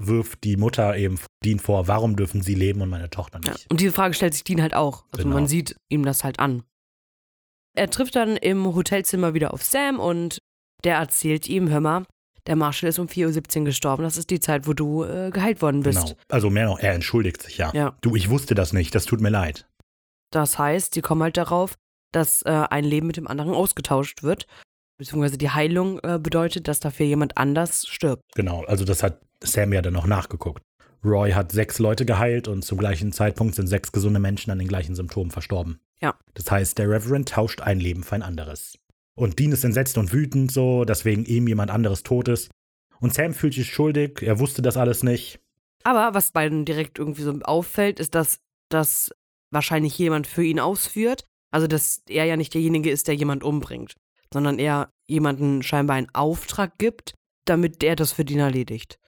wirft die Mutter eben Dean vor, warum dürfen sie leben und meine Tochter Ja. nicht? Und diese Frage stellt sich Dean halt auch. Also Genau. man sieht ihm das halt an. Er trifft dann im Hotelzimmer wieder auf Sam und der erzählt ihm, hör mal, der Marshall ist um 4.17 Uhr gestorben. Das ist die Zeit, wo du äh, geheilt worden bist. Genau. Also mehr noch, er entschuldigt sich ja. Ja. Du, ich wusste das nicht, das tut mir leid. Das heißt, sie kommen halt darauf, dass äh, ein Leben mit dem anderen ausgetauscht wird. Beziehungsweise die Heilung äh, bedeutet, dass dafür jemand anders stirbt. Genau, also das hat Sam ja dann noch nachgeguckt. Roy hat sechs Leute geheilt und zum gleichen Zeitpunkt sind sechs gesunde Menschen an den gleichen Symptomen verstorben. Ja. Das heißt, der Reverend tauscht ein Leben für ein anderes. Und Dean ist entsetzt und wütend so, dass wegen ihm jemand anderes tot ist. Und Sam fühlt sich schuldig, er wusste das alles nicht. Aber was beiden direkt irgendwie so auffällt, ist, dass das wahrscheinlich jemand für ihn ausführt. Also, dass er ja nicht derjenige ist, der jemand umbringt, sondern er jemanden scheinbar einen Auftrag gibt, damit der das für den erledigt.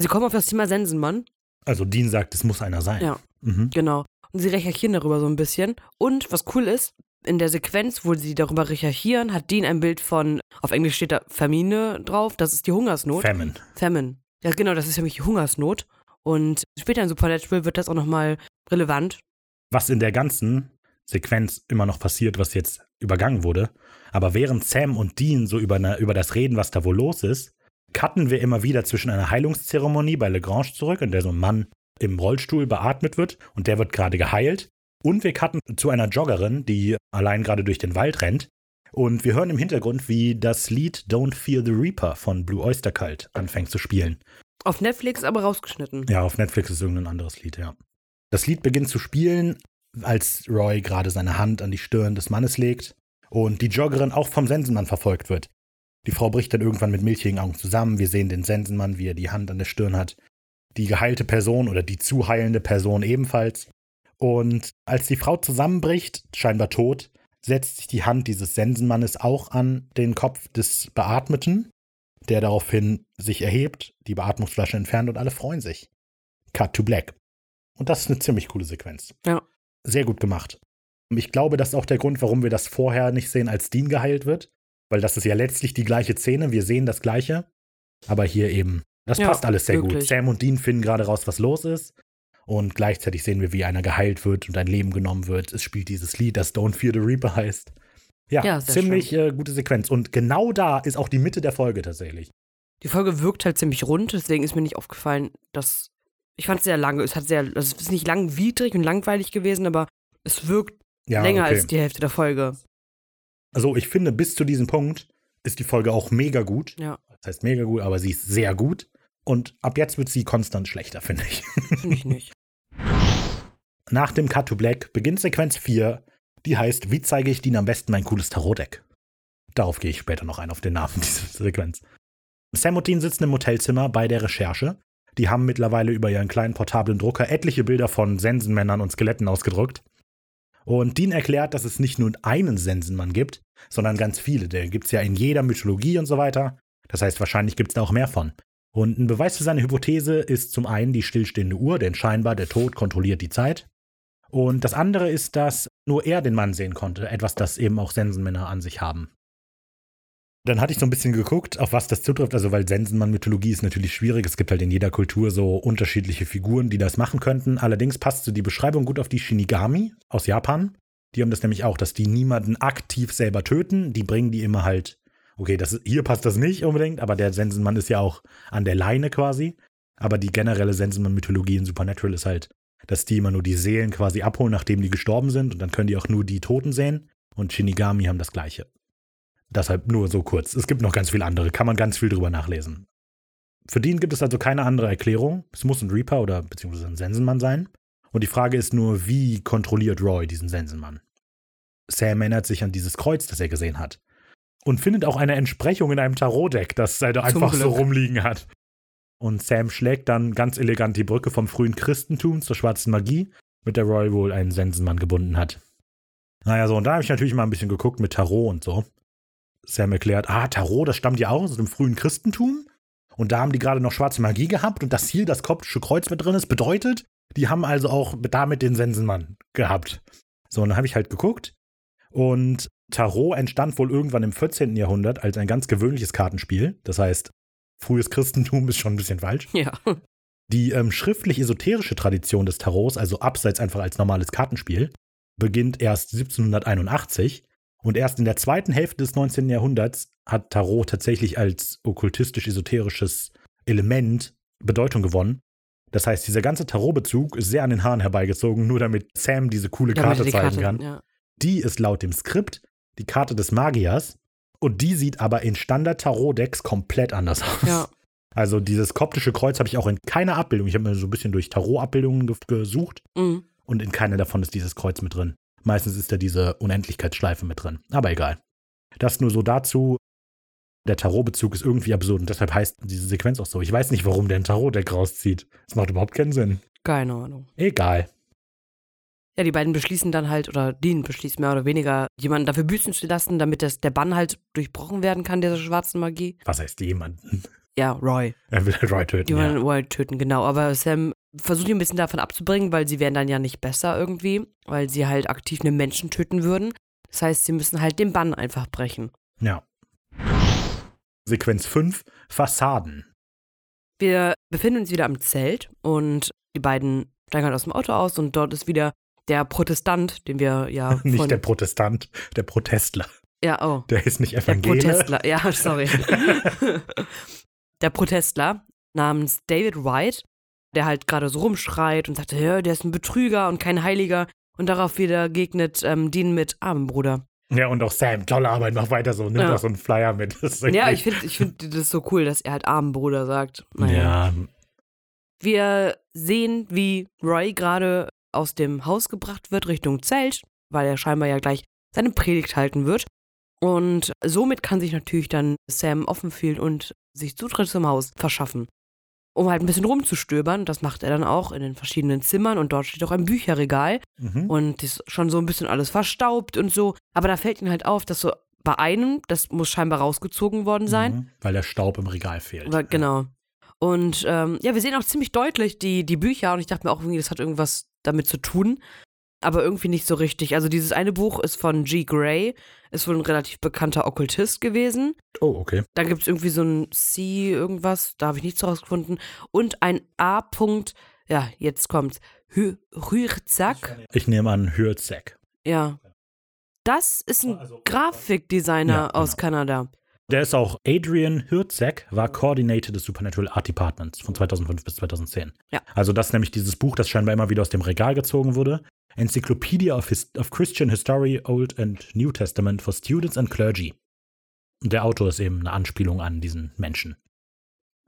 Sie kommen auf das Thema Sensenmann, Also Dean sagt, es muss einer sein. Ja. Mhm. genau. Und sie recherchieren darüber so ein bisschen. Und was cool ist, in der Sequenz, wo sie darüber recherchieren, hat Dean ein Bild von, auf Englisch steht da Famine drauf, das ist die Hungersnot. Famine. Famine. Ja, genau, das ist nämlich die Hungersnot. Und später in Supernatural wird das auch nochmal relevant. Was in der ganzen Sequenz immer noch passiert, was jetzt übergangen wurde. Aber während Sam und Dean so über, eine, über das reden, was da wohl los ist, cutten wir immer wieder zwischen einer Heilungszeremonie bei Lagrange zurück, in der so ein Mann im Rollstuhl beatmet wird und der wird gerade geheilt. Und wir cutten zu einer Joggerin, die allein gerade durch den Wald rennt. Und wir hören im Hintergrund, wie das Lied Don't Fear the Reaper von Blue Oyster Cult anfängt zu spielen. Auf Netflix aber rausgeschnitten. Ja, auf Netflix ist irgendein anderes Lied, ja. Das Lied beginnt zu spielen, als Roy gerade seine Hand an die Stirn des Mannes legt und die Joggerin auch vom Sensenmann verfolgt wird. Die Frau bricht dann irgendwann mit milchigen Augen zusammen. Wir sehen den Sensenmann, wie er die Hand an der Stirn hat. Die geheilte Person oder die zu heilende Person ebenfalls. Und als die Frau zusammenbricht, scheinbar tot, setzt sich die Hand dieses Sensenmannes auch an den Kopf des Beatmeten, der daraufhin sich erhebt, die Beatmungsflasche entfernt und alle freuen sich. Cut to black. Und das ist eine ziemlich coole Sequenz. Ja. Sehr gut gemacht. Ich glaube, das ist auch der Grund, warum wir das vorher nicht sehen, als Dean geheilt wird. Weil das ist ja letztlich die gleiche Szene. Wir sehen das Gleiche. Aber hier eben, das Ja, passt alles sehr gut. wirklich. Sam und Dean finden gerade raus, was los ist. Und gleichzeitig sehen wir, wie einer geheilt wird und ein Leben genommen wird. Es spielt dieses Lied, das Don't Fear the Reaper heißt. Ja, Ja, ziemlich äh, gute Sequenz. Und genau da ist auch die Mitte der Folge tatsächlich. Die Folge wirkt halt ziemlich rund, deswegen ist mir nicht aufgefallen, dass. Ich fand es sehr lange. Es hat sehr. Also es ist nicht langwidrig und langweilig gewesen, aber es wirkt Ja, länger okay. als die Hälfte der Folge. Also ich finde, bis zu diesem Punkt ist die Folge auch mega gut. Ja, Das heißt mega gut, aber sie ist sehr gut. Und ab jetzt wird sie konstant schlechter, finde ich. finde ich nicht. Nach dem Cut to Black beginnt Sequenz 4, die heißt, wie zeige ich Ihnen am besten mein cooles Tarotdeck? Darauf gehe ich später noch ein, auf den Namen dieser Sequenz. Sam und Dean sitzen im Hotelzimmer bei der Recherche. Die haben mittlerweile über ihren kleinen portablen Drucker etliche Bilder von Sensenmännern und Skeletten ausgedruckt. Und Dean erklärt, dass es nicht nur einen Sensenmann gibt, sondern ganz viele. Der gibt es ja in jeder Mythologie und so weiter. Das heißt, wahrscheinlich gibt es da auch mehr von. Und ein Beweis für seine Hypothese ist zum einen die stillstehende Uhr, denn scheinbar der Tod kontrolliert die Zeit. Und das andere ist, dass nur er den Mann sehen konnte, etwas, das eben auch Sensenmänner an sich haben. Dann hatte ich so ein bisschen geguckt, auf was das zutrifft, also weil Sensenmann-Mythologie ist natürlich schwierig. Es gibt halt in jeder Kultur so unterschiedliche Figuren, die das machen könnten. Allerdings passt so die Beschreibung gut auf die Shinigami aus Japan. Die haben das nämlich auch, dass die niemanden aktiv selber töten. Die bringen die immer halt, okay, das, hier passt das nicht unbedingt, aber der Sensenmann ist ja auch an der Leine quasi. Aber die generelle Sensenmann-Mythologie in Supernatural ist halt, dass die immer nur die Seelen quasi abholen, nachdem die gestorben sind. Und dann können die auch nur die Toten sehen. Und Shinigami haben das Gleiche. Deshalb nur so kurz. Es gibt noch ganz viele andere, kann man ganz viel drüber nachlesen. Für Dean gibt es also keine andere Erklärung. Es muss ein Reaper oder beziehungsweise ein Sensenmann sein. Und die Frage ist nur, wie kontrolliert Roy diesen Sensenmann? Sam erinnert sich an dieses Kreuz, das er gesehen hat. Und findet auch eine Entsprechung in einem Tarotdeck, das er da einfach so Glück. rumliegen hat. Und Sam schlägt dann ganz elegant die Brücke vom frühen Christentum zur schwarzen Magie, mit der Roy wohl einen Sensenmann gebunden hat. Naja, so, und da habe ich natürlich mal ein bisschen geguckt mit Tarot und so. Sam erklärt, ah, Tarot, das stammt ja auch aus dem frühen Christentum. Und da haben die gerade noch schwarze Magie gehabt und das hier, das koptische Kreuz mit drin ist, bedeutet, die haben also auch damit den Sensenmann gehabt. So, und dann habe ich halt geguckt. Und Tarot entstand wohl irgendwann im 14. Jahrhundert als ein ganz gewöhnliches Kartenspiel. Das heißt, frühes Christentum ist schon ein bisschen falsch. Ja. Die ähm, schriftlich-esoterische Tradition des Tarots, also abseits einfach als normales Kartenspiel, beginnt erst 1781 und erst in der zweiten Hälfte des 19. Jahrhunderts hat Tarot tatsächlich als okkultistisch-esoterisches Element Bedeutung gewonnen. Das heißt, dieser ganze Tarot-Bezug ist sehr an den Haaren herbeigezogen, nur damit Sam diese coole Damit Karte die zeigen Karte- kann. Ja. Die ist laut dem Skript die Karte des Magiers und die sieht aber in Standard-Tarot-Decks komplett anders aus. ja. Also dieses koptische Kreuz habe ich auch in keiner Abbildung. Ich habe mir so ein bisschen durch Tarot-Abbildungen ge- gesucht Mhm. und in keiner davon ist dieses Kreuz mit drin. Meistens ist da diese Unendlichkeitsschleife mit drin. Aber egal. Das nur so dazu. Der Tarot-Bezug ist irgendwie absurd und deshalb heißt diese Sequenz auch so. Ich weiß nicht, warum der ein Tarot-Deck rauszieht. Das macht überhaupt keinen Sinn. Keine Ahnung. Egal. Ja, die beiden beschließen dann halt, oder Dean beschließt mehr oder weniger, jemanden dafür büßen zu lassen, damit das, der Bann halt durchbrochen werden kann, dieser schwarzen Magie. Was heißt jemanden? Ja, Roy. Er will halt Roy töten. Die Ja. Roy töten, genau. Aber Sam versucht ihn ein bisschen davon abzubringen, weil sie wären dann ja nicht besser irgendwie, weil sie halt aktiv einen Menschen töten würden. Das heißt, sie müssen halt den Bann einfach brechen. ja. Sequenz 5, Fassaden. Wir befinden uns wieder am Zelt und die beiden steigen halt aus dem Auto aus und dort ist wieder der Protestant, den wir ja Nicht der Protestant, der Protestler. ja, oh, Der ist nicht der Evangelisch. Protestler, ja, sorry. der Protestler namens David White, der halt gerade so rumschreit und sagt, ja, der ist ein Betrüger und kein Heiliger. Und darauf wieder gegnet ähm, Dean mit Armen, Bruder. Ja, und auch Sam, tolle Arbeit, mach weiter so, nimm Ja. doch so einen Flyer mit. Ja, ich finde ich find das so cool, dass er halt Armen, Bruder sagt. Naja. Ja, Wir sehen, wie Roy gerade aus dem Haus gebracht wird Richtung Zelt, weil er scheinbar ja gleich seine Predigt halten wird. Und somit kann sich natürlich dann Sam offen fühlen und sich Zutritt zum Haus verschaffen. Um halt ein bisschen rumzustöbern, das macht er dann auch in den verschiedenen Zimmern und dort steht auch ein Bücherregal mhm. und ist schon so ein bisschen alles verstaubt und so. Aber da fällt ihm halt auf, dass so bei einem, das muss scheinbar rausgezogen worden sein, Mhm. weil der Staub im Regal fehlt. aber genau. Und ähm, ja, wir sehen auch ziemlich deutlich die, die Bücher und ich dachte mir auch irgendwie, das hat irgendwas damit zu tun. Aber irgendwie nicht so richtig. Also dieses eine Buch ist von G. Gray, ist wohl ein relativ bekannter Okkultist gewesen. Oh, okay. Dann gibt es irgendwie so ein C irgendwas, da habe ich nichts rausgefunden. Und ein A. -Punkt, ja, jetzt kommt's. Hü- Rührzack. Ich nehme an, Hürzek. Ja. Das ist ein Grafikdesigner Ja, genau. aus Kanada. Der ist auch Adrian Hürzek, war Coordinator des Supernatural Art Departments von 2005 bis 2010. Ja. Also das ist nämlich dieses Buch, das scheinbar immer wieder aus dem Regal gezogen wurde. Encyclopedia of, His of Christian History, Old and New Testament for Students and Clergy. Der Autor ist eben eine Anspielung an diesen Menschen.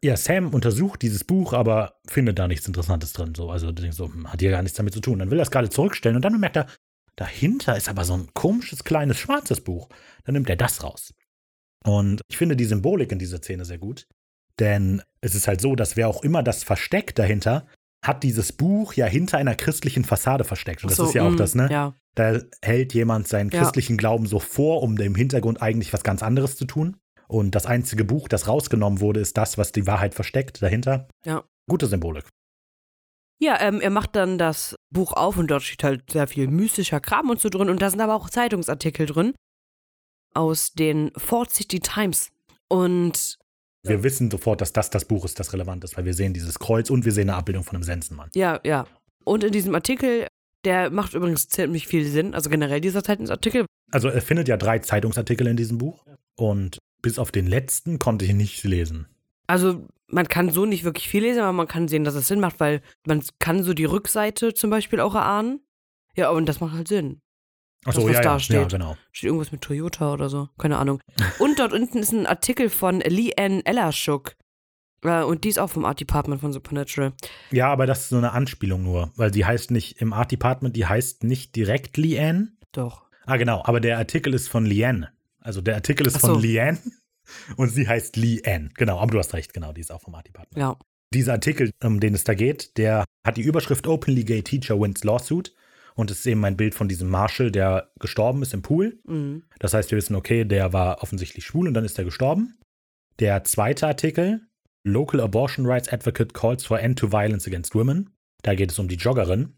Ja, Sam untersucht dieses Buch, aber findet da nichts Interessantes drin. So, also so, hm, hat hier gar nichts damit zu tun. Dann will er es gerade zurückstellen und dann bemerkt er, dahinter ist aber so ein komisches kleines schwarzes Buch. Dann nimmt er das raus. Und ich finde die Symbolik in dieser Szene sehr gut. Denn es ist halt so, dass wer auch immer das versteckt dahinter, hat dieses Buch ja hinter einer christlichen Fassade versteckt. Und das So, ist ja auch mm, das, ne? Ja. Da hält jemand seinen Ja. christlichen Glauben so vor, um im Hintergrund eigentlich was ganz anderes zu tun. Und das einzige Buch, das rausgenommen wurde, ist das, was die Wahrheit versteckt dahinter. Ja. Gute Symbolik. Ja, ähm, er macht dann das Buch auf und dort steht halt sehr viel mystischer Kram und so drin. Und da sind aber auch Zeitungsartikel drin aus den Fort City Times. Und Wir wissen sofort, dass das das Buch ist, das relevant ist, weil wir sehen dieses Kreuz und wir sehen eine Abbildung von einem Sensenmann. ja, ja. Und in diesem Artikel, der macht übrigens ziemlich viel Sinn, also generell dieser Zeitungsartikel. Also er findet ja drei Zeitungsartikel in diesem Buch und bis auf den letzten konnte ich nicht lesen. Also man kann so nicht wirklich viel lesen, aber man kann sehen, dass es Sinn macht, weil man kann so die Rückseite zum Beispiel auch erahnen. Ja, und das macht halt Sinn. Achso, Das, was ja, da ja, ja, steht. genau. Steht irgendwas mit Toyota oder so. Keine Ahnung. Und dort unten ist ein Artikel von Leanne Ellerschuk. Äh, und die ist auch vom Art Department von Supernatural. Ja, aber das ist so eine Anspielung nur, weil die heißt nicht im Art Department, die heißt nicht direkt Leanne. Doch. Ah, genau, aber der Artikel ist von Leanne. Also der Artikel ist Ach so. von Leanne und sie heißt Leanne. Genau, aber du hast recht, genau, die ist auch vom Art Department. Ja. Dieser Artikel, um den es da geht, der hat die Überschrift Openly Gay Teacher Wins Lawsuit und es ist eben ein Bild von diesem Marshall, der gestorben ist im Pool. Mhm. Das heißt, wir wissen, okay, der war offensichtlich schwul und dann ist er gestorben. Der zweite Artikel, Local Abortion Rights Advocate Calls for End to Violence Against Women. Da geht es um die Joggerin.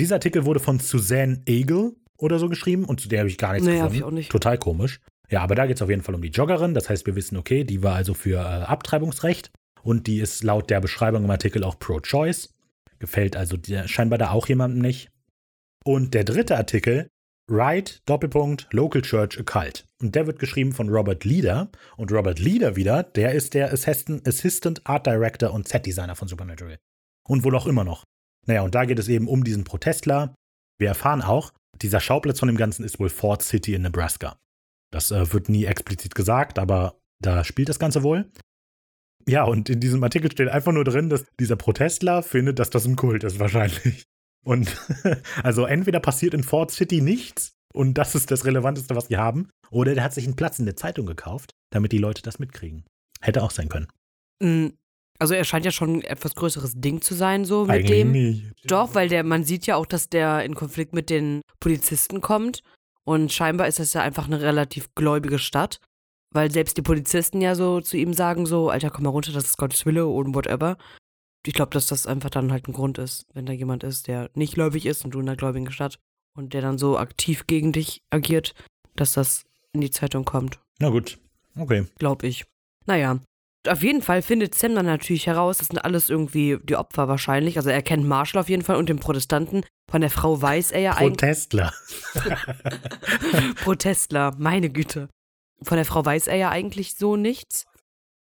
Dieser Artikel wurde von Suzanne Eagle oder so geschrieben und zu der habe ich gar nichts Nee, gefunden. ich auch nicht. Total komisch. Ja, aber da geht es auf jeden Fall um die Joggerin. Das heißt, wir wissen, okay, die war also für äh, Abtreibungsrecht und die ist laut der Beschreibung im Artikel auch pro-choice. Gefällt also der, scheinbar da auch jemandem nicht. Und der dritte Artikel, Right, Doppelpunkt, Local Church Occult. Und der wird geschrieben von Robert Leader. Und Robert Leader wieder, der ist der Assistant, Art Director und Set Designer von Supernatural. Und wohl auch immer noch. Naja, und da geht es eben um diesen Protestler. Wir erfahren auch, dieser Schauplatz von dem Ganzen ist wohl Fort City in Nebraska. Das äh, wird nie explizit gesagt, aber da spielt das Ganze wohl. Ja, und in diesem Artikel steht einfach nur drin, dass dieser Protestler findet, dass das ein Kult ist, wahrscheinlich. Und also entweder passiert in Fort City nichts und das ist das Relevanteste, was wir haben, oder der hat sich einen Platz in der Zeitung gekauft, damit die Leute das mitkriegen. Hätte auch sein können. Mhm. Also er scheint ja schon ein etwas größeres Ding zu sein, so mit Eigentlich dem. nicht. Doch, weil der, man sieht ja auch, dass der in Konflikt mit den Polizisten kommt. Und scheinbar ist das ja einfach eine relativ gläubige Stadt. Weil selbst die Polizisten ja so zu ihm sagen, so, Alter, komm mal runter, das ist Gottes Wille und whatever. Ich glaube, dass das einfach dann halt ein Grund ist, wenn da jemand ist, der nicht gläubig ist und du in einer gläubigen Stadt und der dann so aktiv gegen dich agiert, dass das in die Zeitung kommt. Na gut, okay. Glaube ich. Naja. Auf jeden Fall findet Sam dann natürlich heraus, das sind alles irgendwie die Opfer wahrscheinlich. Also er kennt Marshall auf jeden Fall und den Protestanten. Von der Frau weiß er ja eigentlich. Protestler. Protestler, meine Güte. Von der Frau weiß er ja eigentlich so nichts.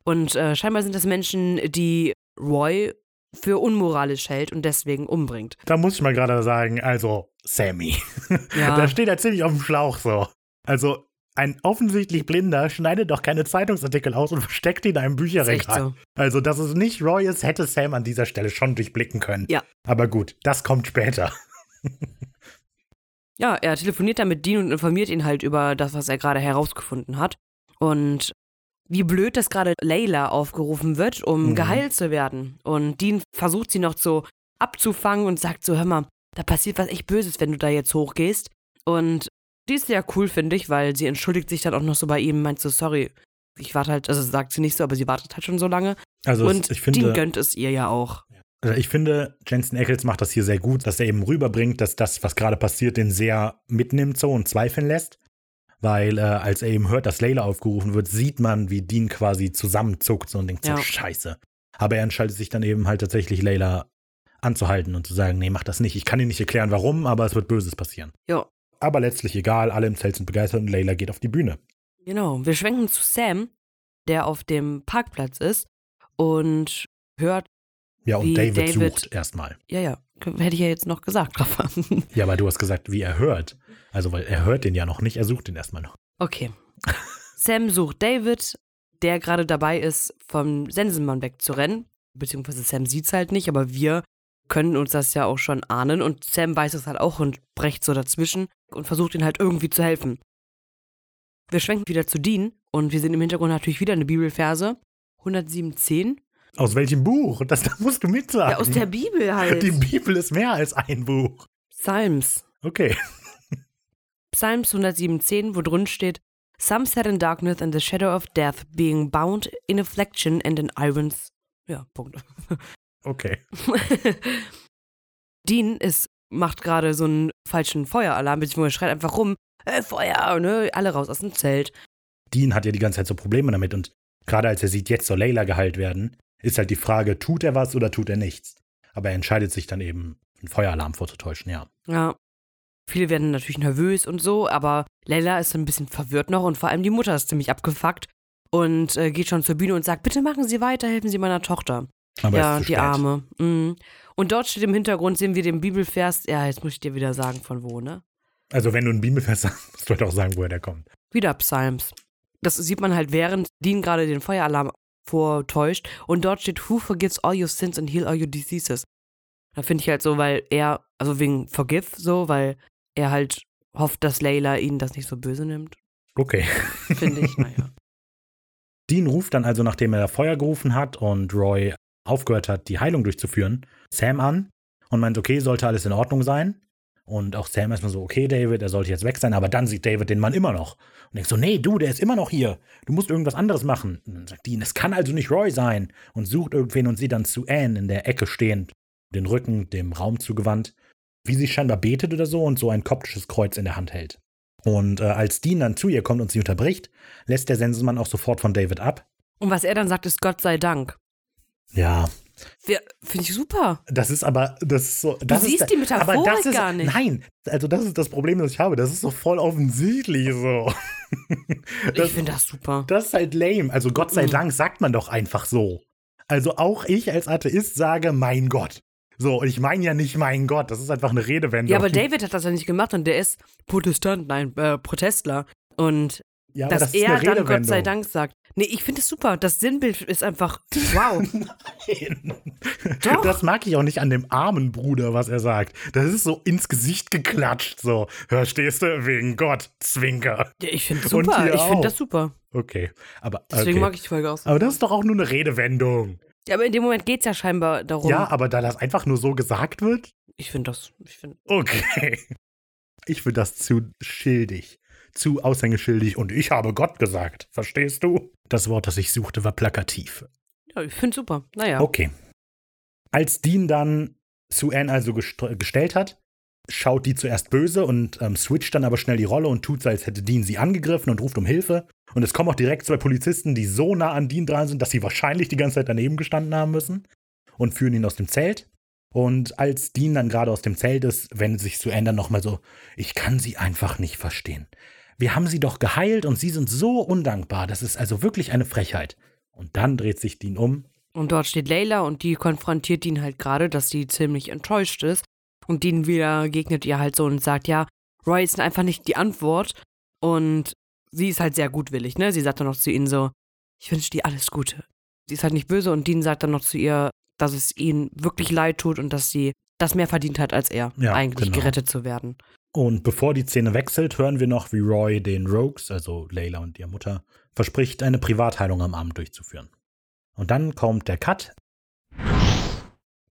Und äh, scheinbar sind das Menschen, die Roy für unmoralisch hält und deswegen umbringt. Da muss ich mal gerade sagen, also Sammy. Ja. Da steht er ziemlich auf dem Schlauch so. Also ein offensichtlich Blinder schneidet doch keine Zeitungsartikel aus und versteckt ihn in einem Bücherregal. so. Also, dass es nicht Roy ist, hätte Sam an dieser Stelle schon durchblicken können. Ja. Aber gut, das kommt später. Ja, er telefoniert dann mit Dean und informiert ihn halt über das, was er gerade herausgefunden hat. Und wie blöd, dass gerade Layla aufgerufen wird, um Mhm. geheilt zu werden. Und Dean versucht sie noch so abzufangen und sagt so, hör mal, da passiert was echt Böses, wenn du da jetzt hochgehst. Und die ist sehr cool, finde ich, weil sie entschuldigt sich dann auch noch so bei ihm, meint so, sorry, ich warte halt, also sagt sie nicht so, aber sie wartet halt schon so lange. Also, und ich Dean finde, gönnt es ihr ja auch. also ich finde, Jensen Ackles macht das hier sehr gut, dass er eben rüberbringt, dass das, was gerade passiert, den sehr mitnimmt so und zweifeln lässt. Weil, äh, als er eben hört, dass Layla aufgerufen wird, sieht man, wie Dean quasi zusammenzuckt so und denkt so, Ja. scheiße. Aber er entscheidet sich dann eben halt tatsächlich, Layla anzuhalten und zu sagen, nee, mach das nicht. Ich kann dir nicht erklären, warum, aber es wird Böses passieren. Ja. Aber letztlich egal, alle im Zelt sind begeistert und Layla geht auf die Bühne. Genau. Wir schwenken zu Sam, der auf dem Parkplatz ist und hört, Ja, und Wie David, David- sucht erstmal. ja, ja, hätte ich ja jetzt noch gesagt, Rafa. Ja, aber du hast gesagt, wie er hört. Also, weil er hört den ja noch nicht, er sucht den erstmal noch. Okay. Sam sucht David, der gerade dabei ist, vom Sensenmann wegzurennen. Beziehungsweise Sam sieht's halt nicht, aber wir können uns das ja auch schon ahnen. Und Sam weiß es halt auch und brecht so dazwischen und versucht ihn halt irgendwie zu helfen. Wir schwenken wieder zu Dean und wir sehen im Hintergrund natürlich wieder eine Bibelverse. 117. Aus welchem Buch? Das, das musst du mitsagen. Ja, aus der Bibel halt. Die Bibel ist mehr als ein Buch. Psalms. Okay. Psalms 117, wo drin steht, Some sat in darkness and the shadow of death, being bound in affliction and in irons. Ja, Punkt. Okay. Dean ist, macht gerade so einen falschen Feueralarm, beziehungsweise schreit einfach rum, äh, Feuer, ne, alle raus aus dem Zelt. Dean hat ja die ganze Zeit so Probleme damit und gerade als er sieht, jetzt soll Layla geheilt werden, ist halt die Frage, tut er was oder tut er nichts? Aber er entscheidet sich dann eben, einen Feueralarm vorzutäuschen, ja. Ja. Viele werden natürlich nervös und so, aber Leila ist ein bisschen verwirrt noch und vor allem die Mutter ist ziemlich abgefuckt und äh, geht schon zur Bühne und sagt, bitte machen Sie weiter, helfen Sie meiner Tochter. Aber ja, die. Arme. Mhm. Und dort steht im Hintergrund, sehen wir den Bibelvers. Ja, jetzt muss ich dir wieder sagen, von wo, ne? Also wenn du einen Bibelfest sagst, musst du halt auch sagen, woher der kommt. Wieder Psalms. Das sieht man halt, während Dean gerade den Feueralarm vortäuscht. Und dort steht, Who forgives all your sins and heal all your diseases. Da finde ich halt so, weil er, also wegen Forgive so, weil er halt hofft, dass Layla ihn das nicht so böse nimmt. Okay. Finde ich, naja. Dean ruft dann also, nachdem er Feuer gerufen hat und Roy aufgehört hat, die Heilung durchzuführen, Sam an und meint, okay, sollte alles in Ordnung sein. Und auch Sam erstmal so, okay, David, er sollte jetzt weg sein, aber dann sieht David den Mann immer noch. Und denkt so, nee, du, der ist immer noch hier. Du musst irgendwas anderes machen. Und dann sagt Dean, es kann also nicht Roy sein. Und sucht irgendwen und sieht dann zu Anne in der Ecke stehend, den Rücken dem Raum zugewandt, wie sie scheinbar betet oder so und so ein koptisches Kreuz in der Hand hält. Und äh, als Dean dann zu ihr kommt und sie unterbricht, lässt der Sensenmann auch sofort von David ab. Und was er dann sagt, ist Gott sei Dank. Ja, Ja, Finde ich super. das ist aber, das ist so. Das siehst ist, die Metaphorik aber das ist, gar nicht. Nein, also das ist das Problem, das ich habe. Das ist so voll offensichtlich so. Das, ich finde das super. das ist halt lame. Also Gott sei Mhm. Dank sagt man doch einfach so. Also auch ich als Atheist sage, mein Gott. So, und ich meine ja nicht mein Gott, das ist einfach eine Redewendung. Ja, aber David hat das ja nicht gemacht und der ist Protestant, nein, äh, Protestler. Und Ja, dass das er dann Gott sei. Dank sagt. Nee, ich finde es super. Das Sinnbild ist einfach wow. Nein. Doch. Das mag ich auch nicht an dem armen Bruder, was er sagt. Das ist so ins Gesicht geklatscht, so. Verstehst du? Wegen Gott, Zwinker. Ja, ich finde super. Ich finde auch. das super. Okay, aber Deswegen okay. mag ich die Folge aus. Aber das ist doch auch nur eine Redewendung. Ja, aber in dem Moment geht es ja scheinbar darum. Ja, aber da das einfach nur so gesagt wird? Ich finde das. Ich find, Okay. Ich finde das zu schildig. Zu aushängeschildig und ich habe Gott gesagt. Verstehst du? Das Wort, das ich suchte, war plakativ. ja, ich finde super. Naja. Okay. Als Dean dann Sue Ann also gest- gestellt hat, schaut die zuerst böse und ähm, switcht dann aber schnell die Rolle und tut so, als hätte Dean sie angegriffen und ruft um Hilfe. Und es kommen auch direkt zwei Polizisten, die so nah an Dean dran sind, dass sie wahrscheinlich die ganze Zeit daneben gestanden haben müssen und führen ihn aus dem Zelt. Und als Dean dann gerade aus dem Zelt ist, wendet sich zu Ender nochmal so, ich kann sie einfach nicht verstehen. Wir haben sie doch geheilt und sie sind so undankbar. Das ist also wirklich eine Frechheit. Und dann dreht sich Dean um. Und dort steht Layla und die konfrontiert ihn halt gerade, dass sie ziemlich enttäuscht ist. Und Dean wieder gegnet ihr halt so und sagt, ja, Roy ist einfach nicht die Antwort. Und sie ist halt sehr gutwillig, ne? Sie sagt dann noch zu ihnen so, ich wünsche dir alles Gute. Sie ist halt nicht böse und Dean sagt dann noch zu ihr, dass es ihnen wirklich leid tut und dass sie das mehr verdient hat als er, Ja, eigentlich genau. gerettet zu werden. Und bevor die Szene wechselt, hören wir noch, wie Roy den Rogues, also Layla und ihre Mutter, verspricht, eine Privatheilung am Abend durchzuführen. Und dann kommt der Cut.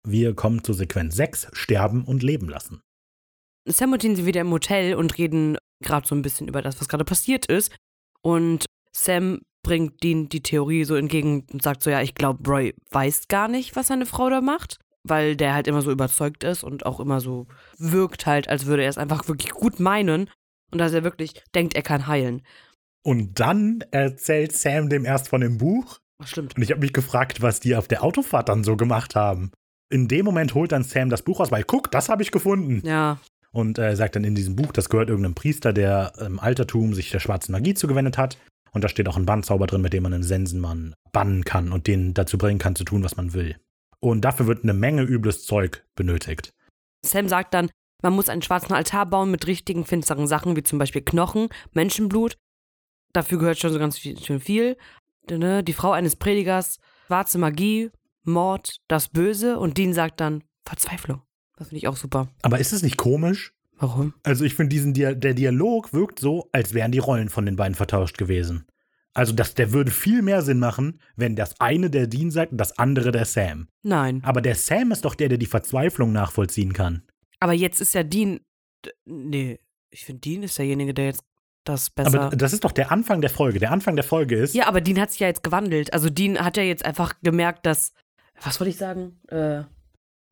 Wir kommen zu Sequenz 6, Sterben und Leben lassen. Sam und Dean sind wieder im Hotel und reden gerade so ein bisschen über das, was gerade passiert ist. Und Sam bringt Dean die Theorie so entgegen und sagt so, ja, ich glaube, Roy weiß gar nicht, was seine Frau da macht, weil der halt immer so überzeugt ist und auch immer so wirkt halt, als würde er es einfach wirklich gut meinen und dass er wirklich denkt, er kann heilen. Und dann erzählt Sam dem erst von dem Buch. Ach, stimmt. Und ich habe mich gefragt, was die auf der Autofahrt dann so gemacht haben. In dem Moment holt dann Sam das Buch aus, weil guck, das habe ich gefunden. Ja, Und er sagt dann in diesem Buch, das gehört irgendeinem Priester, der im Altertum sich der schwarzen Magie zugewendet hat. Und da steht auch ein Bannzauber drin, mit dem man einen Sensenmann bannen kann und den dazu bringen kann, zu tun, was man will. Und dafür wird eine Menge übles Zeug benötigt. Sam sagt dann, man muss einen schwarzen Altar bauen mit richtigen finsteren Sachen, wie zum Beispiel Knochen, Menschenblut. Dafür gehört schon so ganz viel. Schön viel. Ne? Die Frau eines Predigers, schwarze Magie, Mord, das Böse. Und Dean sagt dann Verzweiflung. Das finde ich auch super. Aber ist es nicht komisch? Warum? Also ich finde, diesen Dia der Dialog wirkt so, als wären die Rollen von den beiden vertauscht gewesen. Also das, der würde viel mehr Sinn machen, wenn das eine der Dean sagt und das andere der Sam. Nein. Aber der Sam ist doch der, der die Verzweiflung nachvollziehen kann. Aber jetzt ist ja Dean. Nee, ich finde, Dean ist derjenige, der jetzt das besser. Aber das ist doch der Anfang der Folge. Der Anfang der Folge ist, ja, aber Dean hat sich ja jetzt gewandelt. Also Dean hat ja jetzt einfach gemerkt, dass. Was wollte ich sagen? Äh,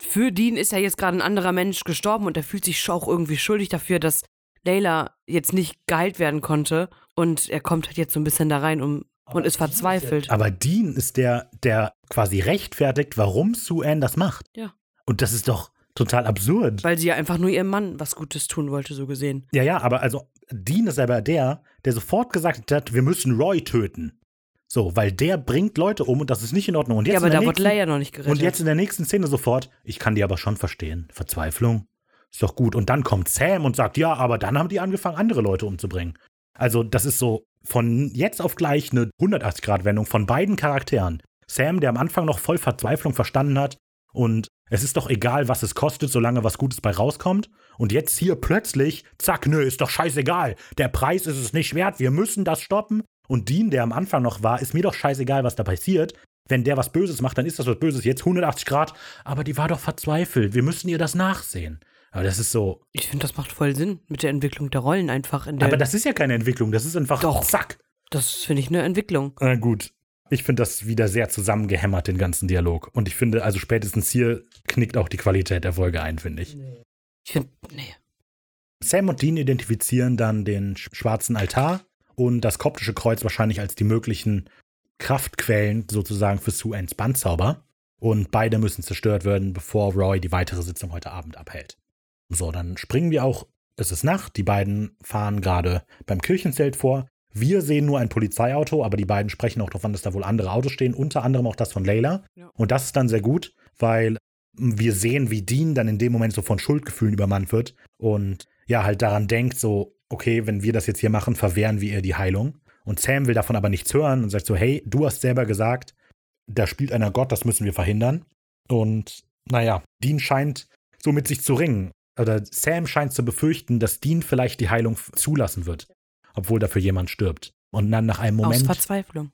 für Dean ist ja jetzt gerade ein anderer Mensch gestorben und er fühlt sich schon auch irgendwie schuldig dafür, dass Layla jetzt nicht geheilt werden konnte. Und er kommt halt jetzt so ein bisschen da rein um, und ist verzweifelt. aber Dean ist der, der quasi rechtfertigt, warum Sue Ann das macht. Ja. Und das ist doch total absurd. Weil sie ja einfach nur ihrem Mann was Gutes tun wollte, so gesehen. Ja, ja, aber also Dean ist aber der, der sofort gesagt hat, wir müssen Roy töten. So, weil der bringt Leute um und das ist nicht in Ordnung. Und jetzt ja, aber in der da wurde nächsten- Layla noch nicht gerettet. Und jetzt in der nächsten Szene sofort, ich kann die aber schon verstehen. Verzweiflung. Ist doch gut. Und dann kommt Sam und sagt, ja, aber dann haben die angefangen, andere Leute umzubringen. Also, das ist so von jetzt auf gleich eine 180-Grad-Wendung von beiden Charakteren. Sam, der am Anfang noch voll Verzweiflung verstanden hat und es ist doch egal, was es kostet, solange was Gutes bei rauskommt. Und jetzt hier plötzlich, zack, nö, ist doch scheißegal. Der Preis ist es nicht wert, wir müssen das stoppen. Und Dean, der am Anfang noch war, ist mir doch scheißegal, was da passiert. Wenn der was Böses macht, dann ist das was Böses. Jetzt 180 Grad, aber die war doch verzweifelt. Wir müssen ihr das nachsehen. Aber das ist so. ich finde, das macht voll Sinn mit der Entwicklung der Rollen einfach. In der, Aber das ist ja keine Entwicklung, das ist einfach Doch. zack. das finde ich eine Entwicklung. Na gut. Ich finde das wieder sehr zusammengehämmert, den ganzen Dialog. Und ich finde, also spätestens hier knickt auch die Qualität der Folge ein, finde ich. Ich finde, nee. Sam und Dean identifizieren dann den sch- schwarzen Altar und das koptische Kreuz wahrscheinlich als die möglichen Kraftquellen sozusagen für Sue Anns Bandzauber. Und beide müssen zerstört werden, bevor Roy die weitere Sitzung heute Abend abhält. So, dann springen wir auch. Es ist Nacht, die beiden fahren gerade beim Kirchenzelt vor. Wir sehen nur ein Polizeiauto, aber die beiden sprechen auch davon, dass da wohl andere Autos stehen, unter anderem auch das von Layla. Ja. Und das ist dann sehr gut, weil wir sehen, wie Dean dann in dem Moment so von Schuldgefühlen übermannt wird und ja, halt daran denkt, so, okay, wenn wir das jetzt hier machen, verwehren wir ihr die Heilung. Und Sam will davon aber nichts hören und sagt so, hey, du hast selber gesagt, da spielt einer Gott, das müssen wir verhindern. Und naja, Dean scheint so mit sich zu ringen. Oder Sam scheint zu befürchten, dass Dean vielleicht die Heilung zulassen wird, obwohl dafür jemand stirbt. Und dann nach einem Aus Moment. Verzweiflung.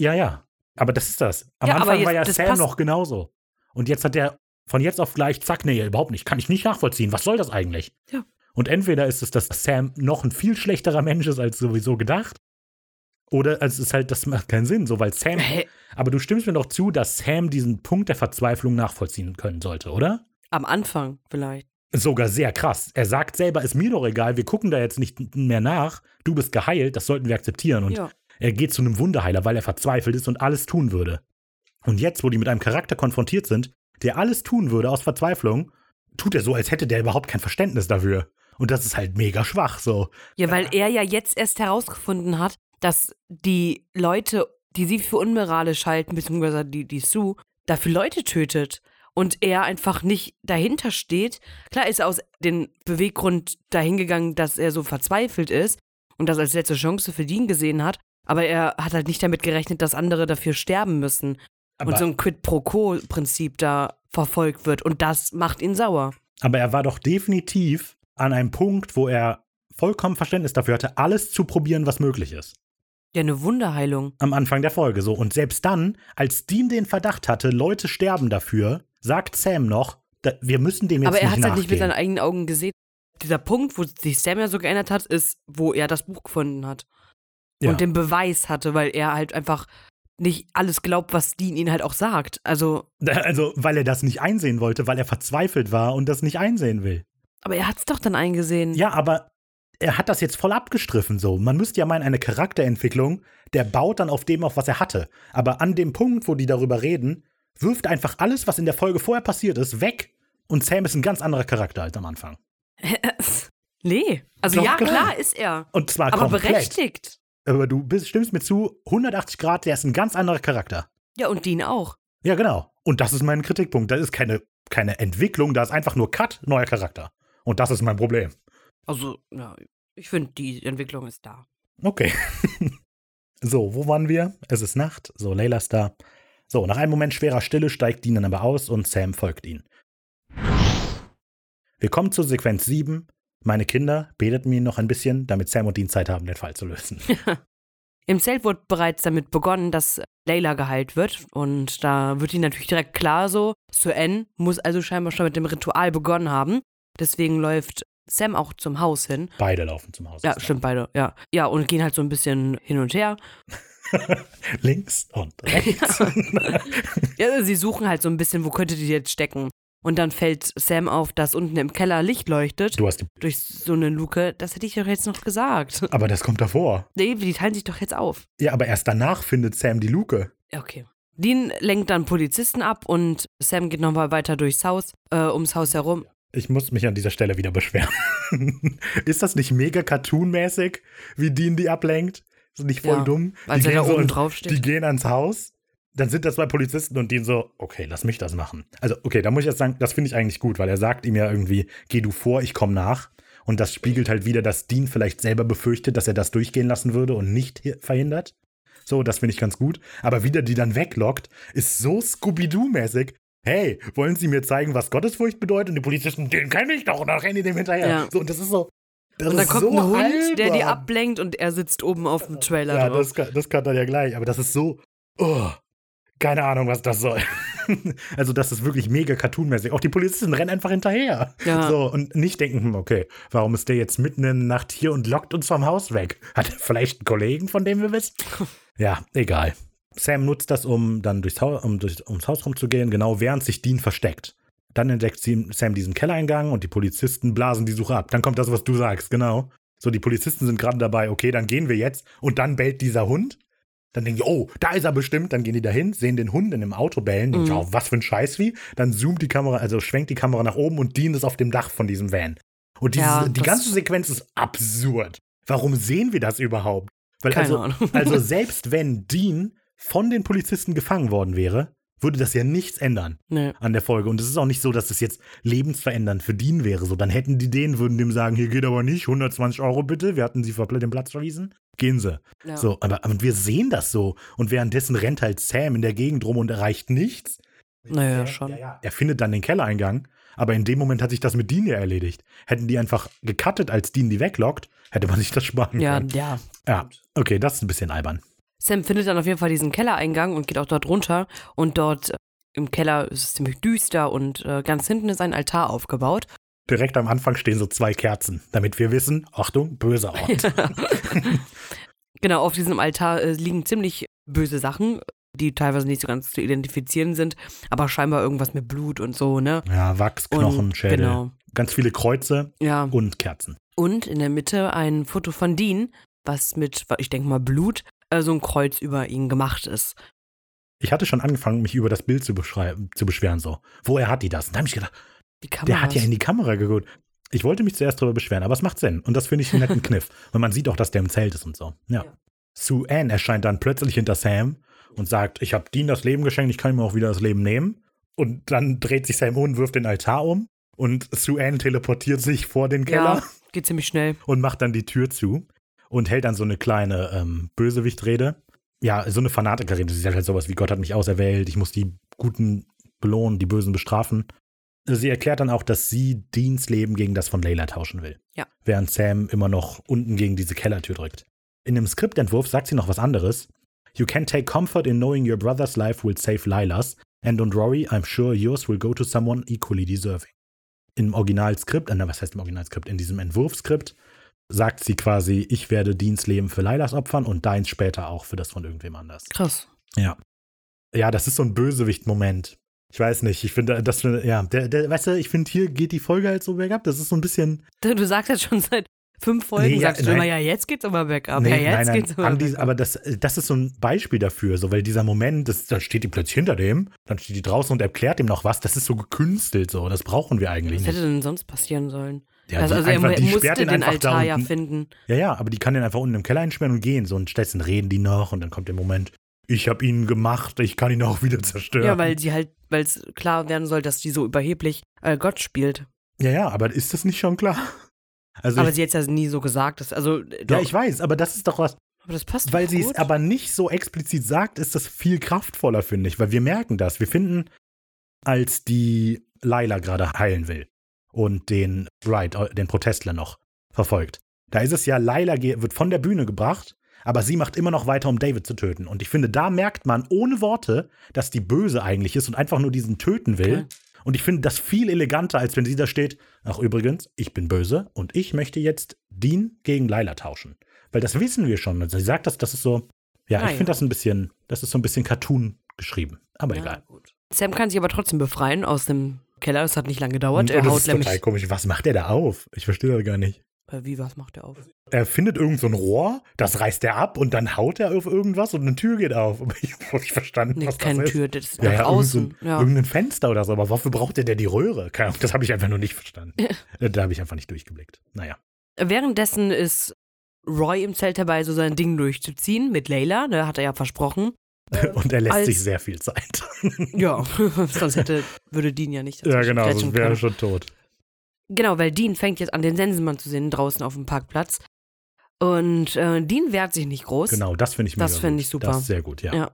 Ja, ja. Aber das ist das. Am Ja, Anfang jetzt- war ja Sam noch genauso. Und jetzt hat er von jetzt auf gleich, zack, nee, überhaupt nicht. Kann ich nicht nachvollziehen. Was soll das eigentlich? Ja. Und entweder ist es, dass Sam noch ein viel schlechterer Mensch ist als sowieso gedacht. Oder es ist halt, das macht keinen Sinn, so weil Sam. Hä? Aber du stimmst mir doch zu, dass Sam diesen Punkt der Verzweiflung nachvollziehen können sollte, oder? Am Anfang vielleicht. Sogar sehr krass. Er sagt selber, ist mir doch egal, wir gucken da jetzt nicht mehr nach. Du bist geheilt, das sollten wir akzeptieren. Und Ja. er geht zu einem Wunderheiler, weil er verzweifelt ist und alles tun würde. Und jetzt, wo die mit einem Charakter konfrontiert sind, der alles tun würde aus Verzweiflung, tut er so, als hätte der überhaupt kein Verständnis dafür. Und das ist halt mega schwach, so. Ja, weil er ja jetzt erst herausgefunden hat, dass die Leute, die sie für unmoralisch halten, beziehungsweise die, die Sue, dafür Leute tötet. Und er einfach nicht dahinter steht. Klar ist er aus dem Beweggrund dahingegangen, dass er so verzweifelt ist und das als letzte Chance für ihn gesehen hat. Aber er hat halt nicht damit gerechnet, dass andere dafür sterben müssen. Aber, und so ein Quid pro Quo-Prinzip da verfolgt wird. Und das macht ihn sauer. aber er war doch definitiv an einem Punkt, wo er vollkommen Verständnis dafür hatte, alles zu probieren, was möglich ist. Ja, eine Wunderheilung. Am Anfang der Folge so. Und selbst dann, als Dean den Verdacht hatte, Leute sterben dafür, sagt Sam noch, da, wir müssen dem jetzt Aber er hat es halt nicht mit seinen eigenen Augen gesehen. Dieser Punkt, wo sich Sam ja so geändert hat, ist, wo er das Buch gefunden hat. Ja. Und den Beweis hatte, weil er halt einfach nicht alles glaubt, was Dean ihn halt auch sagt. Also, Also, weil er das nicht einsehen wollte, weil er verzweifelt war und das nicht einsehen will. Aber er hat es doch dann eingesehen. Ja, aber er hat das jetzt voll abgestriffen so. Man müsste ja meinen, eine Charakterentwicklung, der baut dann auf dem auf, was er hatte. Aber an dem Punkt, wo die darüber reden, wirft einfach alles, was in der Folge vorher passiert ist, weg. Und Sam ist ein ganz anderer Charakter als am Anfang. nee. Also Doch, ja, klar. klar ist er. Und zwar Aber komplett. berechtigt. Aber du bist, stimmst mir zu, 180 Grad, der ist ein ganz anderer Charakter. Ja, und Dean auch. Ja, genau. Und das ist mein Kritikpunkt. Das ist keine, keine Entwicklung, da ist einfach nur Cut, neuer Charakter. Und das ist mein Problem. Also, ja, ich finde, die Entwicklung ist da. Okay. so, wo waren wir? Es ist Nacht. So, Layla ist da. So, nach einem Moment schwerer Stille steigt Dean dann aber aus und Sam folgt ihm. Wir kommen zur Sequenz 7. Meine Kinder beteten mir noch ein bisschen, damit Sam und Dean Zeit haben, den Fall zu lösen. Im Zelt wurde bereits damit begonnen, dass Layla geheilt wird. Und da wird ihnen natürlich direkt klar so, Sue muss also scheinbar schon mit dem Ritual begonnen haben. Deswegen läuft Sam auch zum Haus hin. Beide laufen zum Haus. Ja, stimmt, beide, ja. Ja, und gehen halt so ein bisschen hin und her. Links und rechts. Ja, sie suchen halt so ein bisschen, wo könnte die jetzt stecken. Und dann fällt Sam auf, dass unten im Keller Licht leuchtet. du hast die. Durch so eine Luke. Das hätte ich doch jetzt noch gesagt. Aber das kommt davor. Nee, die teilen sich doch jetzt auf. Ja, aber erst danach findet Sam die Luke. Okay. Dean lenkt dann Polizisten ab und Sam geht nochmal weiter durchs Haus, äh, ums Haus herum. Ich muss mich an dieser Stelle wieder beschweren. ist das nicht mega cartoonmäßig, wie Dean die ablenkt? Ist nicht voll Ja, dumm? die da gehen so oben drauf steht. Die gehen ans Haus, dann sind da zwei Polizisten und Dean so, okay, lass mich das machen. Also, okay, da muss ich jetzt sagen, das finde ich eigentlich gut, weil er sagt ihm ja irgendwie, geh du vor, ich komme nach. Und das spiegelt halt wieder, dass Dean vielleicht selber befürchtet, dass er das durchgehen lassen würde und nicht verhindert. So, das finde ich ganz gut. Aber wie der die dann weglockt, ist so Scooby-Doo-mäßig. Hey, wollen Sie mir zeigen, was Gottesfurcht bedeutet? Und die Polizisten, den kenne ich doch. Und dann rennen die dem hinterher. Ja. So, und das ist so. Das Und dann ist kommt so ein Hund, der die albern. ablenkt und er sitzt oben auf dem Trailer Ja, drauf. das kann, das kann dann ja gleich. Aber das ist so. Oh, keine Ahnung, was das soll. also, das ist wirklich mega cartoonmäßig. Auch die Polizisten rennen einfach hinterher. Ja. So, und nicht denken, hm, okay, warum ist der jetzt mitten in der Nacht hier und lockt uns vom Haus weg? Hat er vielleicht einen Kollegen, von dem wir wissen? ja, egal. Sam nutzt das, um dann durchs Haus, um durch, ums Haus rumzugehen, genau während sich Dean versteckt. Dann entdeckt Sam diesen Kellereingang und die Polizisten blasen die Suche ab. Dann kommt das, was du sagst, genau. So, die Polizisten sind gerade dabei, okay, dann gehen wir jetzt. Und dann bellt dieser Hund. Dann denken die, oh, da ist er bestimmt. Dann gehen die dahin, sehen den Hund in dem Auto bellen. Denken, Mhm. oh, was für ein Scheißvieh. Dann zoomt die Kamera, also schwenkt die Kamera nach oben und Dean ist auf dem Dach von diesem Van. Und diese, Ja, die ganze Sequenz ist absurd. Warum sehen wir das überhaupt? Weil Keine also, Ahnung. also selbst wenn Dean von den Polizisten gefangen worden wäre, würde das ja nichts ändern Nee. an der Folge. Und es ist auch nicht so, dass es jetzt lebensverändernd für Dean wäre. So, dann hätten die den, würden dem sagen, hier geht aber nicht, 120 Euro bitte, wir hatten sie vor den Platz verwiesen. Gehen sie. Ja. So, aber, aber wir sehen das so. Und währenddessen rennt halt Sam in der Gegend rum und erreicht nichts. Naja, Sam- schon. Ja, ja. Er findet dann den Kellereingang, aber in dem Moment hat sich das mit Dean ja erledigt. Hätten die einfach gecuttet, als Dean die weglockt, hätte man sich das sparen Ja, können. ja. Ja, okay, das ist ein bisschen albern. Sam findet dann auf jeden Fall diesen Kellereingang und geht auch dort runter. Und dort äh, im Keller ist es ziemlich düster und äh, ganz hinten ist ein Altar aufgebaut. Direkt am Anfang stehen so zwei Kerzen, damit wir wissen, Achtung, böser Ort. genau, auf diesem Altar äh, liegen ziemlich böse Sachen, die teilweise nicht so ganz zu identifizieren sind, aber scheinbar irgendwas mit Blut und so, ne? ja, Wachs, Knochen, und, Schädel. Genau. Ganz viele Kreuze Ja. und Kerzen. Und in der Mitte ein Foto von Dean, was mit, ich denke mal, Blut, äh, so ein Kreuz über ihn gemacht ist. Ich hatte schon angefangen, mich über das Bild zu, zu beschweren, so. Woher hat die das? Und da habe ich gedacht, der hat ja in die Kamera geguckt. Ich wollte mich zuerst darüber beschweren, aber es macht Sinn. Und das finde ich einen netten Kniff. Und man sieht auch, dass der im Zelt ist und so. Ja. Ja. Sue Ann erscheint dann plötzlich hinter Sam und sagt, ich habe Dean das Leben geschenkt, ich kann ihm auch wieder das Leben nehmen. Und dann dreht sich Sam um und wirft den Altar um. Und Sue Ann teleportiert sich vor den Keller Ja, geht ziemlich schnell. und macht dann die Tür zu und hält dann so eine kleine ähm, Bösewichtrede. Ja, so eine Fanatikerrede. Sie sagt halt sowas wie Gott hat mich auserwählt, ich muss die Guten belohnen, die Bösen bestrafen. Sie erklärt dann auch, dass sie Deans Leben gegen das von Layla tauschen will. Ja. Während Sam immer noch unten gegen diese Kellertür drückt. In dem Skriptentwurf sagt sie noch was anderes. You can take comfort in knowing your brother's life will save Lila's, and don't worry, I'm sure yours will go to someone equally deserving. Im Originalskript, äh, na, was heißt im Originalskript? In diesem Entwurfskript sagt sie quasi, ich werde Deans Leben für Lilas opfern und deins später auch für das von irgendwem anders. Krass. Ja. Ja, das ist so ein Bösewicht-Moment. Ich weiß nicht, ich finde, das, ja, der, der, weißt du, ich finde, hier geht die Folge halt so bergab. Das ist so ein bisschen. Du sagst jetzt schon seit fünf Folgen, Nee, ja, sagst du nein. immer, ja, jetzt geht's aber bergab. Nee, ja, jetzt nein, nein, geht's aber bergab. aber das, das ist so ein Beispiel dafür, so, weil dieser Moment, das, da steht die plötzlich hinter dem, dann steht die draußen und erklärt ihm noch was. Das ist so gekünstelt, so. Das brauchen wir eigentlich Was hätte nicht. denn sonst passieren sollen? Ja, also, also er einfach- die musste den da Altar ja finden. Ja, ja, aber die kann den einfach unten im Keller einsperren und gehen. So, und stattdessen reden die noch und dann kommt der Moment, ich habe ihn gemacht, ich kann ihn auch wieder zerstören. Ja, weil sie halt, weil es klar werden soll, dass die so überheblich äh, Gott spielt. ja, ja, aber ist das nicht schon klar? Also aber ich, sie hat es ja nie so gesagt. Dass, also, ja, ich weiß, aber das ist doch was, aber das passt weil sie es aber nicht so explizit sagt, ist das viel kraftvoller, finde ich, weil wir merken das. Wir finden, als die Laila gerade heilen will und den Wright, äh, den Protestler noch verfolgt. Da ist es ja, Laila ge- wird von der Bühne gebracht, aber sie macht immer noch weiter, um David zu töten. Und ich finde, da merkt man ohne Worte, dass die böse eigentlich ist und einfach nur diesen töten will. Okay. Und ich finde das viel eleganter, als wenn sie da steht, ach übrigens, ich bin böse und ich möchte jetzt Dean gegen Laila tauschen. Weil das wissen wir schon. Also sie sagt das, das ist so, ja, Ah, ich ja. finde das ein bisschen, das ist so ein bisschen Cartoon geschrieben. Aber Ja, egal. gut. Sam kann sich aber trotzdem befreien aus dem Keller. Das hat nicht lange gedauert. Er und das haut ist nämlich. total komisch. Was macht der da auf? Ich verstehe das gar nicht. Äh, wie, was macht er auf? Er findet irgend so ein Rohr, das reißt er ab und dann haut er auf irgendwas und eine Tür geht auf. Aber ich habe nicht verstanden, Nee, was keine das ist. Tür, das ist Ja, nach ja, außen. Irgend so ja. Irgendein Fenster oder so. Aber wofür braucht der denn die Röhre? Das habe ich einfach nur nicht verstanden. Äh, da habe ich einfach nicht durchgeblickt. Naja. Währenddessen ist Roy im Zelt dabei, so sein Ding durchzuziehen mit Layla. Da hat er ja versprochen. Und er lässt sich sehr viel Zeit. Ja, sonst hätte, würde Dean ja nicht ja, genau, sonst wäre er schon tot. Genau, weil Dean fängt jetzt an, den Sensenmann zu sehen draußen auf dem Parkplatz. Und äh, Dean wehrt sich nicht groß. Genau, das finde ich Das mega finde gut. ich super. Das ist sehr gut, ja. Ja.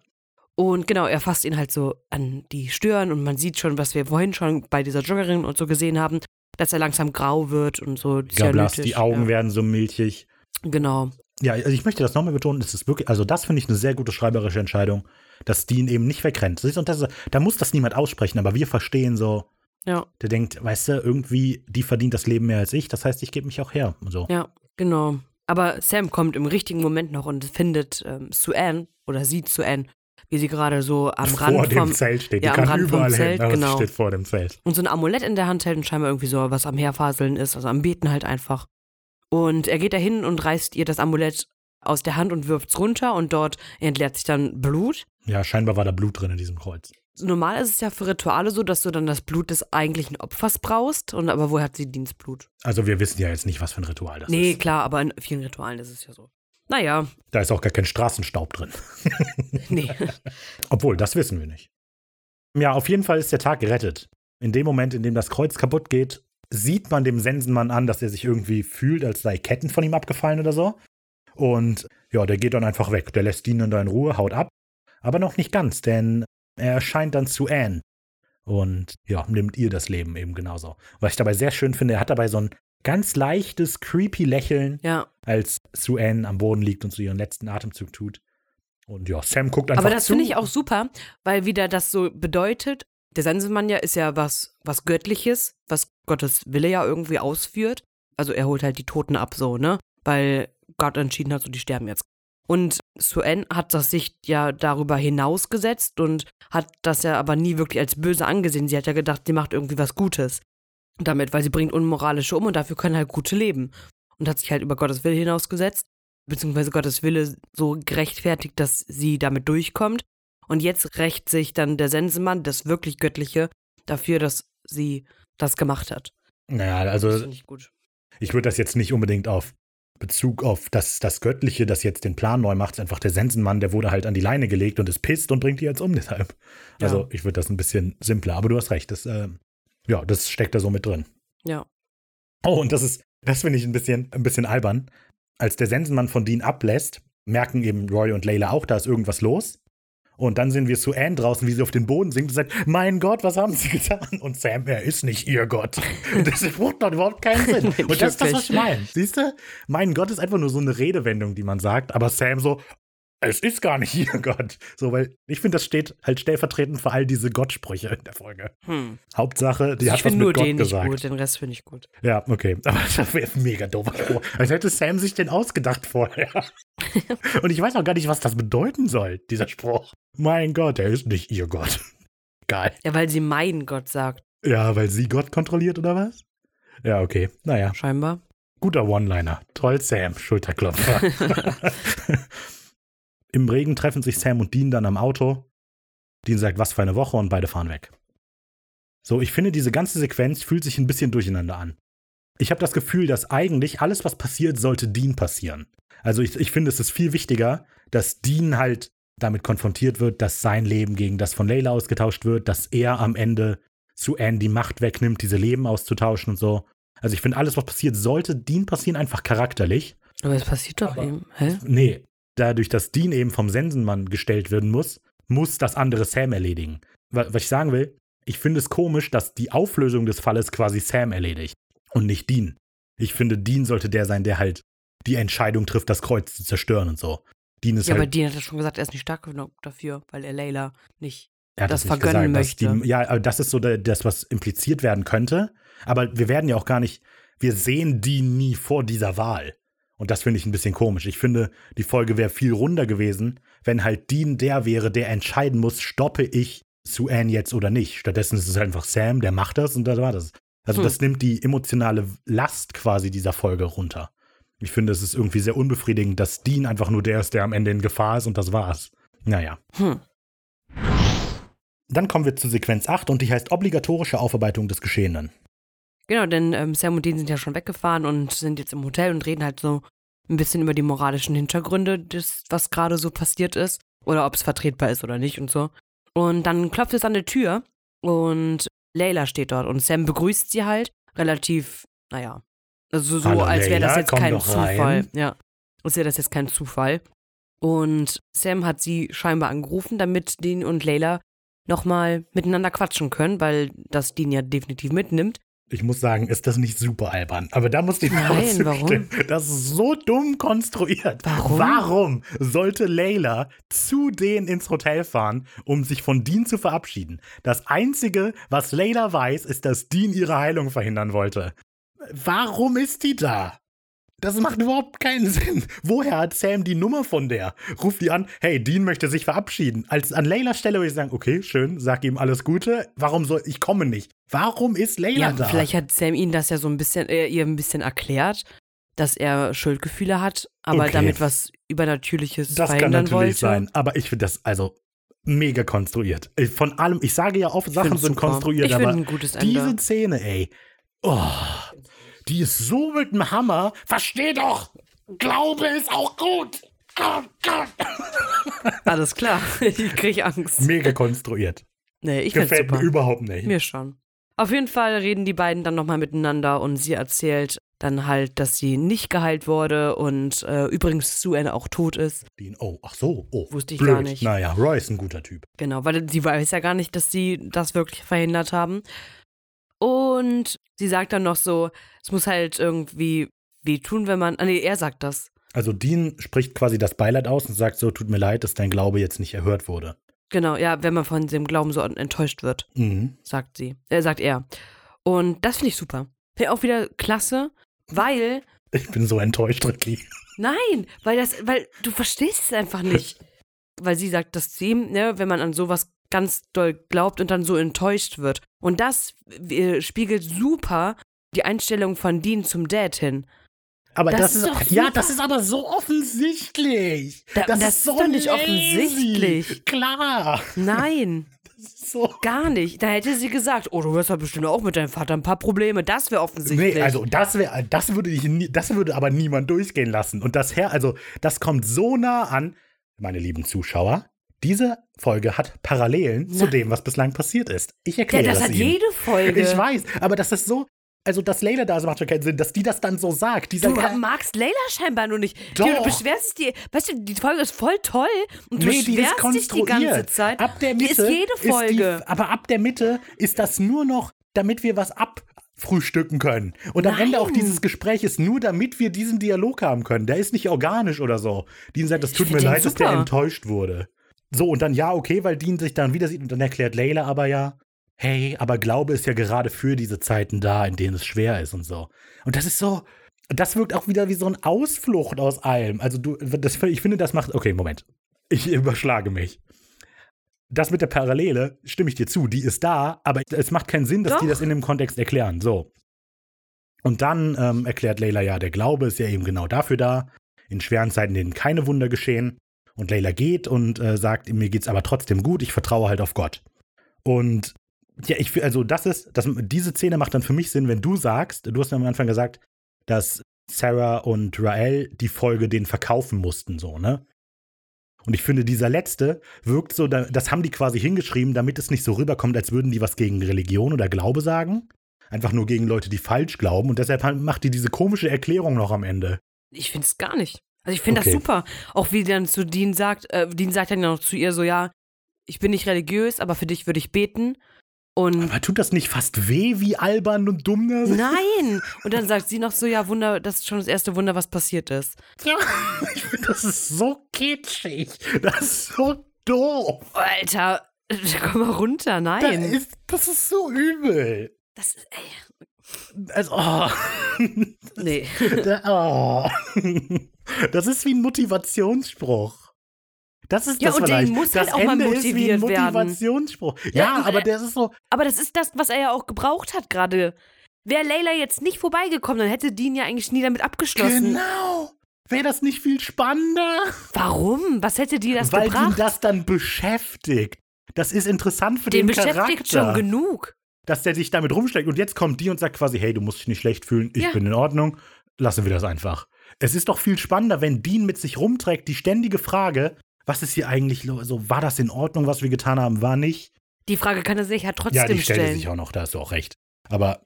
Und genau, er fasst ihn halt so an die Stirn und man sieht schon, was wir vorhin schon bei dieser Joggerin und so gesehen haben, dass er langsam grau wird und so Gablas, cyanotisch. die Augen ja. werden so milchig. Genau. Ja, also ich möchte das nochmal betonen, es ist wirklich, also das finde ich eine sehr gute schreiberische Entscheidung, dass Dean eben nicht wegrennt. Siehst Und das, da muss das niemand aussprechen, aber wir verstehen so, Ja, der denkt, weißt du, irgendwie, die verdient das Leben mehr als ich, das heißt, ich gebe mich auch her. Und so. ja, genau. Aber Sam kommt im richtigen Moment noch und findet ähm, Sue oder sieht Sue wie sie gerade so am vor Rand dem vom Zelt steht. ja, die am kann Rand vom überall Zelt, hin, aber genau. steht vor dem Zelt. und so ein Amulett in der Hand hält und scheinbar irgendwie so was am Herfaseln ist, also am Beten halt einfach. Und er geht dahin und reißt ihr das Amulett aus der Hand und wirft's runter und dort entleert sich dann Blut. Ja, scheinbar war da Blut drin in diesem Kreuz. Normal ist es ja für Rituale so, dass du dann das Blut des eigentlichen Opfers brauchst. Und aber woher hat sie Dienstblut? Also wir wissen ja jetzt nicht, was für ein Ritual das nee, ist. klar, aber in vielen Ritualen ist es ja so. Naja, Da ist auch gar kein Straßenstaub drin. nee. Obwohl, das wissen wir nicht. Ja, auf jeden Fall ist der Tag gerettet. In dem Moment, in dem das Kreuz kaputt geht, sieht man dem Sensenmann an, dass er sich irgendwie fühlt, als sei Ketten von ihm abgefallen oder so. Und ja, der geht dann einfach weg. Der lässt ihn dann da in Ruhe, haut ab. Aber noch nicht ganz, denn er erscheint dann zu Anne. Und ja, nimmt ihr das Leben eben genauso. Was ich dabei sehr schön finde, er hat dabei so ein ganz leichtes, creepy Lächeln, Ja, als Sue Anne am Boden liegt und so ihren letzten Atemzug tut. Und ja, Sam guckt einfach aber das finde ich auch super, weil wieder das so bedeutet, der Sensenmann ja ist ja was, was Göttliches, was Gottes Wille ja irgendwie ausführt. Also er holt halt die Toten ab, so, ne? Weil Gott entschieden hat, so die sterben jetzt. Und Suen hat das sich ja darüber hinausgesetzt und hat das ja aber nie wirklich als böse angesehen. Sie hat ja gedacht, sie macht irgendwie was Gutes. damit, weil sie bringt Unmoralische um und dafür können halt gute leben. Und hat sich halt über Gottes Wille hinausgesetzt, beziehungsweise Gottes Wille so gerechtfertigt, dass sie damit durchkommt. Und jetzt rächt sich dann der Sensenmann, das wirklich Göttliche, dafür, dass sie das gemacht hat. Naja, Das also finde ich gut. ich würde das jetzt nicht unbedingt auf Bezug auf das, das Göttliche, das jetzt den Plan neu macht, ist einfach der Sensenmann, der wurde halt an die Leine gelegt und ist pisst und bringt die jetzt um deshalb. Also Ja. ich würde das ein bisschen simpler, aber du hast recht, das, äh, ja, das steckt da so mit drin. Ja. Oh, und das ist, das finde ich ein bisschen, ein bisschen albern. Als der Sensenmann von Dean ablässt, merken eben Roy und Layla auch, da ist irgendwas los. Und dann sehen wir Sue Ann draußen, wie sie auf den Boden sinkt und sagt, mein Gott, was haben sie getan? Und Sam, er ist nicht ihr Gott. Das macht doch überhaupt keinen Sinn. Und das ist das, was ich meine. Siehst du? Mein Gott ist einfach nur so eine Redewendung, die man sagt. Aber Sam so, es ist gar nicht ihr Gott. So, weil ich finde, das steht halt stellvertretend für all diese Gottsprüche in der Folge. Hm. Hauptsache, die ich hat was finde mit nur Gott den nicht gesagt. gut, den Rest finde ich gut. Ja, okay. Aber das wäre ein mega doofer Spruch. Als hätte Sam sich den ausgedacht vorher. Und ich weiß auch gar nicht, was das bedeuten soll, dieser Spruch. Mein Gott, er ist nicht ihr Gott. Geil. Ja, weil sie mein Gott sagt, Ja, weil sie Gott kontrolliert oder was? Ja, okay. Naja, scheinbar. guter One-Liner. Toll, Sam. Schulterklopfer. Im Regen treffen sich Sam und Dean dann am Auto. Dean sagt, was für eine Woche und beide fahren weg. So, ich finde, diese ganze Sequenz fühlt sich ein bisschen durcheinander an. Ich habe das Gefühl, dass eigentlich alles, was passiert, sollte Dean passieren. Also ich, ich finde, es ist viel wichtiger, dass Dean halt damit konfrontiert wird, dass sein Leben gegen das von Layla ausgetauscht wird, dass er am Ende zu Anne die Macht wegnimmt, diese Leben auszutauschen und so. Also ich finde, alles, was passiert, sollte Dean passieren, einfach charakterlich. Aber es passiert doch Aber- eben. Hä? Nee, dadurch, dass Dean eben vom Sensenmann gestellt werden muss, muss das andere Sam erledigen. Wa- Was ich sagen will, ich finde es komisch, dass die Auflösung des Falles quasi Sam erledigt und nicht Dean. Ich finde, Dean sollte der sein, der halt die Entscheidung trifft, das Kreuz zu zerstören und so. Dean ist Ja, aber halt, Dean hat ja schon gesagt, er ist nicht stark genug dafür, weil er Layla nicht. hat das nicht vergönnen die, möchte. ja, aber das ist so das, was impliziert werden könnte. Aber wir werden ja auch gar nicht, wir sehen Dean nie vor dieser Wahl. Und das finde ich ein bisschen komisch. Ich finde, die Folge wäre viel runder gewesen, wenn halt Dean der wäre, der entscheiden muss, stoppe ich Sue Ann jetzt oder nicht. Stattdessen ist es einfach Sam, der macht das und das war das. Also Hm. das nimmt die emotionale Last quasi dieser Folge runter. Ich finde, es ist irgendwie sehr unbefriedigend, dass Dean einfach nur der ist, der am Ende in Gefahr ist und das war's. Naja. Hm. Dann kommen wir zu Sequenz 8 und die heißt obligatorische Aufarbeitung des Geschehenen. Genau, denn ähm, Sam und Dean sind ja schon weggefahren und sind jetzt im Hotel und reden halt so ein bisschen über die moralischen Hintergründe des, was gerade so passiert ist. Oder ob es vertretbar ist oder nicht und so. Und dann klopft es an der Tür und Layla steht dort und Sam begrüßt sie halt relativ, naja, also so, Hallo, als wäre das jetzt kein doch rein. Zufall. Ja, als wäre das jetzt kein Zufall. Und Sam hat sie scheinbar angerufen, damit Dean und Layla nochmal miteinander quatschen können, weil das Dean ja definitiv mitnimmt. Ich muss sagen, ist das nicht super albern. Aber da muss ich Nein, zustimmen. Das ist so dumm konstruiert. Warum? Warum sollte Layla zu denen ins Hotel fahren, um sich von Dean zu verabschieden? Das Einzige, was Layla weiß, ist, dass Dean ihre Heilung verhindern wollte. Warum ist die da? Das macht überhaupt keinen Sinn. Woher hat Sam die Nummer von der? Ruft die an, hey, Dean möchte sich verabschieden. Als an Laylas Stelle würde ich sagen, okay, schön, sag ihm alles Gute. Warum soll ich komme nicht? Warum ist Layla Ja, da? vielleicht hat Sam ihnen das ja so ein bisschen, äh, ihr ein bisschen erklärt, dass er Schuldgefühle hat, aber Okay. damit was Übernatürliches Das kann verhindern natürlich wollte. sein, aber ich finde das also mega konstruiert. Ich- Von allem, ich sage ja oft, Sachen sind super. konstruiert, aber ein gutes Ende. diese Szene, ey, oh, die ist so mit dem Hammer. Versteh doch, Glaube ist auch gut. Gott. Alles klar, ich kriege Angst. Mega konstruiert. Nee, ich Gefällt super. mir überhaupt nicht. Mir schon. Auf jeden Fall reden die beiden dann nochmal miteinander und sie erzählt dann halt, dass sie nicht geheilt wurde und äh, übrigens Sue Ann auch tot ist. Oh, ach so, oh. Wusste ich blöd. gar nicht. Naja, Roy ist ein guter Typ. Genau, weil sie weiß ja gar nicht, dass sie das wirklich verhindert haben. Und sie sagt dann noch so, es muss halt irgendwie wehtun, wenn man. Ah, nee, er sagt das. Also Dean spricht quasi das Beileid aus und sagt so, tut mir leid, dass dein Glaube jetzt nicht erhört wurde. Genau, ja, wenn man von dem Glauben so enttäuscht wird, Mhm. sagt sie. Äh, sagt er. Und das finde ich super. Finde ich auch wieder klasse, weil. Ich bin so enttäuscht, Ricky. Nein, weil das, weil du verstehst es einfach nicht. weil sie sagt das zu ihm, ne, wenn man an sowas ganz doll glaubt und dann so enttäuscht wird. Und das äh, spiegelt super die Einstellung von Dean zum Dad hin. Aber Das das, ist ist, doch ja, das ist aber so offensichtlich. Da- das, das ist ist so doch nicht lazy. offensichtlich. Klar. Nein, So. gar nicht. Da hätte sie gesagt, oh, du hast ja bestimmt auch mit deinem Vater ein paar Probleme. Das wäre offensichtlich. Nee, also das wäre, das würde ich, nie, das würde aber niemand durchgehen lassen. Und das her, also das kommt so nah an, meine lieben Zuschauer. Diese Folge hat Parallelen zu Na. dem, was bislang passiert ist. Ich ja, erkläre das das hat Ihnen. jede Folge. Ich weiß, aber das ist so, also dass Layla da ist, macht schon keinen Sinn, dass die das dann so sagt. Dieser Du Ge- magst Layla scheinbar nur nicht. Doch. Du, du beschwerst dich, weißt du, die Folge ist voll toll und du Nee, die ist beschwerst dich die ganze Zeit. Ab der die Mitte ist jede Folge. die, aber ab der Mitte ist das nur noch, damit wir was abfrühstücken können. Und am Ende auch Nein. dieses Gespräch ist nur, damit wir diesen Dialog haben können. Der ist nicht organisch oder so. Dean sagt, es tut mir leid, dass der super. enttäuscht wurde. So, und dann ja, okay, weil Dean sich dann wieder sieht und dann erklärt Layla aber ja, hey, aber Glaube ist ja gerade für diese Zeiten da, in denen es schwer ist und so. Und das ist so, das wirkt auch wieder wie so ein Ausflucht aus allem. Also du, das, ich finde, das macht, okay, Moment. Ich überschlage mich. Das mit der Parallele, stimme ich dir zu, die ist da, aber es macht keinen Sinn, dass die Doch. das in dem Kontext erklären. So. Und dann ähm, erklärt Layla ja, der Glaube ist ja eben genau dafür da, in schweren Zeiten, in denen keine Wunder geschehen. Und Layla geht und äh, sagt, mir geht's aber trotzdem gut, ich vertraue halt auf Gott. Und ja, ich also das ist, das, diese Szene macht dann für mich Sinn, wenn du sagst, du hast ja am Anfang gesagt, dass Sarah und Rael die Folge den verkaufen mussten, so, ne? Und ich finde, dieser letzte wirkt so, da- das haben die quasi hingeschrieben, damit es nicht so rüberkommt, als würden die was gegen Religion oder Glaube sagen. Einfach nur gegen Leute, die falsch glauben. Und deshalb macht die diese komische Erklärung noch am Ende. Ich finde es gar nicht. Also ich finde Okay. das super. Auch wie dann zu Dean sagt, äh, Dean sagt dann ja noch zu ihr so, ja, ich bin nicht religiös, aber für dich würde ich beten. Und Aber tut das nicht fast weh, wie albern und dumm das ist? nein. Und dann sagt sie noch so, ja, Wunder, das ist schon das erste Wunder, was passiert ist. Ja, ich finde, das ist so kitschig. Das ist so doof. Alter, komm mal runter, Das nein. ist, das ist so übel. Das ist, ey, Also, oh. nee. Oh. Das ist wie ein Motivationsspruch. Das ist Ja, das und vielleicht. muss das halt auch mal Ende ist wie ein motiviert werden. Motivationsspruch. Ja, Ja, aber der ist so. Aber das ist das, was er ja auch gebraucht hat gerade. Wäre Layla jetzt nicht vorbeigekommen, dann hätte Dean ja eigentlich nie damit abgeschlossen. Genau. Wäre das nicht viel spannender? Warum? Was hätte die das Weil ihn gebracht? das dann beschäftigt. Das ist interessant für Den den, beschäftigt Charakter. schon genug. Dass der sich damit rumschlägt. Und jetzt kommt die und sagt quasi, hey, du musst dich nicht schlecht fühlen, ich Ja. bin in Ordnung, lassen wir das einfach. Es ist doch viel spannender, wenn Dean mit sich rumträgt, die ständige Frage, was ist hier eigentlich los? So, war das in Ordnung, was wir getan haben, war nicht? Die Frage kann er sich ja trotzdem ja, die stellt stellen. sich auch noch, da hast du auch recht. Aber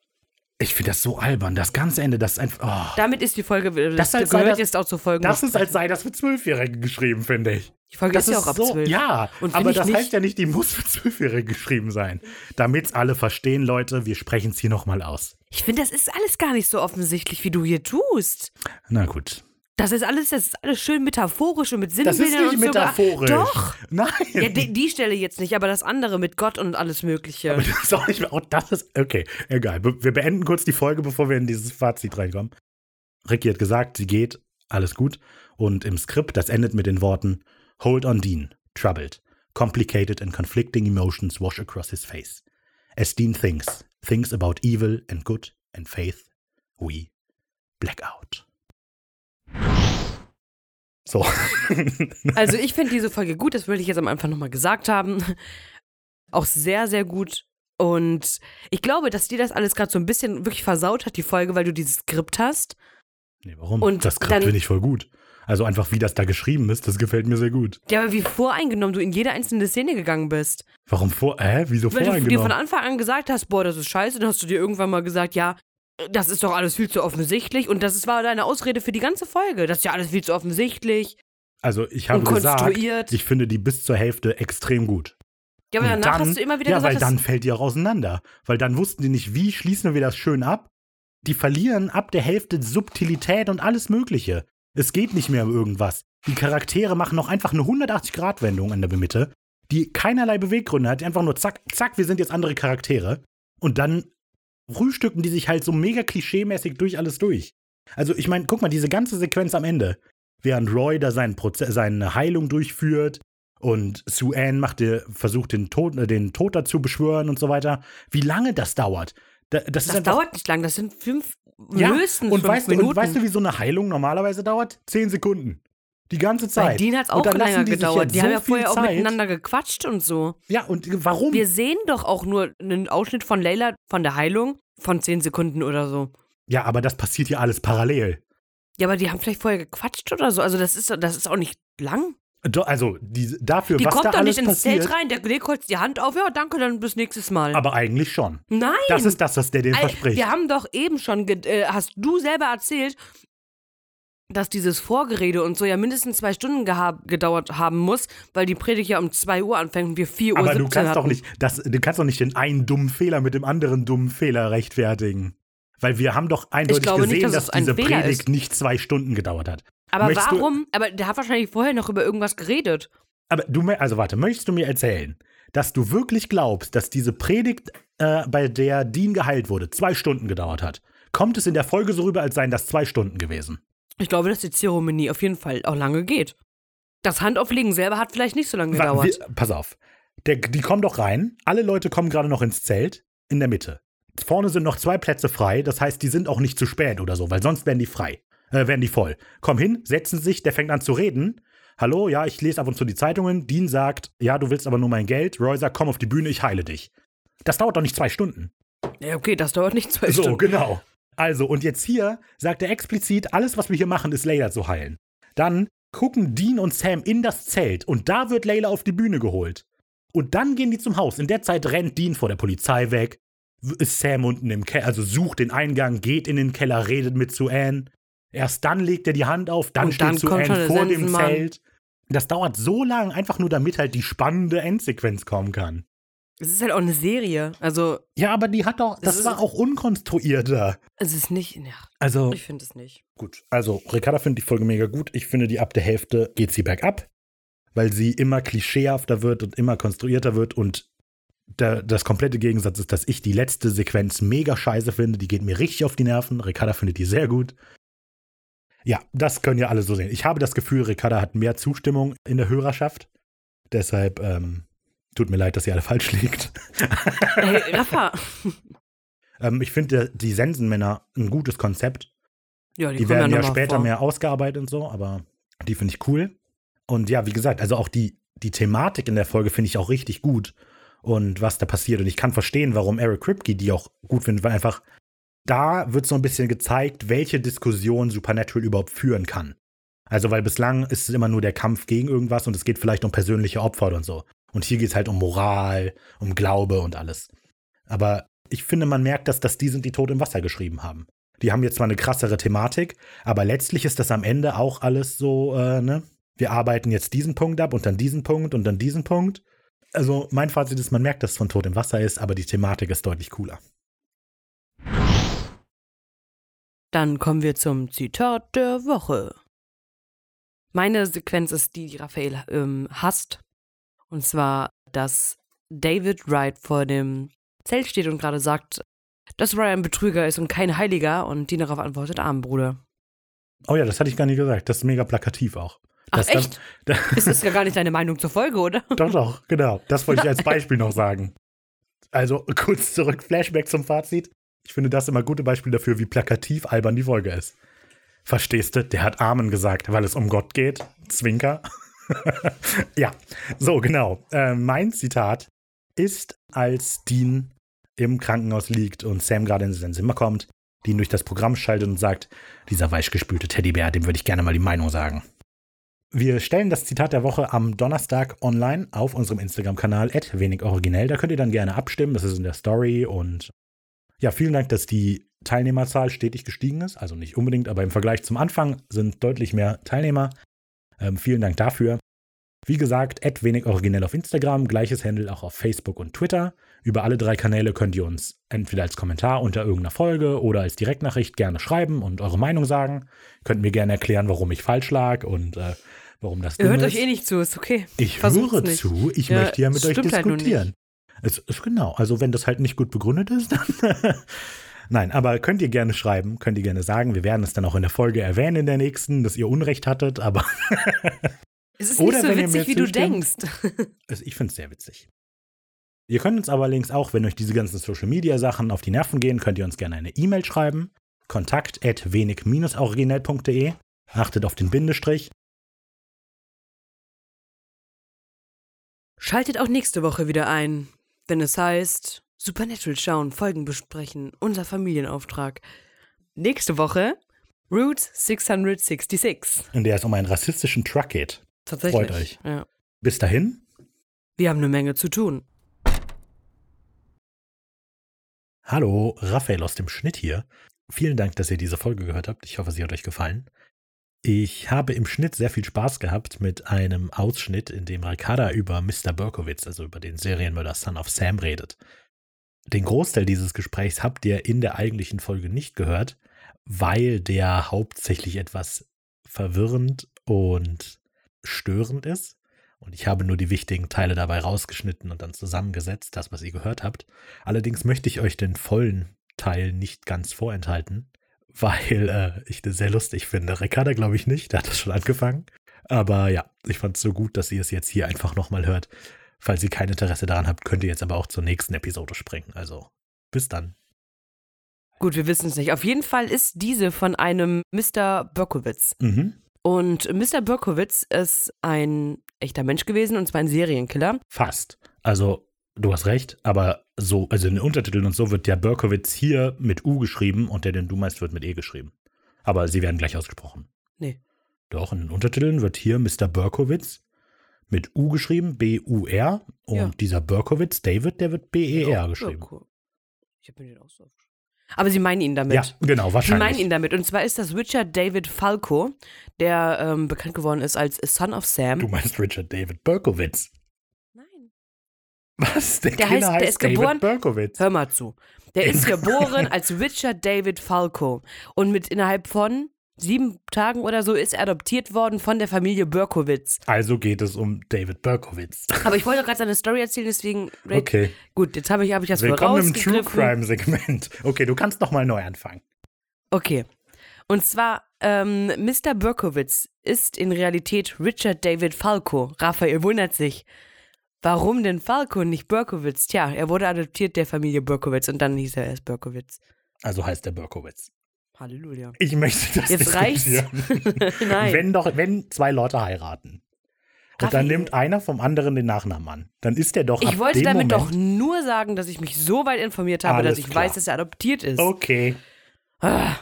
ich finde das so albern, das ganze Ende, das ist einfach, oh. Damit ist die Folge, das, Das sei gehört das- jetzt auch zur Folge. Das ist, als sei das für Zwölfjährige geschrieben, finde ich. die Folge Das ist ja auch ab so, 12. Ja, Und aber das heißt ja nicht, die muss für Zwölfjährige geschrieben sein. Damit's alle verstehen, Leute, wir sprechen es hier nochmal aus. Ich finde, das ist alles gar nicht so offensichtlich, wie du hier tust. Na gut. Das ist alles, das ist alles schön metaphorisch und mit Das ist Sinnbildern nicht und metaphorisch. Doch. Nein. Ja, die, die Stelle jetzt nicht, aber das andere mit Gott und alles Mögliche. Aber das ist auch nicht mehr. Oh, das ist. Okay, egal. Wir beenden kurz die Folge, bevor wir in dieses Fazit reinkommen. Ricky hat gesagt, sie geht, alles gut. Und im Skript, das endet mit den Worten: Hold on, Dean. Troubled. Complicated and conflicting emotions wash across his face. As Dean thinks, thinks about evil and good and faith, we black out. So. Also ich finde diese Folge gut, das würde ich jetzt am Anfang nochmal gesagt haben. Auch sehr, sehr gut. Und ich glaube, dass dir das alles gerade so ein bisschen wirklich versaut hat, die Folge, weil du dieses Skript hast. nee, warum? Und das Skript finde ich voll gut. Also einfach, wie das da geschrieben ist, das gefällt mir sehr gut. Ja, aber wie voreingenommen du in jede einzelne Szene gegangen bist. Warum vor. Hä? Wieso Weil du dir voreingenommen? von Anfang an gesagt hast, boah, das ist scheiße, dann hast du dir irgendwann mal gesagt, ja, das ist doch alles viel zu offensichtlich. Und das ist- war deine Ausrede für die ganze Folge. Das ist ja alles viel zu offensichtlich Also ich habe gesagt, ich finde die bis zur Hälfte extrem gut. ja, aber Und danach dann- hast du immer wieder ja, gesagt, weil dann fällt die auch auseinander. Weil dann wussten die nicht, wie schließen wir das schön ab. Die verlieren ab der Hälfte Subtilität und alles Mögliche. Es geht nicht mehr um irgendwas. Die Charaktere machen noch einfach eine 180-Grad-Wendung in der Mitte, die keinerlei Beweggründe hat. Die einfach nur zack, zack, wir sind jetzt andere Charaktere. Und dann frühstücken die sich halt so mega klischeemäßig durch alles durch. Also ich meine, guck mal, diese ganze Sequenz am Ende, während Roy da seinen Proze seine Heilung durchführt, Und Sue Ann macht, versucht den Tod, äh, den Tod dazu beschwören und so weiter. Wie lange das dauert. Da, das ist Das einfach, dauert nicht lang, das sind fünf, ja, höchstens und fünf weißt, du, Minuten. und weißt du, wie so eine Heilung normalerweise dauert? Zehn Sekunden. Die ganze Bei Zeit. denen hat es auch länger gedauert. Die so haben ja vorher auch Zeit. miteinander gequatscht und so. Ja, und warum? Wir sehen doch auch nur einen Ausschnitt von Layla von der Heilung von zehn Sekunden oder so. Ja, aber das passiert ja alles parallel. Ja, aber die haben vielleicht vorher gequatscht oder so. Also das ist, das ist auch nicht lang. Also die, dafür, Die was kommt da doch alles nicht ins passiert. Zelt rein, der legt kurz die Hand auf, ja, danke, dann bis nächstes Mal. Aber eigentlich schon. Nein! Das ist das, was der Ey, verspricht. Wir haben doch eben schon, äh, hast du selber erzählt, dass dieses Vorgerede und so ja mindestens zwei Stunden gedauert haben muss, weil die Predigt ja um 2 Uhr anfängt und wir 4 Uhr Aber du 17 kannst doch nicht, das, du kannst doch nicht den einen dummen Fehler mit dem anderen dummen Fehler rechtfertigen. Weil wir haben doch eindeutig glaube nicht, gesehen, dass dass, diese Fehler Predigt ist. nicht zwei Stunden gedauert hat. Aber Möchtest du- warum? Aber der hat wahrscheinlich vorher noch über irgendwas geredet. Aber du, also warte, möchtest du mir erzählen, dass du wirklich glaubst, dass diese Predigt, äh, bei der Dean geheilt wurde, zwei Stunden gedauert hat? Kommt es in der Folge so rüber, als seien das zwei Stunden gewesen? Ich glaube, dass die Zeremonie auf jeden Fall auch lange geht. Das Handauflegen selber hat vielleicht nicht so lange gedauert. wir- pass auf. Der, die kommen doch rein. Alle Leute kommen gerade noch ins Zelt. In der Mitte. Vorne sind noch zwei Plätze frei. Das heißt, die sind auch nicht zu spät oder so, weil sonst wären die frei. Äh, wären die voll. Komm hin, setzen sich. Der fängt an zu reden. Hallo, ja, ich lese ab und zu die Zeitungen. Dean sagt, ja, du willst aber nur mein Geld. Roy sagt, komm auf die Bühne, ich heile dich. Das dauert doch nicht zwei Stunden. ja, okay, das dauert nicht zwei So, Stunden. genau. Also, und jetzt hier sagt er explizit, alles, was wir hier machen, ist Layla zu heilen. Dann gucken Dean und Sam in das Zelt und da wird Layla auf die Bühne geholt. Und dann gehen die zum Haus. In der Zeit rennt Dean vor der Polizei weg, ist Sam unten im Keller, also sucht den Eingang, geht in den Keller, redet mit Sue Ann. Erst dann legt er die Hand auf, dann Und steht dann Sue kommt schon Ann der vor dem. Zelt. Das dauert so lang, einfach nur damit halt die spannende Endsequenz kommen kann. Es ist halt auch eine Serie. Also, Ja, aber die hat doch, Das war auch unkonstruierter. es ist nicht. Ja, Also, ich finde es nicht. Gut, also Ricarda findet die Folge mega gut. Ich finde, die ab der Hälfte geht sie bergab, weil sie immer klischeehafter wird und immer konstruierter wird. Und der, das komplette Gegensatz ist, dass ich die letzte Sequenz mega scheiße finde. Die geht mir richtig auf die Nerven. Ricarda findet die sehr gut. Ja, das können ja alle so sehen. Ich habe das Gefühl, Ricarda hat mehr Zustimmung in der Hörerschaft. Deshalb ähm, tut mir leid, dass ihr alle falsch liegt. Hey, Rafa. ähm, ich finde die Sensenmänner ein gutes Konzept. Ja, die, Die, werden ja mal später vor. mehr ausgearbeitet und so, aber die finde ich cool. Und ja, wie gesagt, also auch die, die Thematik in der Folge finde ich auch richtig gut und was da passiert. Und ich kann verstehen, warum Eric Kripke die auch gut findet, weil einfach da wird so ein bisschen gezeigt, welche Diskussion Supernatural überhaupt führen kann. Also, weil bislang ist es immer nur der Kampf gegen irgendwas und es geht vielleicht um persönliche Opfer und so. Und hier geht es halt um Moral, um Glaube und alles. Aber ich finde, man merkt, dass das die sind, die Tod im Wasser geschrieben haben. Die haben jetzt zwar eine krassere Thematik, aber letztlich ist das am Ende auch alles so, äh, ne? Wir arbeiten jetzt diesen Punkt ab und dann diesen Punkt und dann diesen Punkt. Also mein Fazit ist, man merkt, dass es von Tod im Wasser ist, aber die Thematik ist deutlich cooler. Dann kommen wir zum Zitat der Woche. Meine Sequenz ist die, die Raphael ähm, hasst. Und zwar, dass David Wright vor dem Zelt steht und gerade sagt, dass Ryan ein Betrüger ist und kein Heiliger. Und die darauf antwortet, Armbruder. Oh ja, das hatte ich gar nicht gesagt. Das ist mega plakativ auch. Ach, Das dann- echt? Das ist ja gar nicht deine Meinung zur Folge, oder? Doch, doch, genau. Das wollte ich als Beispiel noch sagen. Also kurz zurück, Flashback zum Fazit. Ich finde das immer gute Beispiel dafür, wie plakativ albern die Folge ist. Verstehst du? Der hat Amen gesagt, weil es um Gott geht. Zwinker. ja, so genau. Äh, mein Zitat ist, als Dean im Krankenhaus liegt und Sam gerade in sein Zimmer kommt, Dean durch das Programm schaltet und sagt, dieser weichgespülte Teddybär, dem würde ich gerne mal die Meinung sagen. Wir stellen das Zitat der Woche am Donnerstag online auf unserem Instagram-Kanal wenig originell. Da könnt ihr dann gerne abstimmen. Das ist in der Story. Und ja, vielen Dank, dass die Teilnehmerzahl stetig gestiegen ist. Also nicht unbedingt, aber im Vergleich zum Anfang sind deutlich mehr Teilnehmer. Ähm, vielen Dank dafür. Wie gesagt, wenig originell auf Instagram, gleiches Handle auch auf Facebook und Twitter. Über alle drei Kanäle könnt ihr uns entweder als Kommentar unter irgendeiner Folge oder als Direktnachricht gerne schreiben und eure Meinung sagen. Könnt mir gerne erklären, warum ich falsch lag und äh, warum das Ihr hört ist. euch eh nicht zu, ist okay. Ich Versucht's höre nicht. zu, ich Ja, möchte ja mit euch halt diskutieren. es ist genau, also wenn das halt nicht gut begründet ist, dann. Nein, aber könnt ihr gerne schreiben, könnt ihr gerne sagen. Wir werden es dann auch in der Folge erwähnen in der nächsten, dass ihr Unrecht hattet, aber Es ist Oder nicht so wenn ihr witzig, wie du denkst. Also ich finde es sehr witzig. Ihr könnt uns aber links auch, wenn euch diese ganzen Social Media Sachen auf die Nerven gehen, könnt ihr uns gerne eine E-Mail schreiben. Kontakt wenig-originell.de. Achtet auf den Bindestrich. Schaltet auch nächste Woche wieder ein, wenn es heißt Supernatural schauen, Folgen besprechen, unser Familienauftrag. Nächste Woche Route 666. in der es um einen rassistischen Truck geht. Tatsächlich. Freut euch. Ja. Bis dahin, Wir haben eine Menge zu tun. hallo, Raphael aus dem Schnitt hier. Vielen Dank, dass ihr diese Folge gehört habt. Ich hoffe, sie hat euch gefallen. Ich habe im Schnitt sehr viel Spaß gehabt mit einem Ausschnitt, in dem Ricarda über Mr. Berkowitz, also über den Serienmörder Son of Sam, redet. Den Großteil dieses Gesprächs habt ihr in der eigentlichen Folge nicht gehört, weil der hauptsächlich etwas verwirrend und störend ist. Und ich habe nur die wichtigen Teile dabei rausgeschnitten und dann zusammengesetzt, das, was ihr gehört habt. Allerdings möchte ich euch den vollen Teil nicht ganz vorenthalten, weil äh, ich das sehr lustig finde. Ricarda glaube ich nicht, der hat das schon angefangen. Aber ja, ich fand es so gut, dass ihr es jetzt hier einfach nochmal hört. Falls ihr kein Interesse daran habt, könnt ihr jetzt aber auch zur nächsten Episode springen. Also, bis dann. Gut, wir wissen es nicht. Auf jeden Fall ist diese von einem Mr. Berkowitz. Mhm. Und Mr. Berkowitz ist ein echter Mensch gewesen und zwar ein Serienkiller. Fast. Also, du hast recht, aber so, also in den Untertiteln und so wird der Berkowitz hier mit U geschrieben und der, den du meinst, wird mit E geschrieben. Aber sie werden gleich ausgesprochen. Nee. Doch, in den Untertiteln wird hier Mr. Berkowitz mit U geschrieben, B-U-R. Und Ja. dieser Berkowitz, David, der wird B-E-R geschrieben. Cool. Ich habe mir den auch so aufgeschrieben. Aber sie meinen ihn damit. Ja, genau, Sie wahrscheinlich. meinen ihn damit. Und zwar ist das Richard David Falco, der ähm, bekannt geworden ist als Son of Sam. Du meinst Richard David Berkowitz. Nein. Was? Der, Der Killer heißt- der ist geboren- David Berkowitz. Hör mal zu. Der ist geboren als Richard David Falco. Und mit innerhalb von sieben Tagen oder so ist er adoptiert worden von der Familie Berkowitz. Also geht es um David Berkowitz. Aber ich wollte gerade seine Story erzählen, deswegen. Okay. Gut, jetzt habe ich, hab ich das Willkommen im True. Crime Segment. Okay, du kannst noch mal neu anfangen. Okay. Und zwar, ähm, Mr. Berkowitz ist in Realität Richard David Falco. Raphael wundert sich. Warum denn Falco und nicht Berkowitz? Tja, er wurde adoptiert der Familie Berkowitz und dann hieß er erst Berkowitz. Also heißt der Berkowitz. Halleluja. Ich möchte das Jetzt reicht's. diskutieren. Nein. Wenn doch, wenn zwei Leute heiraten. Und dann Raphael. nimmt einer vom anderen den Nachnamen an. Dann ist der doch ab ich wollte dem damit Moment, doch nur sagen, dass ich mich so weit informiert habe, Alles dass ich klar. weiß, dass er adoptiert ist. Okay. Ah.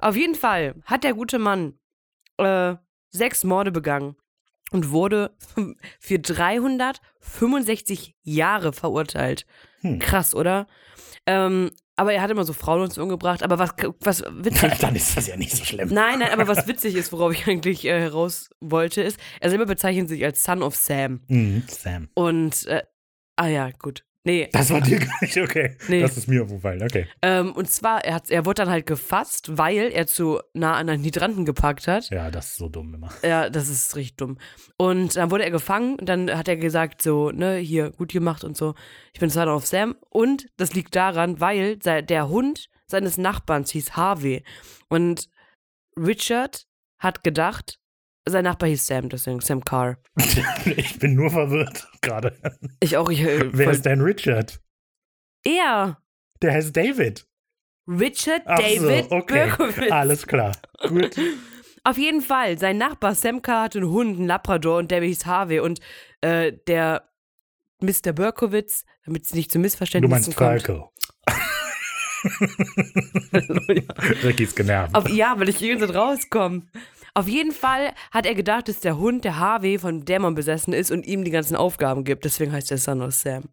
Auf jeden Fall hat der gute Mann äh, sechs Morde begangen und wurde für 365 Jahre verurteilt. Hm. Krass, oder? Ähm, aber er hat immer so Frauen und so umgebracht. Aber was, was witzig. Dann ist das ja nicht so schlimm. Nein, nein, aber was witzig ist, worauf ich eigentlich äh, heraus wollte, ist, er selber bezeichnet sich als Son of Sam. Mhm, Sam. Und, äh, ah ja, gut. Nee, Das war dir gar nicht okay. Nee. Das ist mir aufgefallen. Okay. ähm, und zwar, er, hat, er wurde dann halt gefasst, weil er zu nah an einen Hydranten gepackt hat. Ja, das ist so dumm immer. Ja, das ist richtig dumm. Und dann wurde er gefangen und dann hat er gesagt, so, ne, hier, gut gemacht und so. Ich bin Son of Sam. Und das liegt daran, weil der Hund seines Nachbarns hieß Harvey. Und Richard hat gedacht, sein Nachbar hieß Sam, deswegen Sam Carr. Ich bin nur verwirrt gerade. Ich auch, ich, äh, Wer ist denn Richard? er? Der heißt David. Richard Ach David so, okay. Berkowitz. Alles klar. Gut. Auf jeden Fall, sein Nachbar Sam Carr hatte einen Hund, einen Labrador und der hieß Harvey und äh, der Mr. Berkowitz, damit es nicht zu Du Missverständnissen meinst kommt. Falco. Ricky ist genervt. Auf, ja, weil ich so rauskomme. Auf jeden Fall hat er gedacht, dass der Hund der Harvey von Dämon besessen ist und ihm die ganzen Aufgaben gibt. Deswegen heißt er Son of Sam.